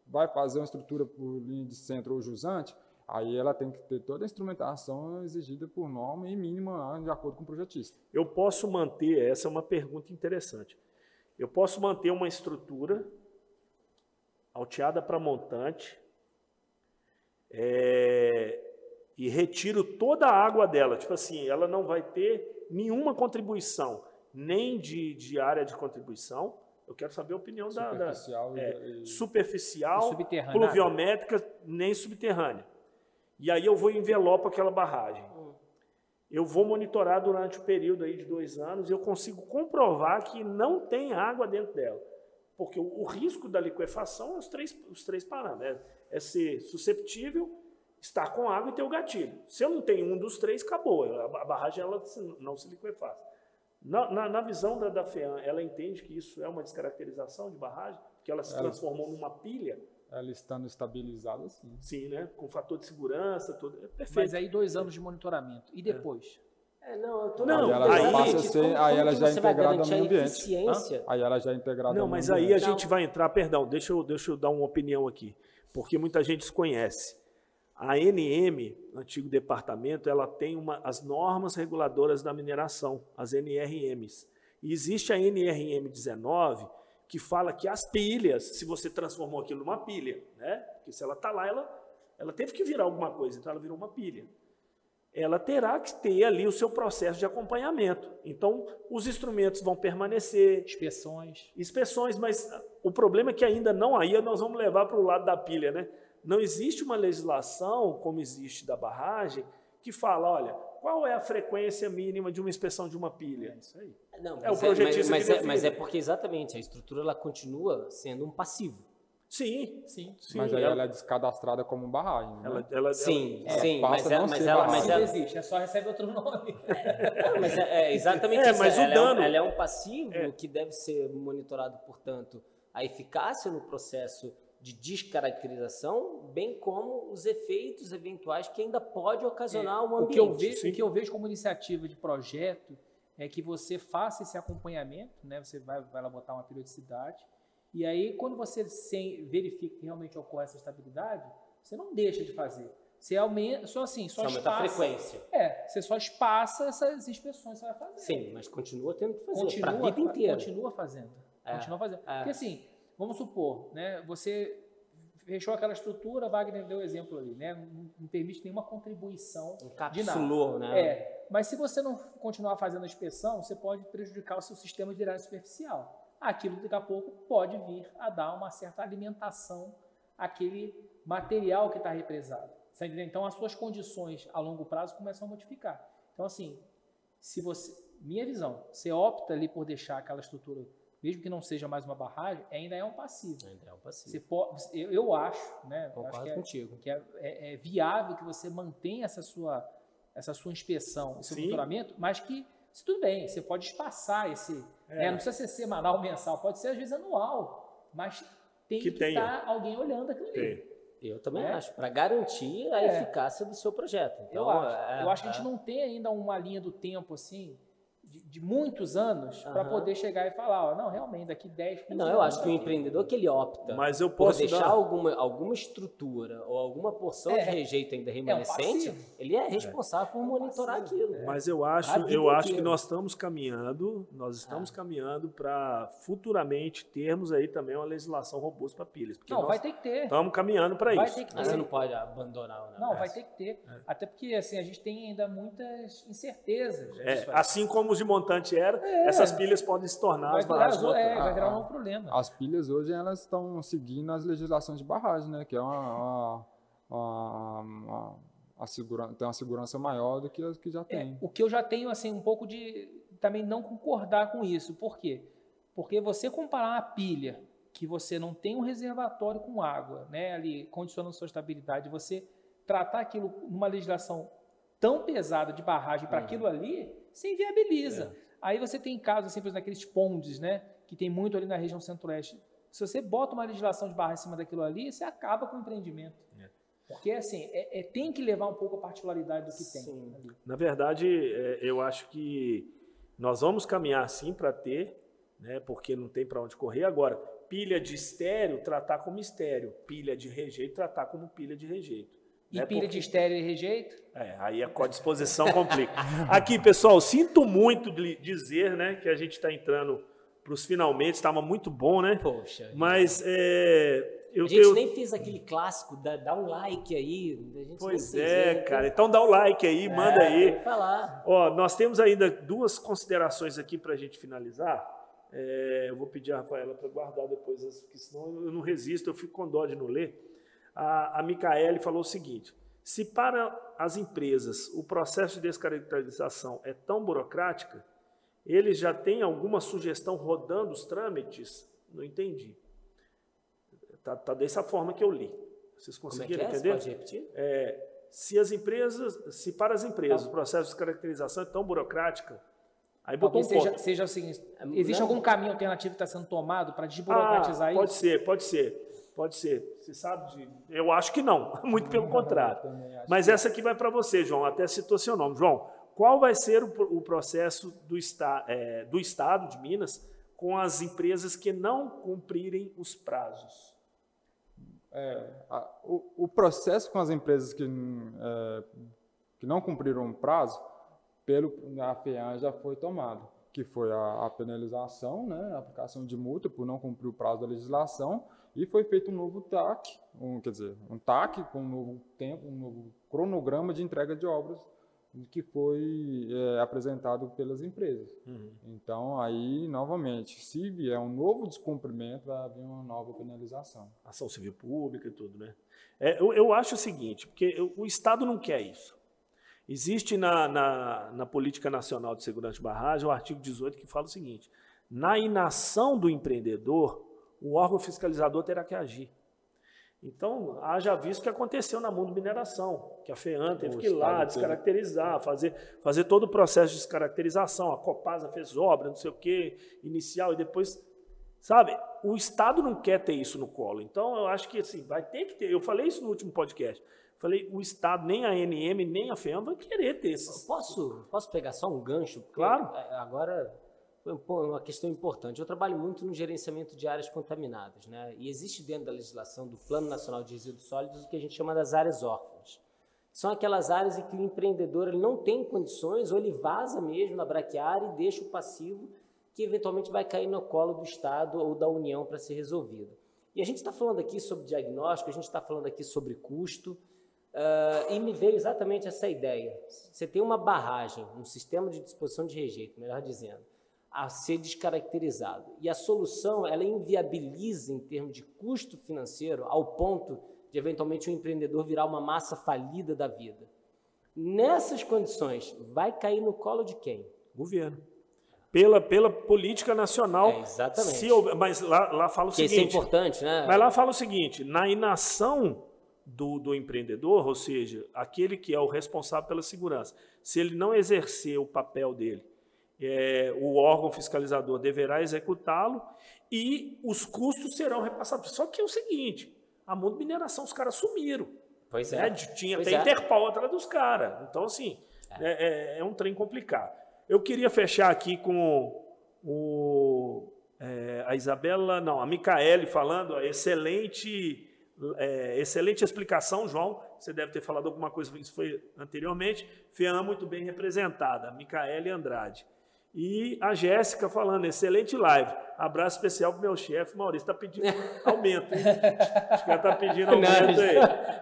Speaker 3: vai fazer uma estrutura por linha de centro ou jusante, aí ela tem que ter toda a instrumentação exigida por norma e mínima de acordo com o projetista.
Speaker 1: Eu posso manter, essa é uma pergunta interessante, eu posso manter uma estrutura alteada para montante, é, e retiro toda a água dela. Tipo assim, ela não vai ter nenhuma contribuição, nem de, de área de contribuição. Eu quero saber a opinião da, da
Speaker 3: Superficial
Speaker 1: é,
Speaker 3: e- e-
Speaker 1: superficial,
Speaker 2: E subterrânea.
Speaker 1: pluviométrica, nem subterrânea. E aí eu vou e envelopo aquela barragem. Eu vou monitorar durante o período aí de dois anos e eu consigo comprovar que não tem água dentro dela. Porque o, o risco da liquefação é os três, os três parâmetros. É, é ser susceptível, estar com água e ter o gatilho. Se eu não tenho um dos três, acabou. A, a barragem ela se- não se liquefaz. Na, na, na visão da, da FEAM, ela entende que isso é uma descaracterização de barragem, que ela se transformou numa pilha,
Speaker 3: Ela estando estabilizada, sim.
Speaker 1: sim, né? Com fator de segurança, tudo. É perfeito.
Speaker 2: Mas aí dois anos de monitoramento. E depois?
Speaker 4: É, não, eu tô
Speaker 1: Não, aí
Speaker 4: dúvida,
Speaker 1: ela já
Speaker 4: exatamente,
Speaker 3: passa a ser-
Speaker 4: como-
Speaker 3: aí
Speaker 4: como
Speaker 3: ela já é integrada ao meio ambiente. Aí ela já é integrada
Speaker 1: Não, mas aí a
Speaker 3: ambiente.
Speaker 1: gente vai entrar, perdão, deixa eu, deixa eu dar uma opinião aqui, porque muita gente desconhece. A NM, antigo departamento, ela tem uma, as normas reguladoras da mineração, as NRMs. E existe a NRM 19, que fala que as pilhas, se você transformou aquilo numa pilha, né? Porque se ela está lá, ela, ela teve que virar alguma coisa, então ela virou uma pilha. Ela terá que ter ali o seu processo de acompanhamento. Então, os instrumentos vão permanecer,
Speaker 2: Inspeções.
Speaker 1: inspeções, mas o problema é que ainda não aí nós vamos levar para o lado da pilha, né? Não existe uma legislação como existe da barragem que fala, olha, qual é a frequência mínima de uma inspeção de uma pilha? Isso aí.
Speaker 4: Não,
Speaker 1: É o
Speaker 4: mas
Speaker 1: projetista
Speaker 4: mas,
Speaker 1: que
Speaker 4: mas é, mas é porque exatamente a estrutura ela continua sendo um passivo.
Speaker 1: Sim,
Speaker 2: Sim.
Speaker 1: sim.
Speaker 3: Mas aí
Speaker 1: ela,
Speaker 3: ela é descadastrada como barragem. né?
Speaker 1: ela, ela-
Speaker 4: Sim,
Speaker 3: ela
Speaker 4: sim,
Speaker 3: passa
Speaker 4: mas, ela,
Speaker 3: não
Speaker 4: mas ela, mas
Speaker 2: Não
Speaker 4: ela,
Speaker 2: existe, é só recebe outro nome. [LAUGHS]
Speaker 4: Não, mas é, é exatamente
Speaker 1: É,
Speaker 4: isso.
Speaker 1: mas o
Speaker 4: ela,
Speaker 1: dano-
Speaker 4: é um, ela é um passivo
Speaker 1: É.
Speaker 4: que deve ser monitorado, portanto, a eficácia no processo de descaracterização, bem como os efeitos eventuais que ainda pode ocasionar um
Speaker 2: o,
Speaker 4: ambiente.
Speaker 2: que eu vejo,
Speaker 1: sim.
Speaker 2: o que eu vejo como iniciativa de projeto é que você faça esse acompanhamento, né? Você vai, vai lá botar uma periodicidade, e aí quando você sem, verifica que realmente ocorre essa estabilidade, você não deixa de fazer. Você aumenta, só assim, só
Speaker 4: Você aumenta a
Speaker 2: espaça.
Speaker 4: frequência.
Speaker 2: É, você só espaça essas inspeções que você vai fazer.
Speaker 4: Sim, mas continua tendo que fazer
Speaker 2: continua,
Speaker 4: a vida inteira.
Speaker 2: continua fazendo.
Speaker 4: É,
Speaker 2: Continua fazendo.
Speaker 4: é.
Speaker 2: Porque assim, vamos supor, né? Você fechou aquela estrutura, Wagner deu o exemplo ali, né? Não, não permite nenhuma contribuição
Speaker 4: Encapsulou, né?
Speaker 2: é, mas se você não continuar fazendo a inspeção, você pode prejudicar o seu sistema de drenagem superficial. Aquilo daqui a pouco pode vir a dar uma certa alimentação àquele material que está represado. Então as suas condições a longo prazo começam a modificar. Então assim, se você, minha visão, você opta ali por deixar aquela estrutura, mesmo que não seja mais uma barragem, ainda é um passivo.
Speaker 4: Ainda é um passivo.
Speaker 2: Você pode, eu, eu acho, né? eu acho
Speaker 4: Concordo
Speaker 2: que é,
Speaker 4: contigo.
Speaker 2: que é, é- é viável que você mantenha essa sua, essa sua inspeção, esse monitoramento, mas que, se tudo bem, você pode espaçar esse.
Speaker 1: É.
Speaker 2: né, Não precisa ser semanal, mensal, pode ser às vezes anual, mas tem
Speaker 1: Que
Speaker 2: que, estar alguém olhando aquilo ali.
Speaker 4: Eu também
Speaker 2: É.
Speaker 4: acho, para garantir a
Speaker 2: É.
Speaker 4: eficácia do seu projeto.
Speaker 2: Eu
Speaker 4: Então,
Speaker 2: acho.
Speaker 4: é-
Speaker 2: eu acho que a gente
Speaker 4: é-
Speaker 2: não tem ainda uma linha do tempo assim. De, de muitos anos para
Speaker 4: Aham.
Speaker 2: poder chegar e falar, ó, não, realmente, daqui 10, 15
Speaker 4: Não, eu
Speaker 2: anos
Speaker 4: acho que o empreendedor que ele opta
Speaker 1: Mas eu
Speaker 4: por
Speaker 1: posso
Speaker 4: deixar
Speaker 1: dar...
Speaker 4: alguma, alguma estrutura ou alguma porção
Speaker 2: É.
Speaker 4: de rejeito ainda remanescente,
Speaker 2: passivo.
Speaker 4: ele é responsável por monitorar
Speaker 2: passivo.
Speaker 4: aquilo.
Speaker 1: Mas eu acho, eu acho que nós estamos caminhando, nós estamos
Speaker 2: Ah.
Speaker 1: caminhando para futuramente termos aí também uma legislação robusta para pilhas. Porque
Speaker 2: Não,
Speaker 1: nós
Speaker 2: vai ter que ter.
Speaker 1: estamos caminhando para isso.
Speaker 2: ter ter.
Speaker 4: você não pode abandonar o negócio.
Speaker 2: Não, vai ter que ter. Até porque assim, a gente tem ainda muitas incertezas.
Speaker 1: É, assim como os de montante era, essas pilhas podem se tornar
Speaker 2: vai
Speaker 1: as
Speaker 2: virar,
Speaker 1: barragens
Speaker 2: zo- é, vai virar um
Speaker 3: Ah,
Speaker 2: novo problema.
Speaker 3: As pilhas hoje elas estão seguindo as legislações de barragem, né? Que é uma, uma, uma- uma- a segurança, tem uma segurança maior do que as que já
Speaker 2: É,
Speaker 3: tem.
Speaker 2: o que eu já tenho assim um pouco de também não concordar com isso. Por quê? Porque você comparar uma pilha que você não tem um reservatório com água, né, ali condicionando sua estabilidade, você tratar aquilo numa legislação tão pesada de barragem para
Speaker 4: Uhum.
Speaker 2: aquilo ali, você inviabiliza. Aí você tem casos assim, por exemplo, naqueles pondes, né, que tem muito ali na região centro-oeste. Se você bota uma legislação de barra em cima daquilo ali, você acaba com o empreendimento.
Speaker 1: É.
Speaker 2: Porque assim, é, é- tem que levar um pouco a particularidade do que
Speaker 4: Sim.
Speaker 2: tem. ali.
Speaker 1: Na verdade, é, eu acho que nós vamos caminhar sim para ter, né, porque não tem para onde correr. Agora, pilha de estéreo, tratar como estéreo. Pilha de rejeito, tratar como pilha de rejeito.
Speaker 2: E
Speaker 1: né,
Speaker 2: pilha
Speaker 1: porque-
Speaker 2: de estéreo e rejeito?
Speaker 1: É, aí a codisposição complica. [LAUGHS] Aqui, pessoal, sinto muito de dizer né, que a gente está entrando os finalmente, estava muito bom, né?
Speaker 4: Poxa.
Speaker 1: Mas é, eu,
Speaker 4: a gente
Speaker 1: eu,
Speaker 4: nem fez aquele clássico, dá, dá um like aí. A gente
Speaker 1: Pois é, cara. Então dá o like aí, manda
Speaker 4: É,
Speaker 1: aí.
Speaker 4: tem que falar.
Speaker 1: Ó, nós temos ainda duas considerações aqui para a gente finalizar. É, eu vou pedir a Rafaela para guardar depois, porque senão eu não resisto, eu fico com dó de não ler. A, a Micaele falou o seguinte: se para as empresas o processo de descaracterização é tão burocrática, eles já têm alguma sugestão rodando os trâmites? Não entendi. Tá, tá dessa forma que eu li. Vocês
Speaker 4: é que
Speaker 1: conseguiram
Speaker 4: é? Você
Speaker 1: entender?
Speaker 4: pode repetir?
Speaker 1: É, se as empresas, se para as empresas o processo de caracterização é tão burocrática, aí botou um
Speaker 2: Talvez seja,
Speaker 1: ponto.
Speaker 2: seja o seguinte:
Speaker 4: É,
Speaker 2: existe
Speaker 4: não.
Speaker 2: algum caminho alternativo que está sendo tomado para desburocratizar
Speaker 1: Ah,
Speaker 2: isso?
Speaker 1: pode ser, pode ser, pode ser. Você sabe de, eu acho que não, [LAUGHS] muito pelo contrário. Mas essa aqui vai para você, João. Até citou seu nome, João. Qual vai ser o, pro- o processo do, esta, é, do Estado de Minas com as empresas que não cumprirem os prazos?
Speaker 3: É, a- o, o processo com as empresas que, é, que não cumpriram o prazo, pelo a FEAM já foi tomado, que foi a, a penalização, né, a aplicação de multa por não cumprir o prazo da legislação, e foi feito um novo TAC, um, quer dizer, um TAC com um novo tempo, um novo cronograma de entrega de obras que foi é, apresentado pelas empresas. Então, aí, novamente, se vier um novo descumprimento, vai haver uma nova penalização.
Speaker 1: ação civil pública e tudo, né? É, eu, eu acho o seguinte, porque o Estado não quer isso. Existe na, na, na Política Nacional de Segurança de Barragem o artigo 18 que fala o seguinte: na inação do empreendedor, o órgão fiscalizador terá que agir. Então, haja visto o que aconteceu na Mundo Mineração, que a FEAN teve
Speaker 3: O
Speaker 1: que ir lá, descaracterizar, fazer, fazer todo o processo de descaracterização. A Copasa fez obra, não sei o quê, inicial, e depois Sabe? O Estado não quer ter isso no colo. Então, eu acho que assim, vai ter que ter. Eu falei isso no último podcast. Falei, o Estado, nem a ANM, nem a FEAM vai querer ter esses.
Speaker 4: Posso, posso pegar só um gancho?
Speaker 1: Claro.
Speaker 4: Agora, uma questão importante. Eu trabalho muito no gerenciamento de áreas contaminadas, né? E existe dentro da legislação do Plano Nacional de Resíduos Sólidos o que a gente chama das áreas órfãs. São aquelas áreas em que o empreendedor ele não tem condições ou ele vaza mesmo na braquiária e deixa o passivo que eventualmente vai cair no colo do Estado ou da União para ser resolvido. E a gente está falando aqui sobre diagnóstico, a gente está falando aqui sobre custo, ah, e me veio exatamente essa ideia. Você tem uma barragem, um sistema de disposição de rejeito, melhor dizendo, a ser descaracterizado. E a solução, ela inviabiliza em termos de custo financeiro ao ponto de eventualmente o empreendedor virar uma massa falida da vida. Nessas condições, vai cair no colo de quem?
Speaker 1: Governo. Pela, pela política nacional.
Speaker 4: É, exatamente.
Speaker 1: Se mas lá, lá fala o
Speaker 4: Porque isso é
Speaker 1: seguinte.
Speaker 4: importante, né?
Speaker 1: Mas lá fala o seguinte: na inação do, do empreendedor, ou seja, aquele que é o responsável pela segurança, se ele não exercer o papel dele, é, o órgão fiscalizador deverá executá-lo e os custos serão repassados. Só que é o seguinte: a Mundo Mineração, os caras sumiram.
Speaker 4: Pois
Speaker 1: né?
Speaker 4: é.
Speaker 1: Tinha
Speaker 4: Pois
Speaker 1: até
Speaker 4: é.
Speaker 1: Interpol atrás dos caras. Então, assim, é. é- é um trem complicado. Eu queria fechar aqui com o, é, a Isabela, não, a Micaele falando, excelente, é, excelente explicação, João. Você deve ter falado alguma coisa, isso foi anteriormente. FEAM muito bem representada, Micaele Andrade. E a Jéssica falando, excelente live. Abraço especial para meu chefe, Maurício. Está pedindo [LAUGHS] aumento, hein? Acho que ela está pedindo aumento aí.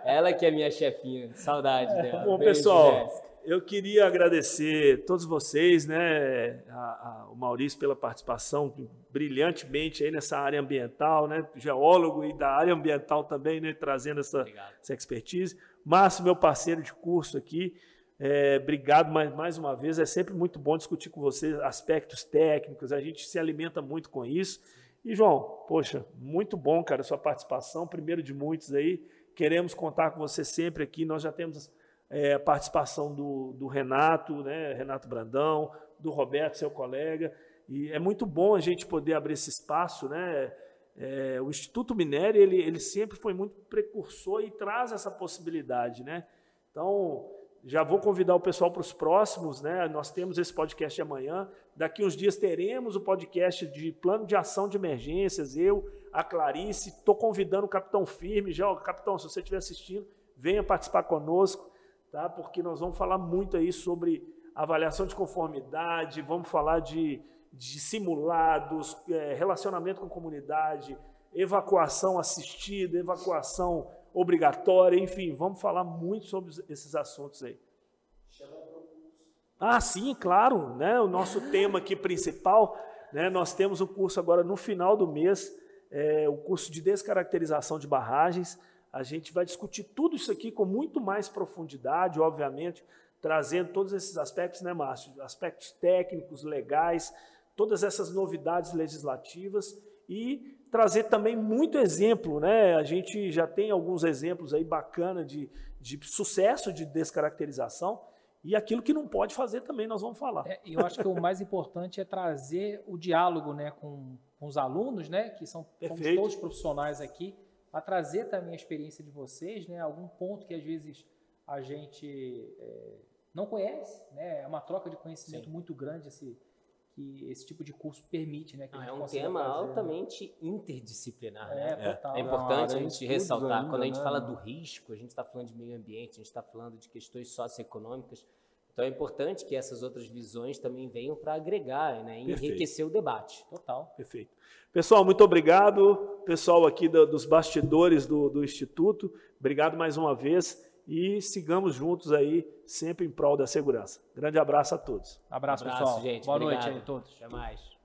Speaker 4: Ela que é minha chefinha. Saudade dela.
Speaker 1: Bom,
Speaker 4: Beijo,
Speaker 1: pessoal,
Speaker 4: Jéssica.
Speaker 1: eu queria agradecer todos vocês, né, a- a- o Maurício pela participação brilhantemente aí nessa área ambiental, né, geólogo e da área ambiental também, né, trazendo essa,
Speaker 4: Obrigado.
Speaker 1: essa expertise. Márcio, meu parceiro de curso aqui, é, obrigado mais, mais uma vez. É sempre muito bom discutir com você aspectos técnicos, a gente se alimenta muito com isso. E, João, poxa, muito bom, cara, sua participação, primeiro de muitos aí. Queremos contar com você sempre aqui. Nós já temos é, a participação do, do Renato, né, Renato Brandão, do Roberto, seu colega. E é muito bom a gente poder abrir esse espaço, né? É, o Instituto Minério, ele, ele sempre foi muito precursor e traz essa possibilidade, né? Então, já vou convidar o pessoal para os próximos, né? Nós temos esse podcast de amanhã. Daqui uns dias teremos o podcast de plano de ação de emergências. Eu, a Clarice, estou convidando o Capitão Firme. Já, Capitão, se você estiver assistindo, venha participar conosco, tá? Porque nós vamos falar muito aí sobre avaliação de conformidade, vamos falar de, de simulados, é, relacionamento com comunidade, evacuação assistida, evacuação obrigatória, enfim, vamos falar muito sobre esses assuntos aí. Ah, sim, claro, né? O nosso tema aqui principal, né? Nós temos um curso agora no final do mês, é, o curso de descaracterização de barragens. A gente vai discutir tudo isso aqui com muito mais profundidade, obviamente, trazendo todos esses aspectos, né, Márcio? Aspectos técnicos, legais, todas essas novidades legislativas e trazer também muito exemplo, né? A gente já tem alguns exemplos aí bacana de, de sucesso de descaracterização e aquilo que não pode fazer também nós vamos falar.
Speaker 2: É, eu acho que o mais importante é trazer o diálogo, né, com, com os alunos, né, que são todos profissionais aqui, para trazer também a experiência de vocês, né, algum ponto que às vezes a gente é, não conhece, né, é uma troca de conhecimento Sim. muito grande esse que esse tipo de curso permite, né?
Speaker 4: Ah, é um tema fazer, né? altamente né? interdisciplinar.
Speaker 2: É,
Speaker 4: né?
Speaker 2: total.
Speaker 4: É importante a gente ressaltar. Ainda, Quando a gente né? fala do risco, a gente está falando de meio ambiente, a gente está falando de questões socioeconômicas. Então é importante que essas outras visões também venham para agregar né, e enriquecer o debate.
Speaker 2: Total.
Speaker 1: Perfeito. Pessoal, muito obrigado. Pessoal aqui do, dos bastidores do, do Instituto, obrigado mais uma vez e sigamos juntos aí, sempre em prol da segurança. Grande abraço a todos.
Speaker 2: Abraço,
Speaker 4: abraço
Speaker 2: pessoal.
Speaker 4: Gente,
Speaker 2: Boa
Speaker 4: obrigado.
Speaker 2: noite aí a todos.
Speaker 4: Até mais.